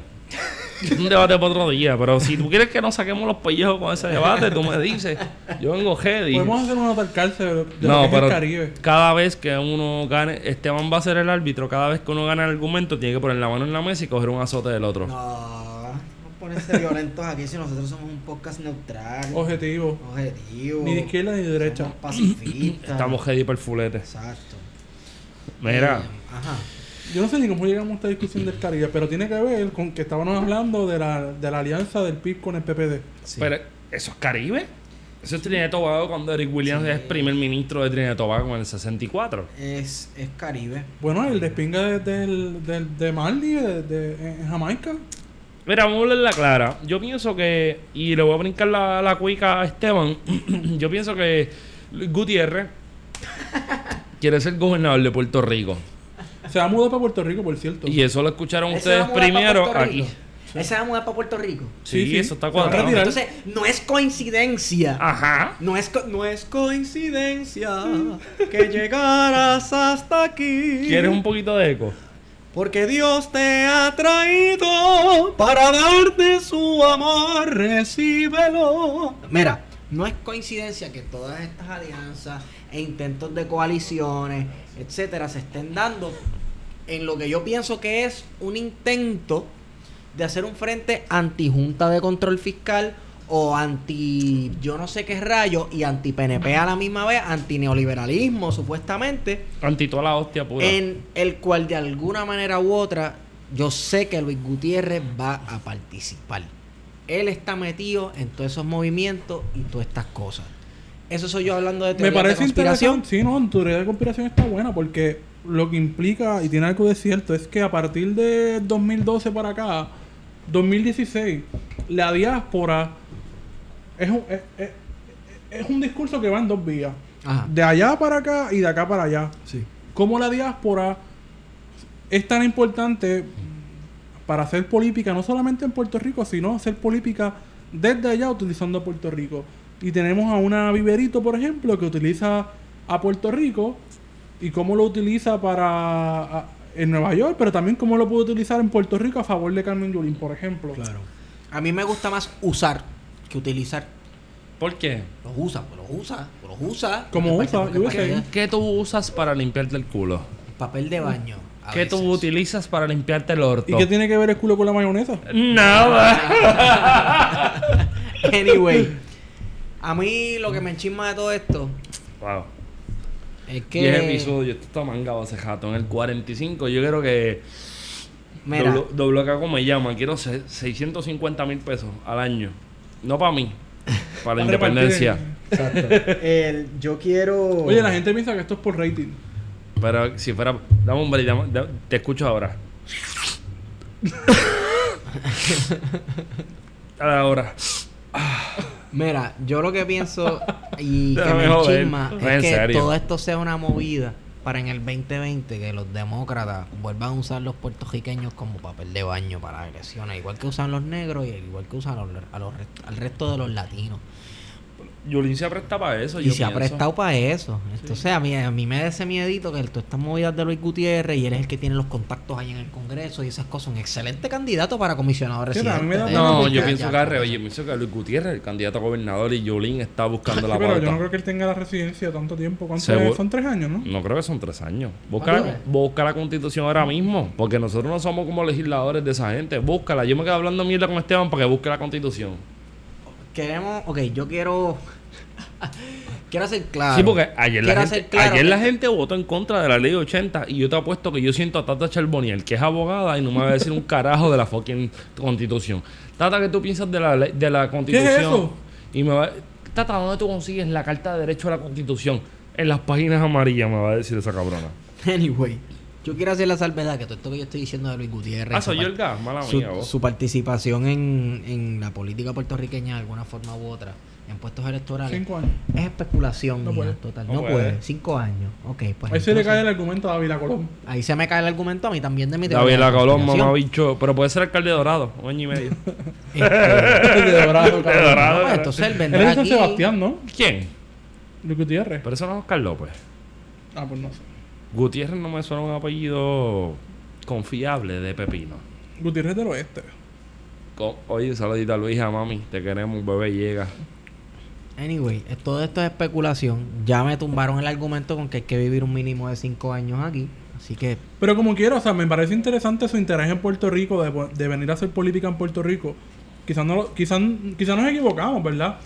Speaker 1: Es un debate para otro día. Pero si tú quieres que nos saquemos los pellejos con ese debate, tú me dices. Yo vengo heady.
Speaker 3: Podemos hacer una nota al cárcel de lo que
Speaker 1: No,
Speaker 3: es
Speaker 1: pero
Speaker 3: el Caribe.
Speaker 1: cada vez que uno gane, Esteban va a ser el árbitro. Cada vez que uno gana el argumento, tiene que poner la mano en la mesa y coger un azote del otro.
Speaker 2: No, no ponerse violentos aquí si nosotros somos un podcast neutral.
Speaker 3: Objetivo.
Speaker 2: Objetivo.
Speaker 3: Ni de izquierda ni de derecha.
Speaker 2: Somos pacifistas.
Speaker 1: Estamos heady por fulete.
Speaker 2: Exacto.
Speaker 1: Mira,
Speaker 2: Eh, ajá.
Speaker 3: Yo no sé ni cómo llegamos a esta discusión del Caribe, pero tiene que ver con que estábamos hablando de la, de la alianza del PIB con el PPD.
Speaker 2: Sí.
Speaker 1: pero ¿eso es Caribe? Eso es Trinidad y Tobago cuando Eric Williams
Speaker 2: Sí.
Speaker 1: es primer ministro de Trinidad y Tobago en el 64.
Speaker 2: es, es Caribe.
Speaker 3: Bueno, el despinga de, del- del- de Marley de, de- en Jamaica.
Speaker 1: Mira, vamos a hablar la clara. Yo pienso que, y le voy a brincar la, la cuica a Esteban, yo pienso que Gutiérrez quiere ser gobernador de Puerto Rico.
Speaker 3: Se va a mudar para Puerto Rico, por cierto.
Speaker 1: Y eso lo escucharon
Speaker 2: Él se va a
Speaker 1: ustedes
Speaker 2: mudar
Speaker 1: primero
Speaker 2: Puerto
Speaker 1: aquí.
Speaker 2: Él se va a mudar para Puerto Rico.
Speaker 1: Sí,
Speaker 3: Sí, sí.
Speaker 1: eso está
Speaker 3: Se va a
Speaker 1: cuadrado.
Speaker 3: retirar.
Speaker 2: Entonces, no es coincidencia.
Speaker 1: Ajá.
Speaker 2: No es, co- no es coincidencia que llegaras hasta aquí.
Speaker 1: ¿Quieres un poquito de eco?
Speaker 2: Porque Dios te ha traído para darte su amor, recíbelo. Mira, no es coincidencia que todas estas alianzas e intentos de coaliciones, etcétera, se estén dando en lo que yo pienso que es un intento de hacer un frente anti-junta de control fiscal o anti yo no sé qué rayo y anti PNP a la misma vez, anti neoliberalismo supuestamente
Speaker 1: Anti toda la hostia pura.
Speaker 2: en el cual de alguna manera u otra yo sé que Luis Gutiérrez va a participar. Él está metido en todos esos movimientos y todas estas cosas. Eso soy yo hablando de
Speaker 3: Me
Speaker 2: teoría de
Speaker 3: parece
Speaker 2: conspiración.
Speaker 3: interesante. Sí, no, tu teoría de conspiración está buena porque lo que implica, y tiene algo de cierto, es que a partir de 2012 para acá, 2016, la diáspora es un, es, es- es un discurso que va en dos vías.
Speaker 2: Ajá.
Speaker 3: De allá para acá y de acá para allá.
Speaker 2: Sí.
Speaker 3: Cómo la diáspora es tan importante para hacer política, no solamente en Puerto Rico, sino hacer política desde allá utilizando a Puerto Rico. Y tenemos a una Viverito, por ejemplo, que utiliza a Puerto Rico y cómo lo utiliza para a- en Nueva York, pero también cómo lo puede utilizar en Puerto Rico a favor de Carmen Yulín, por ejemplo.
Speaker 2: Claro. A mí me gusta más usar que utilizar.
Speaker 1: ¿Por qué?
Speaker 2: Los usa, pues los usa, pues los usa. Porque
Speaker 3: usa,
Speaker 1: ¿Qué tú usas para limpiarte el culo?
Speaker 2: Papel de baño.
Speaker 1: ¿Qué tú utilizas para limpiarte el orto?
Speaker 3: ¿Y qué tiene que ver el culo con la mayonesa?
Speaker 1: Nada.
Speaker 2: Anyway, a mí lo que me enchisma de todo esto
Speaker 1: wow.
Speaker 2: Es que.
Speaker 1: 10 episodios. Esto está mangado hace jato. En el 45 yo quiero que...
Speaker 2: Mira,
Speaker 1: Doblo, doblo acá como me llama. Quiero se- 650 mil pesos al año. No para mí. Para la independencia.
Speaker 2: exacto. El- yo quiero.
Speaker 3: Oye, la gente piensa que esto es por rating.
Speaker 1: Pero si fuera... Dame un break, dame- te escucho ahora. ahora.
Speaker 2: Mira, yo lo que pienso y que me
Speaker 1: en
Speaker 2: es que
Speaker 1: serio.
Speaker 2: todo esto sea una movida para en el 2020 que los demócratas vuelvan a usar los puertorriqueños como papel de baño para agresiones, igual que usan los negros y igual que usan a los- a los al resto de los latinos.
Speaker 1: Yulín se presta para eso.
Speaker 2: Y
Speaker 1: yo
Speaker 2: se ha prestado para eso. Entonces a mí, a mí me da ese miedito que todas estas movidas de Luis Gutiérrez y él es el que tiene los contactos ahí en el Congreso y esas cosas. Un excelente candidato para comisionado
Speaker 3: da
Speaker 2: residente.
Speaker 3: pena
Speaker 1: No, yo pienso que al
Speaker 2: ya,
Speaker 1: revés.
Speaker 2: ya.
Speaker 1: Yo pienso que Luis Gutiérrez, el candidato a gobernador, y Yulín está buscando la
Speaker 3: Sí, pero yo no creo que él tenga la residencia tanto tiempo. ¿Cuánto es? Son tres años, ¿no?
Speaker 1: No creo que son tres años. Busca, busca la constitución ahora mismo. Porque nosotros no somos como legisladores de esa gente. Búscala. Yo me quedo hablando mierda con Esteban para que busque la constitución.
Speaker 2: Queremos, ok, yo quiero. quiero hacer claro.
Speaker 1: Sí, porque ayer, la
Speaker 2: Quiero
Speaker 1: gente,
Speaker 2: hacer claro
Speaker 1: ayer
Speaker 2: que-
Speaker 1: la gente votó en contra de la ley 80 y yo te apuesto que yo siento a Tata Charboniel, que es abogada y no me va a decir un carajo de la fucking constitución. Tata, ¿qué tú piensas de la, ley- de la constitución?
Speaker 3: eso?
Speaker 1: Y me va Tata, ¿dónde tú consigues la carta de derecho a la constitución? En las páginas amarillas me va a decir esa cabrona.
Speaker 2: Anyway, yo quiero hacer la salvedad que todo esto que yo estoy diciendo de Luis Gutiérrez.
Speaker 1: Ah,
Speaker 2: su
Speaker 1: soy yo el gas, mala
Speaker 2: su,
Speaker 1: mía, vos.
Speaker 2: su participación en, en la política puertorriqueña de alguna forma u otra, en puestos electorales,
Speaker 3: Cinco años.
Speaker 2: es especulación
Speaker 3: No
Speaker 2: mía,
Speaker 3: puede.
Speaker 2: total.
Speaker 1: No
Speaker 2: No,
Speaker 1: puede.
Speaker 2: puede. Cinco años. Ok, pues.
Speaker 3: Ahí se le cae el argumento a Ávila Colón.
Speaker 2: Ahí se me cae el argumento a mí también de mi teoría
Speaker 1: David
Speaker 2: de
Speaker 1: La Colón, mamá bicho. Pero puede ser alcalde de Dorado, un año y medio.
Speaker 2: Este,
Speaker 3: de Dorado,
Speaker 1: De
Speaker 3: cabrón.
Speaker 1: Dorado.
Speaker 2: no, pues, entonces él
Speaker 3: Él
Speaker 2: vendrá
Speaker 3: es San. Sebastián, ¿no?
Speaker 1: ¿Quién?
Speaker 3: Luis Gutiérrez.
Speaker 1: Pero eso no es Oscar López.
Speaker 3: Ah, pues no sé.
Speaker 1: Gutiérrez no me suena un apellido confiable de Pepino.
Speaker 3: Gutiérrez del Oeste.
Speaker 1: Co- Oye, saludita a Luisa, mami. Te queremos, bebé, llega.
Speaker 2: Anyway, todo esto es especulación. Ya me tumbaron el argumento con que hay que vivir un mínimo de cinco años aquí. Así que
Speaker 3: Pero como quiera, o sea, me parece interesante su interés en Puerto Rico, de, de venir a hacer política en Puerto Rico. Quizás no, lo- quizás, quizás nos equivocamos, ¿verdad?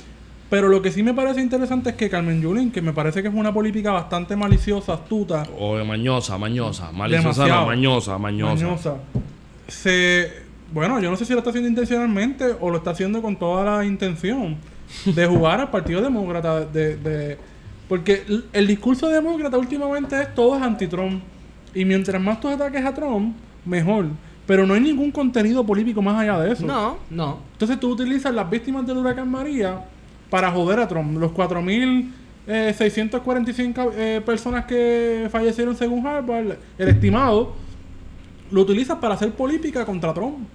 Speaker 3: Pero lo que sí me parece interesante es que Carmen Yulín, que me parece que es una política bastante maliciosa, astuta,
Speaker 1: O mañosa, mañosa. Maliciosa, no, mañosa, mañosa.
Speaker 3: mañosa, se... Bueno, yo no sé si lo está haciendo intencionalmente o lo está haciendo con toda la intención de jugar al Partido Demócrata. De, de- porque el, el discurso demócrata últimamente es todo es anti-Trump. Y mientras más tú ataques a Trump, mejor. pero no hay ningún contenido político más allá de eso.
Speaker 2: No, no.
Speaker 3: Entonces tú utilizas las víctimas del huracán María para joder a Trump. Los 4.645 eh, personas que fallecieron según Harvard, el estimado, lo utilizas para hacer política contra Trump.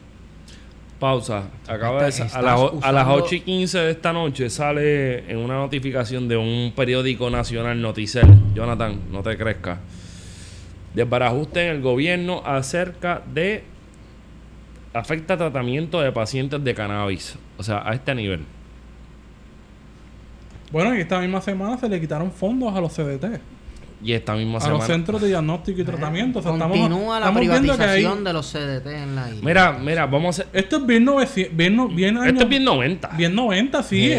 Speaker 1: Pausa. Acaba de a, a las
Speaker 2: usando-
Speaker 1: 8 y 15 de esta noche sale en una notificación de un periódico nacional, Noticel. Jonathan, no te crezcas. Desbarajuste en el gobierno acerca de. Afecta tratamiento de pacientes de cannabis. O sea, a este nivel.
Speaker 3: Bueno, y esta misma semana se le quitaron fondos a los CDT,
Speaker 1: Y esta misma
Speaker 3: a
Speaker 1: semana.
Speaker 3: los centros de diagnóstico y tratamiento. O sea, estamos-
Speaker 2: Continúa la
Speaker 3: estamos
Speaker 2: privatización
Speaker 3: hay-
Speaker 2: de los CDT en la isla.
Speaker 1: Mira, mira, vamos a hacer.
Speaker 3: Esto es bien 900, bien, no- bien año-
Speaker 1: Esto es bien 90.
Speaker 3: bien 90, sí.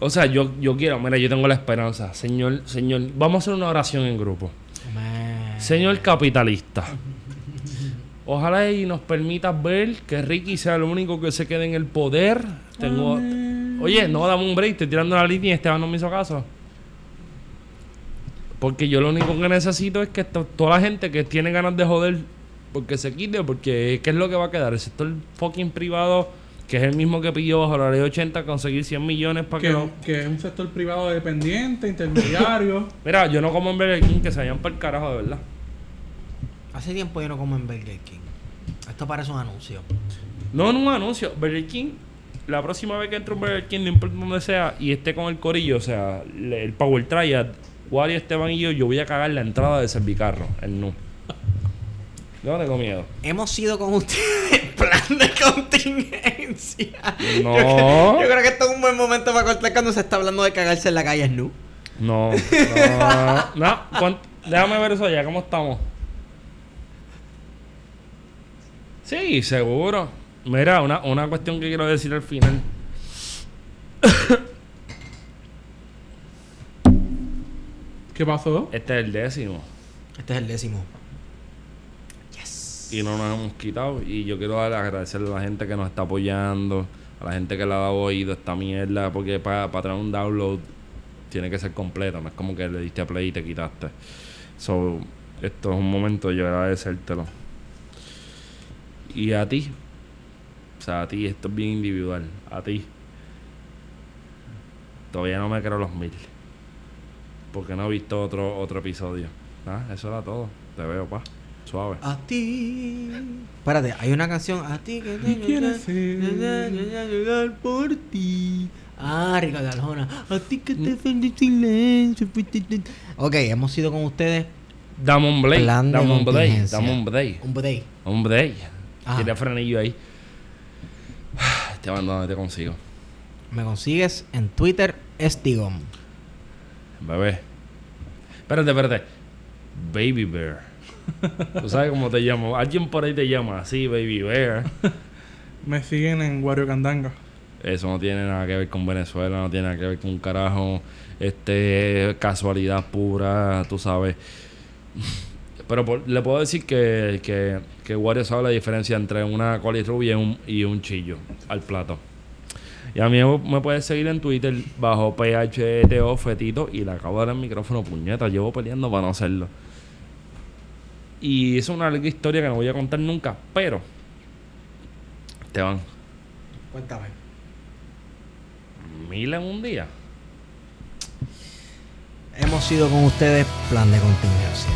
Speaker 1: O sea, yo, yo quiero, mira, yo tengo la esperanza. Señor, señor, vamos a hacer una oración en grupo. Señor capitalista, ojalá y nos permitas ver que Ricky sea el único que se quede en el poder. Tengo, oye, no dame un break, estoy tirando la línea y Esteban no me hizo caso. Porque yo lo único que necesito es que to- toda la gente que tiene ganas de joder, porque se quite, porque ¿qué es lo que va a quedar? El sector fucking privado, que es el mismo que pidió bajo la ley 80, conseguir 100 millones para que,
Speaker 3: que,
Speaker 1: lo...
Speaker 3: que es un sector privado dependiente, intermediario.
Speaker 1: Mira, yo no como en Burger King, que se vayan para el carajo, de verdad.
Speaker 2: Hace tiempo yo no como en Burger King. Esto parece un anuncio.
Speaker 1: No en un anuncio. Burger King, la próxima vez que entre un Burger King, no importa donde sea, y esté con el corillo, o sea, le- el Power Triad, Wario, Esteban y yo, yo voy a cagar la entrada de Servicarro, el nu. Yo no tengo miedo.
Speaker 2: Hemos sido con ustedes plan de contingencia.
Speaker 1: No.
Speaker 2: Yo, creo- yo creo que esto es un buen momento para cortar cuando se está hablando de cagarse en la calle Snoop.
Speaker 1: No, no, no. ¿cuán- Déjame ver eso ya, ¿cómo estamos? Sí, seguro. Mira, una, una cuestión que quiero decir al final.
Speaker 3: ¿Qué pasó?
Speaker 1: Este es el décimo.
Speaker 2: Este es el décimo.
Speaker 1: y no nos hemos quitado. Y yo quiero dar- agradecerle a la gente que nos está apoyando, a la gente que le ha dado oído a esta mierda, porque para traer un download tiene que ser completo, no es como que le diste a play y te quitaste. So, esto es un momento de yo agradecértelo. Y a ti, o sea, a ti, esto es bien individual, a ti. Todavía no me creo los mil. Porque no he visto otro otro episodio. Ah, eso era todo. Te veo, pa. Suave.
Speaker 2: A ti. Espérate, hay una canción. A ti que te
Speaker 3: quieres
Speaker 2: llegar por ti. Ah, Ricardo Arjona. A ti que te el silencio. Ok, hemos ido con ustedes
Speaker 1: Dame un break. Dame un break. Dame un break.
Speaker 2: un day.
Speaker 1: Un break.
Speaker 2: Ajá.
Speaker 1: Tiene frenillo ahí. Esteban, ¿dónde te consigo?
Speaker 2: Me consigues en Twitter, Estigom.
Speaker 1: Bebé. Espérate, espérate. Baby Bear. ¿Tú sabes cómo te llamo? Alguien por ahí te llama así, Baby Bear.
Speaker 3: Me siguen en Wario Candanga.
Speaker 1: Eso no tiene nada que ver con Venezuela, no tiene nada que ver con un carajo. Este, casualidad pura, tú sabes. Pero por- le puedo decir que, que, que Wario sabe la diferencia entre una coli rubia y un, y un chillo al plato. Y a mí me, me puedes seguir en Twitter bajo PHTO Fetito y le acabo de dar el micrófono puñeta. Llevo peleando para no hacerlo. Y es una larga historia que no voy a contar nunca, pero... Esteban,
Speaker 2: Cuéntame.
Speaker 1: mil en un día.
Speaker 2: Hemos sido con ustedes, plan de contingencia.